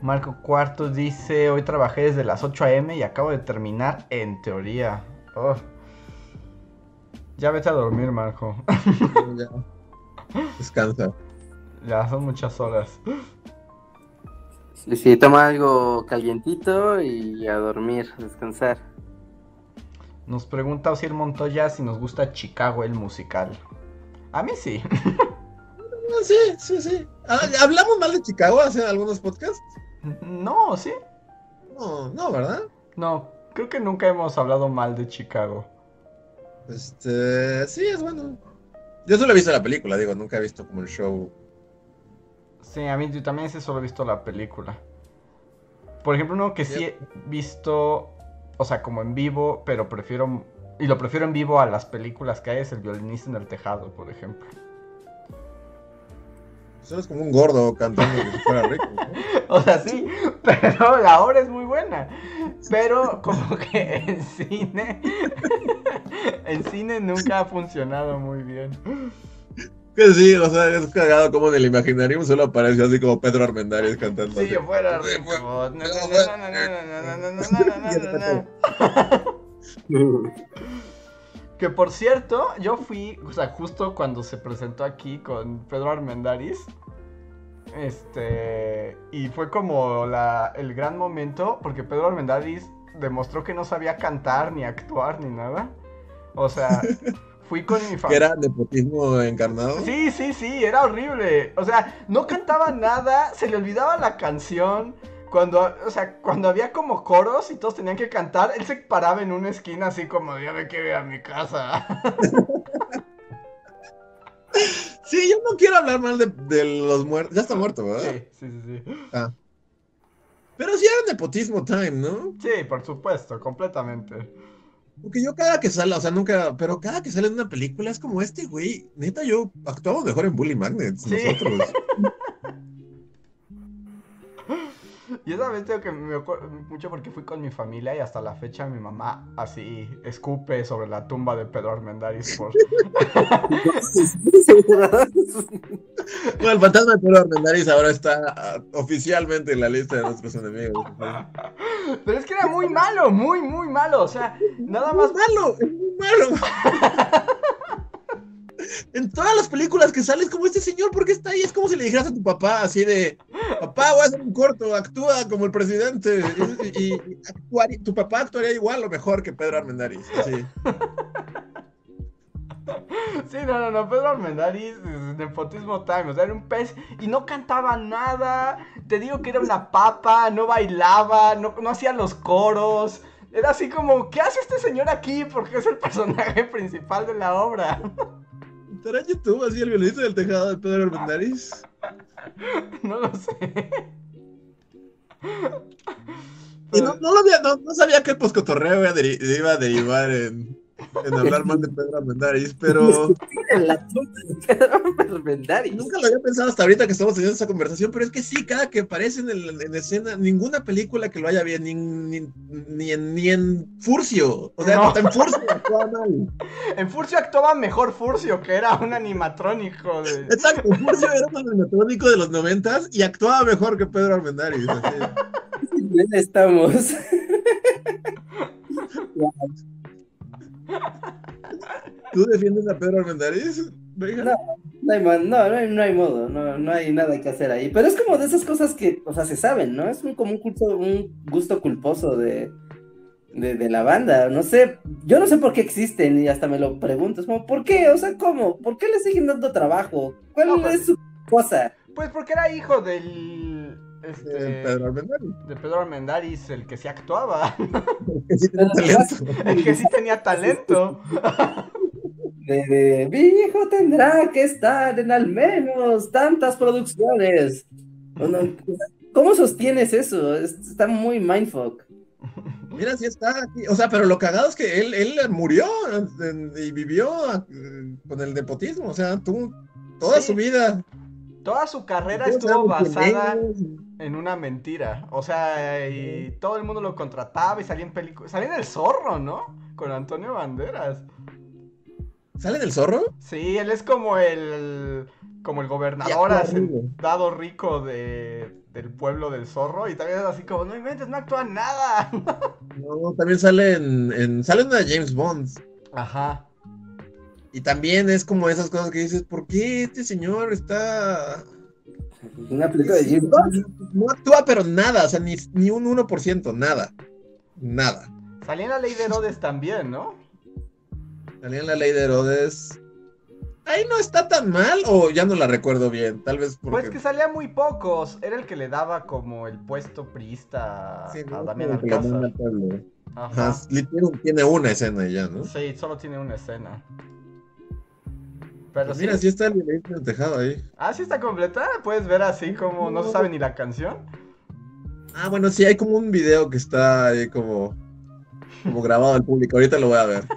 Marco Cuarto dice, hoy trabajé desde las 8 a.m. y acabo de terminar en teoría. Oh. Ya vete a dormir, Marco. [laughs] Descansa. Ya son muchas horas. Sí, sí, toma algo calientito y a dormir, descansar. Nos pregunta Osiel Montoya si nos gusta Chicago el musical. A mí sí. [laughs] Sí, sí, sí. Ah, ¿Hablamos mal de Chicago hace algunos podcasts? No, sí. No, no, ¿verdad? No, creo que nunca hemos hablado mal de Chicago. Este, sí, es bueno. Yo solo he visto la película, digo, nunca he visto como el show Sí, a mí yo también ese solo he visto la película. Por ejemplo, uno que sí he visto, o sea, como en vivo, pero prefiero, y lo prefiero en vivo a las películas que hay, es el violinista en el tejado, por ejemplo. Eso es como un gordo cantando que fuera rico. [laughs] o sea, sí, pero la obra es muy buena. Pero como que en cine, [laughs] en cine nunca ha funcionado muy bien. Que sí, o sea, es cagado como en el Imaginarium solo aparece así como Pedro Armendáriz cantando. Si yo fuera que por cierto, yo fui, o sea, justo cuando se presentó aquí con Pedro Armendáriz, este, y fue como la, el gran momento, porque Pedro Armendáriz demostró que no sabía cantar, ni actuar, ni nada. O sea, fui con mi [laughs] Que familia. era nepotismo encarnado. Sí, sí, sí, era horrible. O sea, no cantaba nada, se le olvidaba la canción. Cuando, o sea, cuando había como coros y todos tenían que cantar, él se paraba en una esquina así como, ya me quiero ir a mi casa. [laughs] Sí, yo no quiero hablar mal de, de los muertos. Ya está muerto, ¿verdad? Sí, sí, sí, sí. Ah. Pero sí era nepotismo time, ¿no? Sí, por supuesto, completamente. Porque yo cada que sale, o sea, nunca, pero cada que sale en una película es como este, güey. Neta, yo actuaba mejor en Bully Magnets, Sí. nosotros. [laughs] Y esa vez tengo que me acuerdo mucho porque fui con mi familia y hasta la fecha mi mamá así escupe sobre la tumba de Pedro Armendáriz por... [laughs] Bueno, el fantasma de Pedro Armendáriz ahora está ah, oficialmente en la lista de nuestros enemigos. Pero es que era muy malo, muy, muy malo. O sea, nada más Es malo, es muy malo. [laughs] En todas las películas que sales como este señor, ¿por qué está ahí? Es como si le dijeras a tu papá así de, papá, voy a hacer un corto, actúa como el presidente. Y, tu papá actuaría igual o mejor que Pedro Armendáriz. Sí, no, no, no, Pedro Armendáriz, nepotismo time, o sea, era un pez y no cantaba nada, te digo que era una papa, no bailaba, no, no hacía los coros, era así como, ¿qué hace este señor aquí? Porque es el personaje principal de la obra. ¿Estará en YouTube así el violinista del tejado de Pedro Armendáriz? [laughs] No lo sé. Y no, no, lo había, no, no sabía que el poscotorreo iba a, deri- iba a derivar en, en hablar mal de Pedro Armendáriz, [laughs] pero... La tumba de Pedro Armendáriz. Nunca lo había pensado hasta ahorita que estamos teniendo esta conversación, pero es que sí, cada que aparece en, el- en escena, ninguna película que lo haya bien, ni, ni, ni en, ni en Furcio, o sea, No. hasta en Furcio actúa mal. En Furcio actuaba mejor Furcio, que era un animatrónico de... Exacto, Furcio era un animatrónico de los noventas y actuaba mejor que Pedro Armendáriz. así. Bien estamos. [laughs] [laughs] ¿Tú defiendes a Pedro Armendáriz? Benja? No. No hay, no, no hay, no hay modo, no, no hay nada que hacer ahí. Pero es como de esas cosas que, o sea, se saben, ¿no? Es un, como un, culto, un gusto culposo de, de, de la banda. No sé, yo no sé por qué existen y hasta me lo pregunto. Es como, ¿por qué? O sea, ¿cómo? ¿Por qué le siguen dando trabajo? ¿Cuál No, pues- es su cosa? Pues porque era hijo del... Este, Pedro Armendáriz. de Pedro Armendáriz, el que sí actuaba, Que sí tiene talento. el que sí tenía talento. De, de, mi hijo tendrá que estar en al menos tantas producciones. ¿Cómo sostienes eso? Es- Está muy mindfuck. Mira, sí está aquí. O sea, pero lo cagado es que él, él murió y vivió con el nepotismo. O sea, tuvo toda Sí. su vida. Toda su carrera estuvo basada. En una mentira. O sea, y todo el mundo lo contrataba y salía en películas. Salía en El Zorro, ¿no? Con Antonio Banderas. ¿Sale del zorro? Sí, él es como el como el gobernador hacendado rico de, del pueblo del zorro y también es así como, no inventes, no actúa nada. [laughs] No, también sale en, en- sale una James Bond. Ajá. Y también es como esas cosas que dices, ¿por qué este señor está... Una película de James Bond. No actúa, pero nada, o sea, ni, ni un 1%, nada. Nada. Salía en la ley de Herodes también, ¿no? Salía en la ley de Herodes. Ahí no está tan mal, o ya no la recuerdo bien, tal vez porque... Pues que salía muy pocos. Era el que le daba como el puesto priista a, Sí, a ¿no? Damián Alcázar. Ajá. Ajá, tiene, una escena ya, ¿no? Sí, solo tiene una escena. Pero Pues sí. mira, sí está el tejado ahí. Ah, sí está completa. Puedes ver así como no se sabe ni la canción. Ah, bueno, sí, hay como un video que está ahí como, como grabado al público. Ahorita lo voy a ver. [laughs]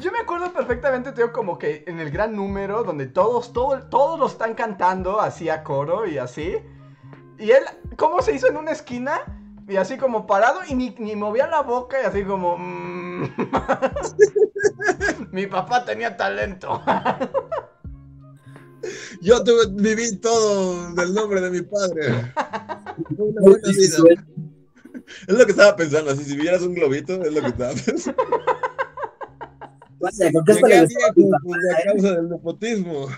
Yo me acuerdo perfectamente, Teo, como que en el gran número, donde todos, todo, todos lo están cantando así a coro y así. Y él, ¿cómo se hizo en una esquina? Y así como parado y ni, ni movía la boca y así como... mm, Mm. [laughs] Mi papá tenía talento. [laughs] Yo tuve, viví todo del nombre de mi padre. [laughs] Una buena vida. Es lo que estaba pensando, así si vieras un globito, es lo que estaba pensando. Vaya, ¿con qué Llegué a viejo, pues, a causa del nepotismo.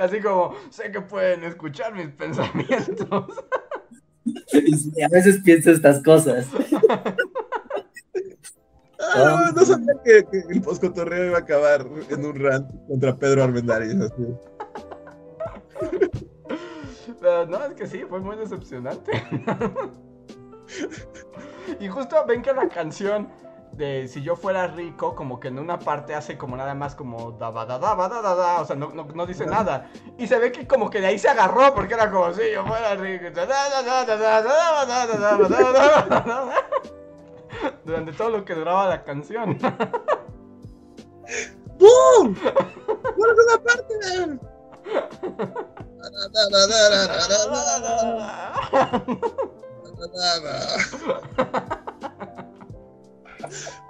Así como, sé que pueden escuchar mis pensamientos. Sí, a veces pienso estas cosas. [laughs] Ah, no, no sabía que, que el postcotorreo iba a acabar en un rant contra Pedro Armendáriz. Así. Pero no, es que sí, fue muy decepcionante. [laughs] y justo ven que la canción de si yo fuera rico, como que en una parte hace como nada más como da da da da da da, o sea, no, no, no dice nada. Y se ve que como que de ahí se agarró porque era como si yo fuera rico. Durante todo lo que duraba la canción. ¡Bum! ¡Por una parte!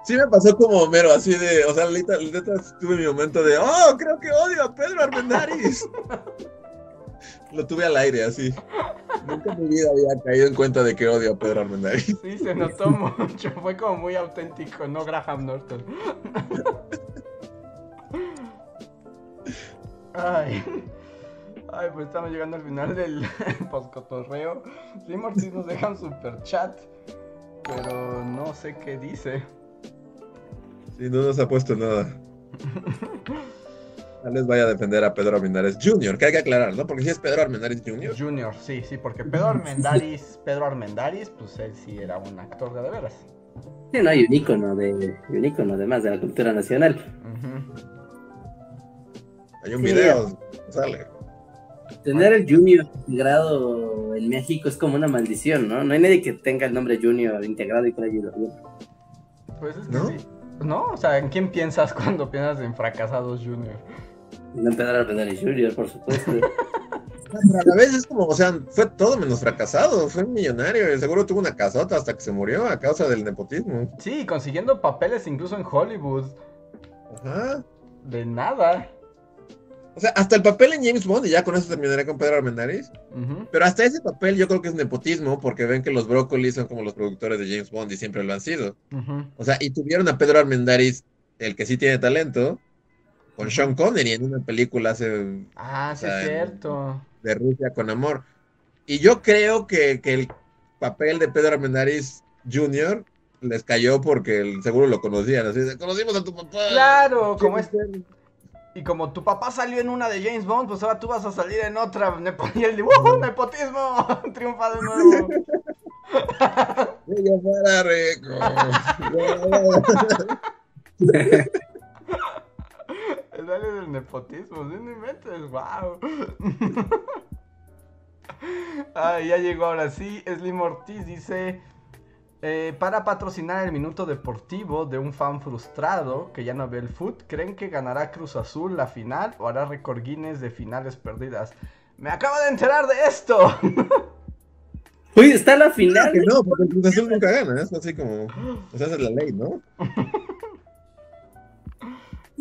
Sí me pasó como Homero, así de, o sea, neta tuve mi momento de, oh, creo que odio a Pedro Armendáriz. [laughs] Lo tuve al aire, así. Nunca en mi vida había caído en cuenta de que odio a Pedro Armendáriz. Sí, se notó mucho. Fue como muy auténtico, no Graham Norton. Ay. Ay, pues estamos llegando al final del [laughs] postcotorreo. Slim Ortiz nos deja un super chat. Pero no sé qué dice. Sí, no nos ha puesto nada. Tal vez vaya a defender a Pedro Armendáriz Jr., que hay que aclarar, ¿no? Porque si es Pedro Armendáriz Jr. Junior, sí, sí, porque Pedro Armendáriz, Pedro Armendáriz, pues él sí era un actor de, de veras. Sí, no hay un ícono de, un ícono además de la cultura nacional. Hay un Sí. video, sale. Tener el Junior integrado en México es como una maldición, ¿no? No hay nadie que tenga el nombre Junior integrado y ido bien. Pues es que ¿No? sí. ¿No? O sea, ¿en quién piensas [laughs] cuando piensas en fracasados Junior? No empezar a aprender el Junior, por supuesto. [laughs] A la vez es como, o sea, fue todo menos fracasado, fue un millonario, y seguro tuvo una casota hasta que se murió a causa del nepotismo. Sí, consiguiendo papeles incluso en Hollywood. Ajá. De nada. O sea, hasta el papel en James Bond, y ya con eso terminaré con Pedro Armendáriz. Pero hasta ese papel yo creo que es nepotismo, porque ven que los Brócolis son como los productores de James Bond y siempre lo han sido. O sea, y tuvieron a Pedro Armendáriz, el que sí tiene talento, con Sean Connery en una película hace Ah, sí, es sea, cierto. de Rusia con amor. Y yo creo que, que el papel de Pedro Armendáriz Jr. les cayó porque el- seguro lo conocían. Así de, conocimos a tu papá. Claro, como es. Y como tu papá salió en una de James Bond, pues ahora tú vas a salir en otra. Y el dibujo, nepotismo, [laughs] triunfa de nuevo. Si yo fuera rico. [laughs] Dale del nepotismo, sí, no inventes, wow. [laughs] Ah, ya llegó ahora sí. Slim Ortiz dice: eh, Para patrocinar el minuto deportivo de un fan frustrado que ya no ve el foot, ¿creen que ganará Cruz Azul la final o hará récord Guinness de finales perdidas? Me acabo de enterar de esto. [laughs] Uy, está la Claro final. que no, porque Cruz Azul nunca gana. Es así como. O sea, esa es la ley, ¿no? [laughs]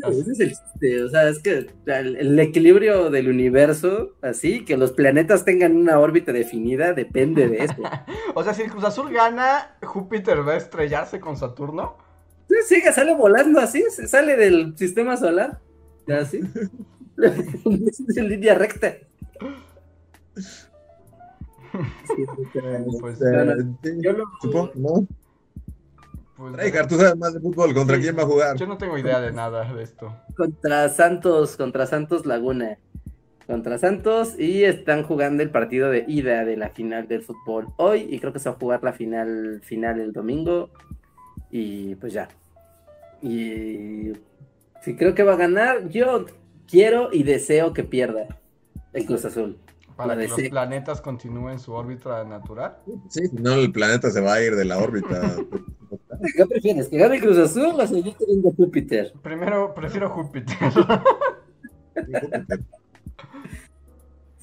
Ese es el chiste, o sea, es que el, el equilibrio del universo, así, que los planetas tengan una órbita definida, depende de eso. [laughs] O sea, si el Cruz Azul gana, Júpiter va a estrellarse con Saturno. Sí, sigue, sale volando así, sale del sistema solar, así. es [laughs] en línea recta. Sí, [laughs] Pues, O sea, no, sí, yo lo- supongo, ¿no? Pues, tú sabes más de fútbol. ¿Contra Sí, quién va a jugar? Yo no tengo idea de nada de esto. contra Santos, contra Santos Laguna. Contra Santos y están jugando el partido de ida de la final del fútbol hoy y creo que se va a jugar la final final el domingo y pues ya. Y si creo que va a ganar, yo quiero y deseo que pierda el Cruz Azul. Para Lo que los planetas continúen su órbita natural. Sí, si no, el planeta se va a ir de la órbita. [laughs] ¿Qué prefieres? ¿Que gane el Cruz Azul o seguir teniendo Júpiter? Primero, prefiero Júpiter.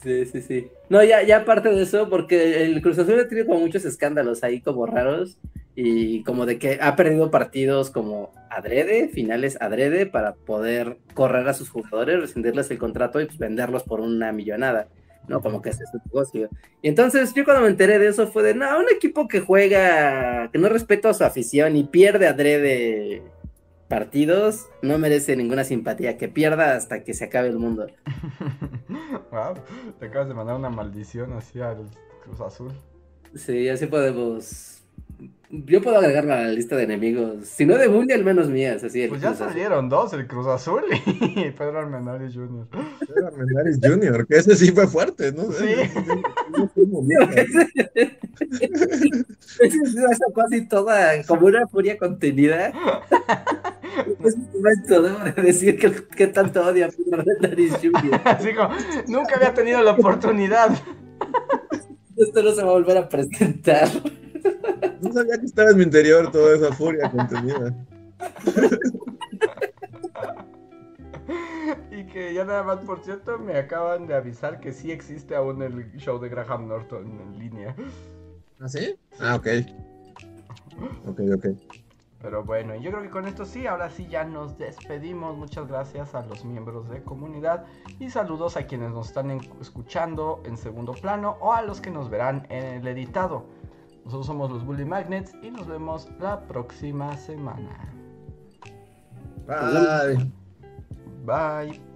Sí, sí, sí. No, ya, ya aparte de eso, porque el Cruz Azul ha tenido como muchos escándalos ahí como raros. y como de que ha perdido partidos como adrede, finales adrede, para poder correr a sus jugadores, rescindirles el contrato y pues, venderlos por una millonada, ¿no? Como que ese es su negocio. Y entonces yo cuando me enteré de eso fue de, no, un equipo que juega, que no respeta a su afición y pierde adrede partidos, no merece ninguna simpatía, que pierda hasta que se acabe el mundo. [laughs] wow, te acabas de mandar una maldición así al Cruz Azul. Sí, así podemos yo puedo agregarme a la lista de enemigos. Si no de Bundy, al menos mías. Así, pues ya salieron dos, el Cruz Azul y [laughs] Pedro Armendáriz Jr. Pedro Armendáriz Jr., que ese sí fue fuerte, ¿no? Sí. es [laughs] casi toda, como una furia contenida. [laughs] Es un momento, debo de decir que, que tanto odia a Pedro Armendáriz Jr. Así como, nunca había tenido la oportunidad. Esto no se va a volver a presentar. No sabía que estaba en mi interior toda esa furia contenida. y que ya nada más, por cierto, me acaban de avisar que sí existe aún el show de Graham Norton en línea. ¿Ah, sí? Ah, ok. Ok, ok. Pero bueno, yo creo que con esto sí, ahora sí ya nos despedimos. Muchas gracias a los miembros de comunidad y saludos a quienes nos están escuchando en segundo plano o a los que nos verán en el editado. Nosotros somos los Bully Magnets y nos vemos la próxima semana. Bye. Bye.